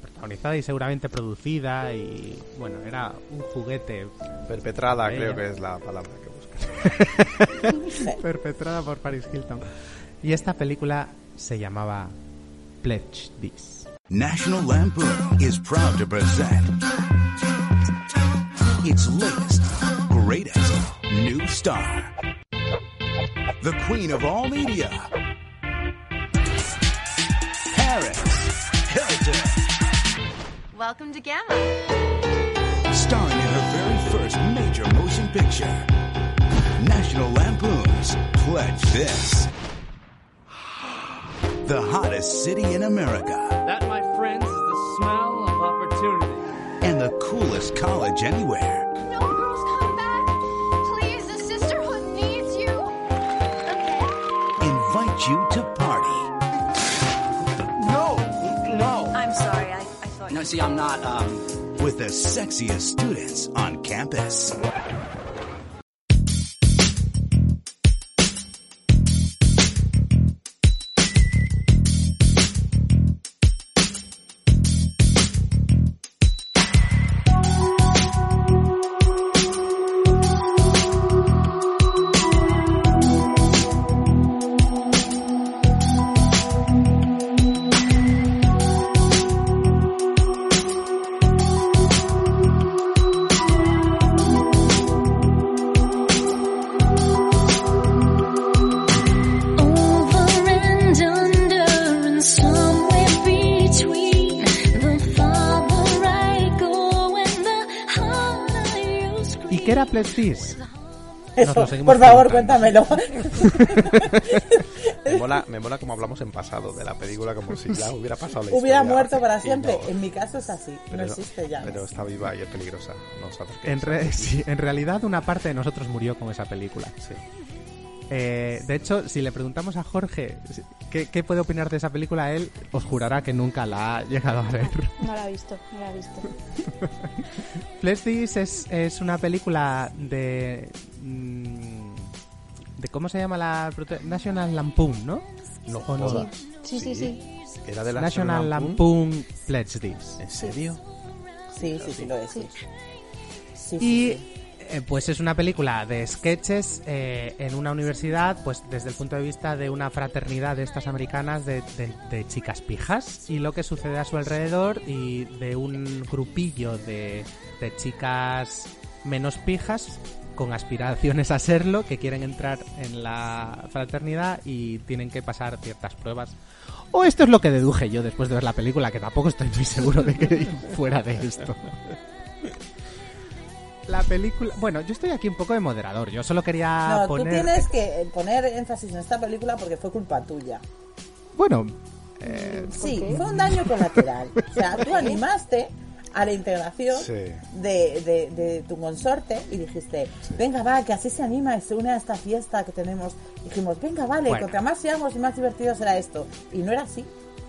Protagonizada y seguramente producida y bueno, era un juguete. Perpetrada, creo que es la palabra que buscas. (laughs) Perpetrada por Paris Hilton. Y esta película se llamaba Pledge This. National Lampoon is proud to present its latest, greatest new star. The queen of all media, Paris Hilton. Welcome to Gamma. Starring in her very first major motion picture, National Lampoon's Pledge This. The hottest city in America That, my friends, is the smell of opportunity. and the coolest college anywhere. No, girls, come back. Please, the sisterhood needs you. Invite you to party. No, no. I'm sorry. I, I thought. No, see, I'm not, um. With the sexiest students on campus. ¿Qué era Pledge This? Eso, por favor, preguntando. cuéntamelo. (laughs) Me mola, me mola como hablamos en pasado de la película, como si ya hubiera pasado la Hubiera historia. muerto para siempre. no. En mi caso es así. No Pero- existe ya. Pero está viva y es peligrosa. No. En, re- (laughs) sí, en realidad una parte de nosotros murió con esa película. Eh, de hecho, si le preguntamos a Jorge qué, qué puede opinar de esa película, él os jurará que nunca la ha llegado a ver. (laughs) No la he visto, no la he visto. (laughs) Flesh This es, es una película de... mm, de ¿Cómo se llama la... prote- National Lampoon, ¿no? No ¿O no? jodas. Sí, sí, sí. Era de la National Lampoon Pledge This. ¿En serio? Sí, sí, sí, lo es. Sí. Sí, sí, Y sí. Eh, pues es una película de sketches eh, en una universidad, pues desde el punto de vista de una fraternidad de estas americanas de, de- chicas pijas y lo que sucede a su alrededor y de un grupillo de, de chicas menos pijas con aspiraciones a serlo que quieren entrar en la fraternidad y tienen que pasar ciertas pruebas. O esto es lo que deduje yo después de ver la película, que tampoco estoy muy seguro de que (laughs) fuera de esto. La película. Bueno, yo estoy aquí un poco de moderador. Yo solo quería No, poner. tú tienes que poner énfasis en esta película porque fue culpa tuya. Bueno. eh, Sí, fue un daño colateral. O sea, (laughs) tú animaste a la integración Sí. de, de- de tu consorte y dijiste, venga, va, que así se anima y se une a esta fiesta que tenemos. Dijimos, venga, vale, Bueno. que más seamos y más divertido será esto. Y no era así.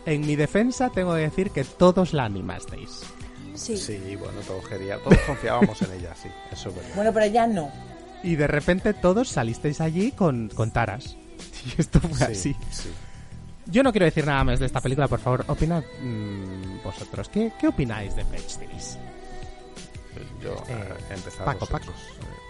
En mi defensa tengo que decir que todos la animasteis. Sí. Sí, bueno, todos queríamos, todos confiábamos en ella, sí, eso es verdad. Bueno, pero ya no. Y de repente todos salisteis allí con, con taras. (laughs) Y esto fue Sí, así. sí. Yo no quiero decir nada más de esta película, por favor, opinad mm, vosotros. ¿Qué, ¿Qué opináis de Pledge This? Yo, Eh, eh, Paco, vosotros. Paco.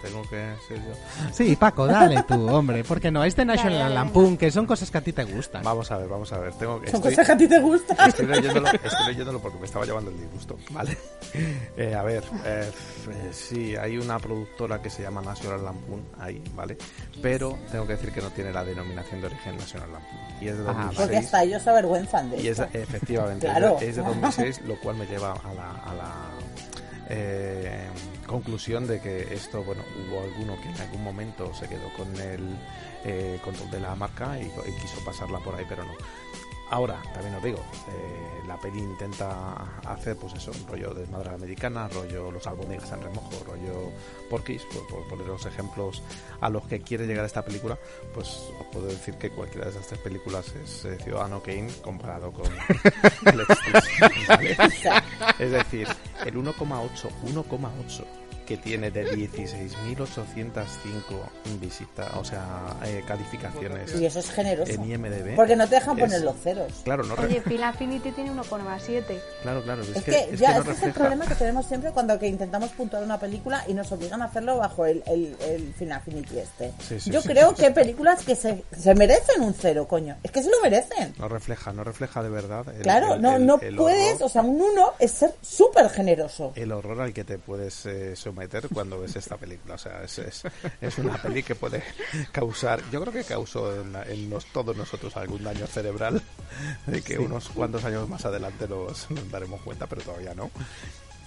Tengo que ser yo. Sí, Paco, dale tú, (laughs) hombre. Porque no, es de National Dale, Lampoon, que son cosas que a ti te gustan. Vamos a ver, vamos a ver. Tengo que, Son estoy, cosas que a ti te gustan. estoy leyéndolo, estoy leyéndolo porque me estaba llevando el disgusto, ¿vale? (laughs) Eh, a ver, eh, eh, sí, hay una productora que se llama National Lampoon ahí, ¿vale? Pero tengo que decir que no tiene la denominación de origen National Lampoon. Y es de Ah, 2006. Porque hasta ellos se avergüenzan de Y es, efectivamente, Claro. es, de, es de 2006, lo cual me lleva a la, a la eh, conclusión de que esto, bueno, hubo alguno que en algún momento se quedó con el eh, control de la marca y, y quiso pasarla por ahí, pero no. Ahora, también os digo, eh, la peli intenta hacer, pues eso, un rollo de madre americana, rollo los albóndigas en remojo, rollo porquis, por, por poner los ejemplos a los que quiere llegar esta película, pues os puedo decir que cualquiera de esas tres películas es eh, Ciudadano Kane comparado con. (laughs) Es decir, el 1,8, 1,8 que tiene de 16.805 visitas, o sea, eh, calificaciones Y eso es generoso. en IMDb. Porque no te dejan es- poner los ceros. Claro, no Oye, Phil Affinity tiene 1,7. claro, claro, es, Es que, que, es ya, que no este es el problema que tenemos siempre cuando que intentamos puntuar una película y nos obligan a hacerlo bajo el, el, el Final Affinity este. Sí, sí, Yo sí, creo sí, que hay películas que se, se merecen un cero, coño. Es que se lo merecen. No refleja, no refleja de verdad. el- claro, el- no, el- no el puedes, horror- o sea, un uno es ser súper generoso. el horror al que te puedes eh, someter cuando ves esta película. O sea, es, es, es una peli que puede causar, yo creo que causó en, en nos- todos nosotros algún daño cerebral, de que Sí. unos cuantos años más adelante nos, nos daremos cuenta, pero todavía no.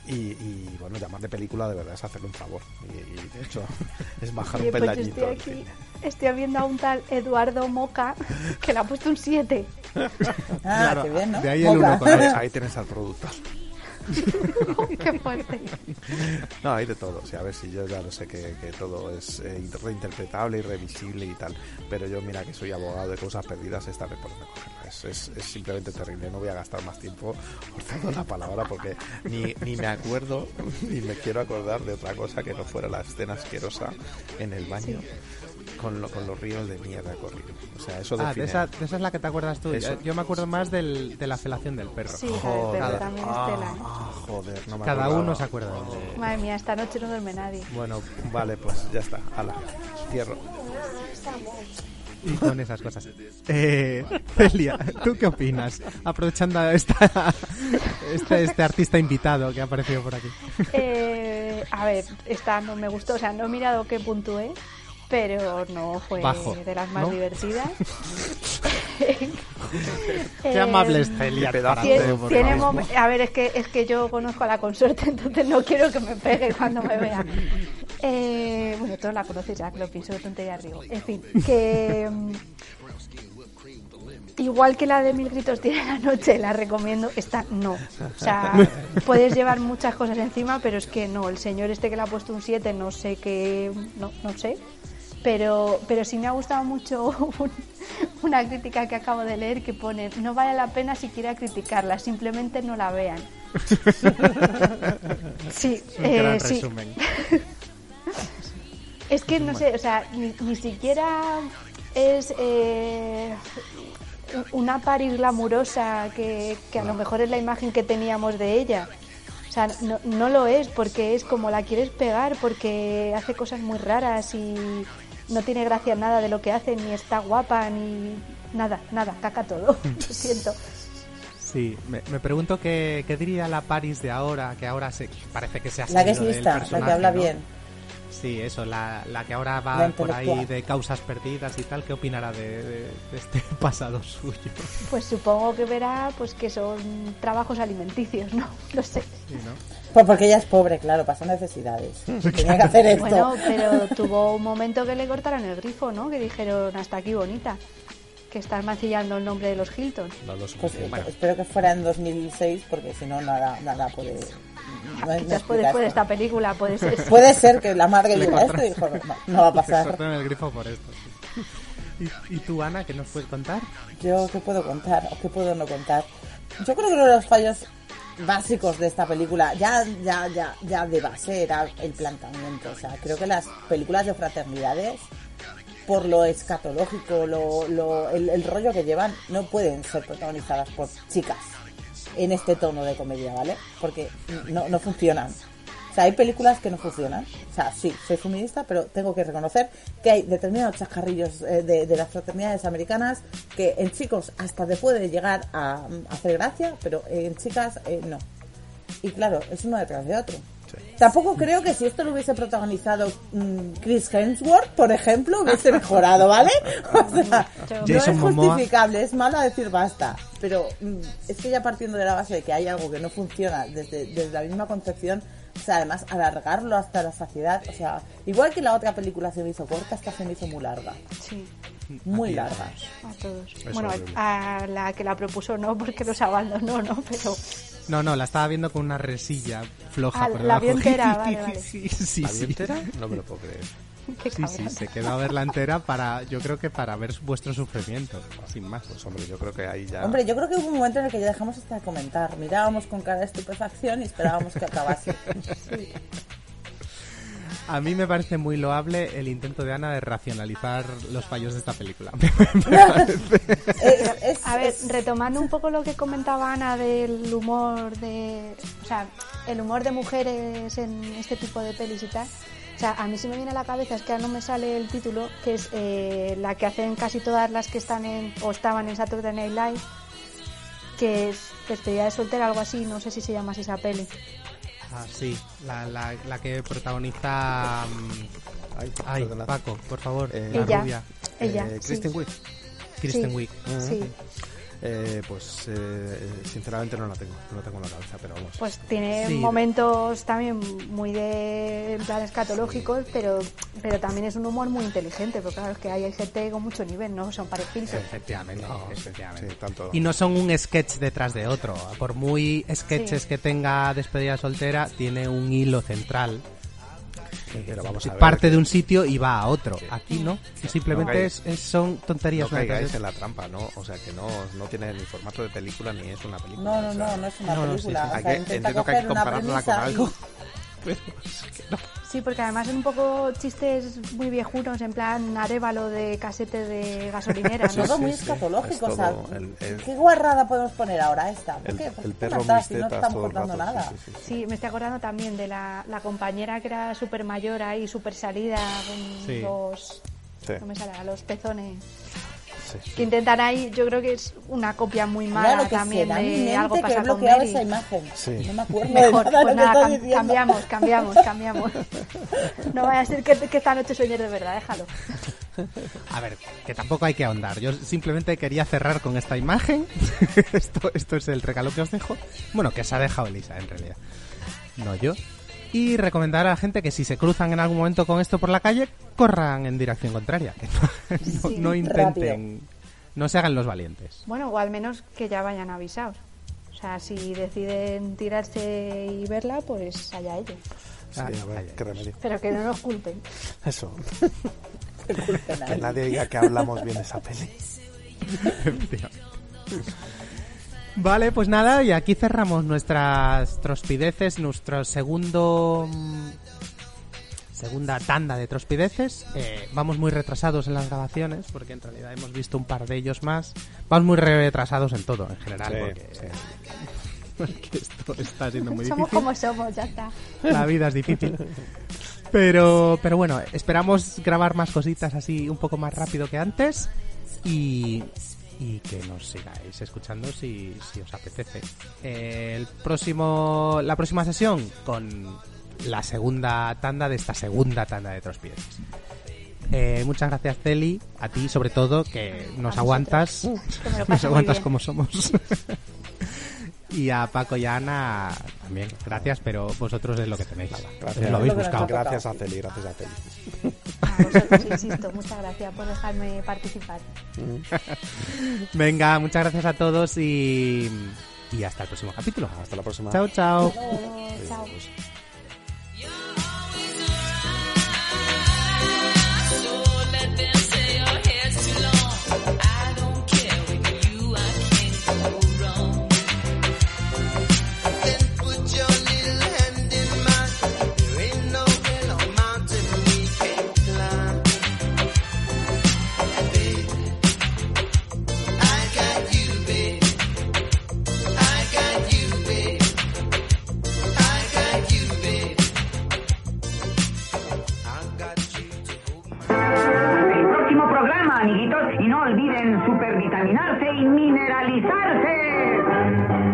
Y, y, bueno, llamar de película de verdad es hacerle un favor. Y, y, de hecho es bajar Oye, un pues peldañito. estoy aquí, estoy viendo a un tal Eduardo Moca que le ha puesto un 7. Ah, Claro, qué bien, ¿no? De ahí el Moca. uno con ahí, ahí tienes al productor. (laughs) Qué fuerte. No, hay de todo. O sea, a ver si yo ya lo sé que, que todo es eh, reinterpretable y revisible y tal. Pero yo, mira, que soy abogado de cosas perdidas, esta vez por recogerla. Es, es, es simplemente terrible. No voy a gastar más tiempo forzando la palabra porque ni, ni me acuerdo (laughs) ni me quiero acordar de otra cosa que no fuera la escena asquerosa en el baño. Con, lo- con los ríos de mierda corriendo. O sea, eso Ah, de esa, de esa es la que te acuerdas tú. Eso. Yo, me acuerdo más del, de la felación del perro. Sí, la del perro Joder. también es Ah, tela. ¿eh? ah, joder, no me Cada acordaba. uno se acuerda de... Madre mía, esta noche no duerme nadie. Bueno, vale, pues ya está. Ala, cierro. Y con esas cosas. Eh, Celia, ¿tú qué opinas? Aprovechando esta, este, este artista invitado que ha aparecido por aquí. Eh, a ver, esta no me gustó, o sea, no he mirado qué puntué, pero no fue Bajo, de las más ¿no? divertidas. (laughs) Qué amable es Celia. para Tiene- todo, por tiene favor. mom- a ver, es que es que yo conozco a la consorte, (laughs) entonces no quiero que me pegue cuando me vea. Eh, bueno, todos la conoces ya, que lo pienso de tontería arriba. En fin, que. mm, Igual que la de Mil Gritos tiene la noche, la recomiendo. Esta no. O sea, puedes llevar muchas cosas encima, pero es que no. El señor este que le ha puesto un 7, no sé qué. No, no sé. Pero, pero sí me ha gustado mucho (laughs) un- una crítica que acabo de leer que pone: No vale la pena siquiera criticarla, simplemente no la vean. (laughs) Sí, Un eh, gran sí. resumen. (laughs) Es que no sé, o sea, ni, ni siquiera es eh, una Paris glamurosa que, que a lo mejor es la imagen que teníamos de ella. O sea, no, no lo es porque es como la quieres pegar, porque hace cosas muy raras y no tiene gracia nada de lo que hace, ni está guapa, ni nada, nada, caca todo. (laughs) Lo siento. Sí, me, me pregunto qué, qué diría la Paris de ahora, que ahora se, parece que se ha La que es lista, la que habla ¿no? bien. Sí, eso, la, la que ahora va por ahí de causas perdidas y tal, ¿qué opinará de, de- de este (laughs) pasado suyo? Pues supongo que verá pues que son trabajos alimenticios, ¿no? (laughs) Lo sé. Pues porque ella es pobre, claro, pasa necesidades. Tenía que hacer esto. Bueno, pero tuvo un momento que le cortaron el grifo, ¿no? Que dijeron hasta aquí bonita. Que estás mancillando el nombre de los Hilton. Pues, espero que fuera en 2006 porque si no nada nada puede no no Quizás después de esta película, puede ser. (laughs) Puede ser que la madre Le diga esto y dijo, no, no va a (laughs) Le pasar. cortaron el grifo por esto. sí. ¿Y, y tú, Ana, qué nos puedes contar? Yo, ¿qué puedo contar o qué puedo no contar? Yo creo que uno de los fallos básicos de esta película, ya, ya, ya, ya de base, era el planteamiento. O sea, creo que las películas de fraternidades, por lo escatológico, lo, lo- el, el rollo que llevan, no pueden ser protagonizadas por chicas en este tono de comedia, ¿vale? Porque no, no funcionan. Sea, hay películas que no funcionan. O sea, sí, soy feminista, pero tengo que reconocer que hay determinados chascarrillos eh, de, las fraternidades americanas que en chicos hasta te puede llegar a, mm, hacer gracia, pero en chicas eh, no. Y claro, es uno detrás de otro. Tampoco creo que si esto lo hubiese protagonizado mm, Chris Hemsworth, por ejemplo, hubiese mejorado, ¿ale? (laughs) O sea, no es justificable, es malo decir basta. Pero mm, es que ya partiendo de la base de que hay algo que no funciona desde, desde la misma concepción, o sea, además alargarlo hasta la saciedad, o sea, igual que la otra película se me hizo corta, esta se me hizo muy larga. Sí. Muy Aquí larga. A todos. Es bueno, horrible. a la que la propuso no, porque los abandonó, ¿no? Pero No, no, la estaba viendo con una resilla floja Ah, por la vio entera, (laughs) vale, vale. Sí, sí, ¿La sí. entera? No me lo puedo creer. (laughs) qué Sí, sí, se quedó a verla entera para, yo creo que para ver vuestro sufrimiento, sin más. Pues hombre, yo creo que ahí ya... Hombre, yo creo que hubo un momento en el que ya dejamos hasta de comentar. Mirábamos con cara de estupefacción y esperábamos que acabase. (laughs) A mí me parece muy loable el intento de Ana de racionalizar los fallos de esta película. (laughs) a ver, retomando un poco lo que comentaba Ana del humor de, o sea, el humor de mujeres en este tipo de pelis y tal. O sea, a mí se me viene a la cabeza, es que ahora no me sale el título, que es eh, la que hacen casi todas las que están en, o estaban en Saturday Night Live, que es Despedida de soltera, algo así, no sé si se llama esa peli. Ah, sí, la, la, la que protagoniza... mm, Ay. Paco, por favor, Eh, la Ella. rubia. Ella, Eh, sí. Kristen Wiig. Kristen Sí, Wiig. sí. Eh, pues eh, sinceramente no la tengo, no la tengo en la cabeza, pero vamos. Pues tiene Sí. momentos también muy de en plan escatológicos, pero pero también es un humor muy inteligente, porque claro, es que hay, hay gente con mucho nivel, ¿no? Son parejitos. Efectivamente, No, efectivamente. sí, tanto. Y no son un sketch detrás de otro. Por muy sketches Sí. que tenga despedida soltera, tiene un hilo central. Pero vamos a ver. Parte de un sitio y va a otro. Aquí no. Simplemente No es, es- son tonterías. No caigáis en la trampa, ¿no? O sea, que no, no tiene ni formato de película ni es una película. No, no, o sea, no, no es una no, no, sí, película. sí. O Hay sea, que- intenta entiendo que hay que compararla con algo. (laughs) Pero es que no. Sí, porque además son un poco chistes muy viejunos, en plan arévalo de casete de gasolinera, (laughs) ¿no? Sí, todo sí, muy sí. escatológico, Es o sea, todo el- el- ¿qué guarrada podemos poner ahora esta? ¿Por El, qué? ¿Por el perro matar si no estamos todo el contando rato. nada? Sí, sí, sí. Sí, me estoy acordando también de la, la compañera que era súper mayor ahí, súper salida, con Sí. los... Sí, No me sale, los pezones. Sí. Que intentan ahí, yo creo que es una copia muy mala que también de mente algo que pasa con Mary. esa imagen. Sí. No me acuerdo Mejor, de nada pues nada, cam- diciendo. cambiamos, cambiamos, cambiamos. (laughs) No vaya a ser que, que esta noche sueñes de verdad, déjalo. (laughs) A ver, que tampoco hay que ahondar. Yo simplemente quería cerrar con esta imagen. (laughs) esto, esto es el regalo que os dejo. Bueno, que se ha dejado Elisa, en realidad. No yo. Y recomendar a la gente que si se cruzan en algún momento con esto por la calle, corran en dirección contraria. Que no, (laughs) no- Sí, no intenten, no se hagan los valientes. Bueno, o al menos que ya vayan avisados. O sea, si deciden tirarse y verla, pues allá ellos. Sí, a ver, qué remedio. Pero que no nos culpen. Eso. (laughs) que nadie diga que hablamos bien de esa peli. (laughs) Vale, pues nada, y aquí cerramos nuestras trospideces, nuestro segundo mm, segunda tanda de trospideces. Eh, vamos muy retrasados en las grabaciones, porque en realidad hemos visto un par de ellos más. Vamos muy retrasados en todo, en general, Sí, porque, (laughs) porque esto está siendo muy somos difícil. como somos, ya está. La vida es difícil. Pero, pero bueno, esperamos grabar más cositas así un poco más rápido que antes y, y que nos sigáis escuchando si, si os apetece. El próximo, la próxima sesión con la segunda tanda de esta segunda tanda de Trospides. Eh, muchas gracias Celi, a ti sobre todo que nos aguantas, (laughs) nos aguantas como somos. (laughs) y a Paco y a Ana también, gracias, pero vosotros es lo que tenéis. Gracias, lo habéis buscado. Gracias a Celi, gracias a Celi. A vosotros, insisto, muchas gracias por dejarme participar. (laughs) Venga, muchas gracias a todos y, y hasta el próximo capítulo. Hasta la próxima. Chao, chao. Chao. Amiguitos, y no olviden supervitaminarse y mineralizarse.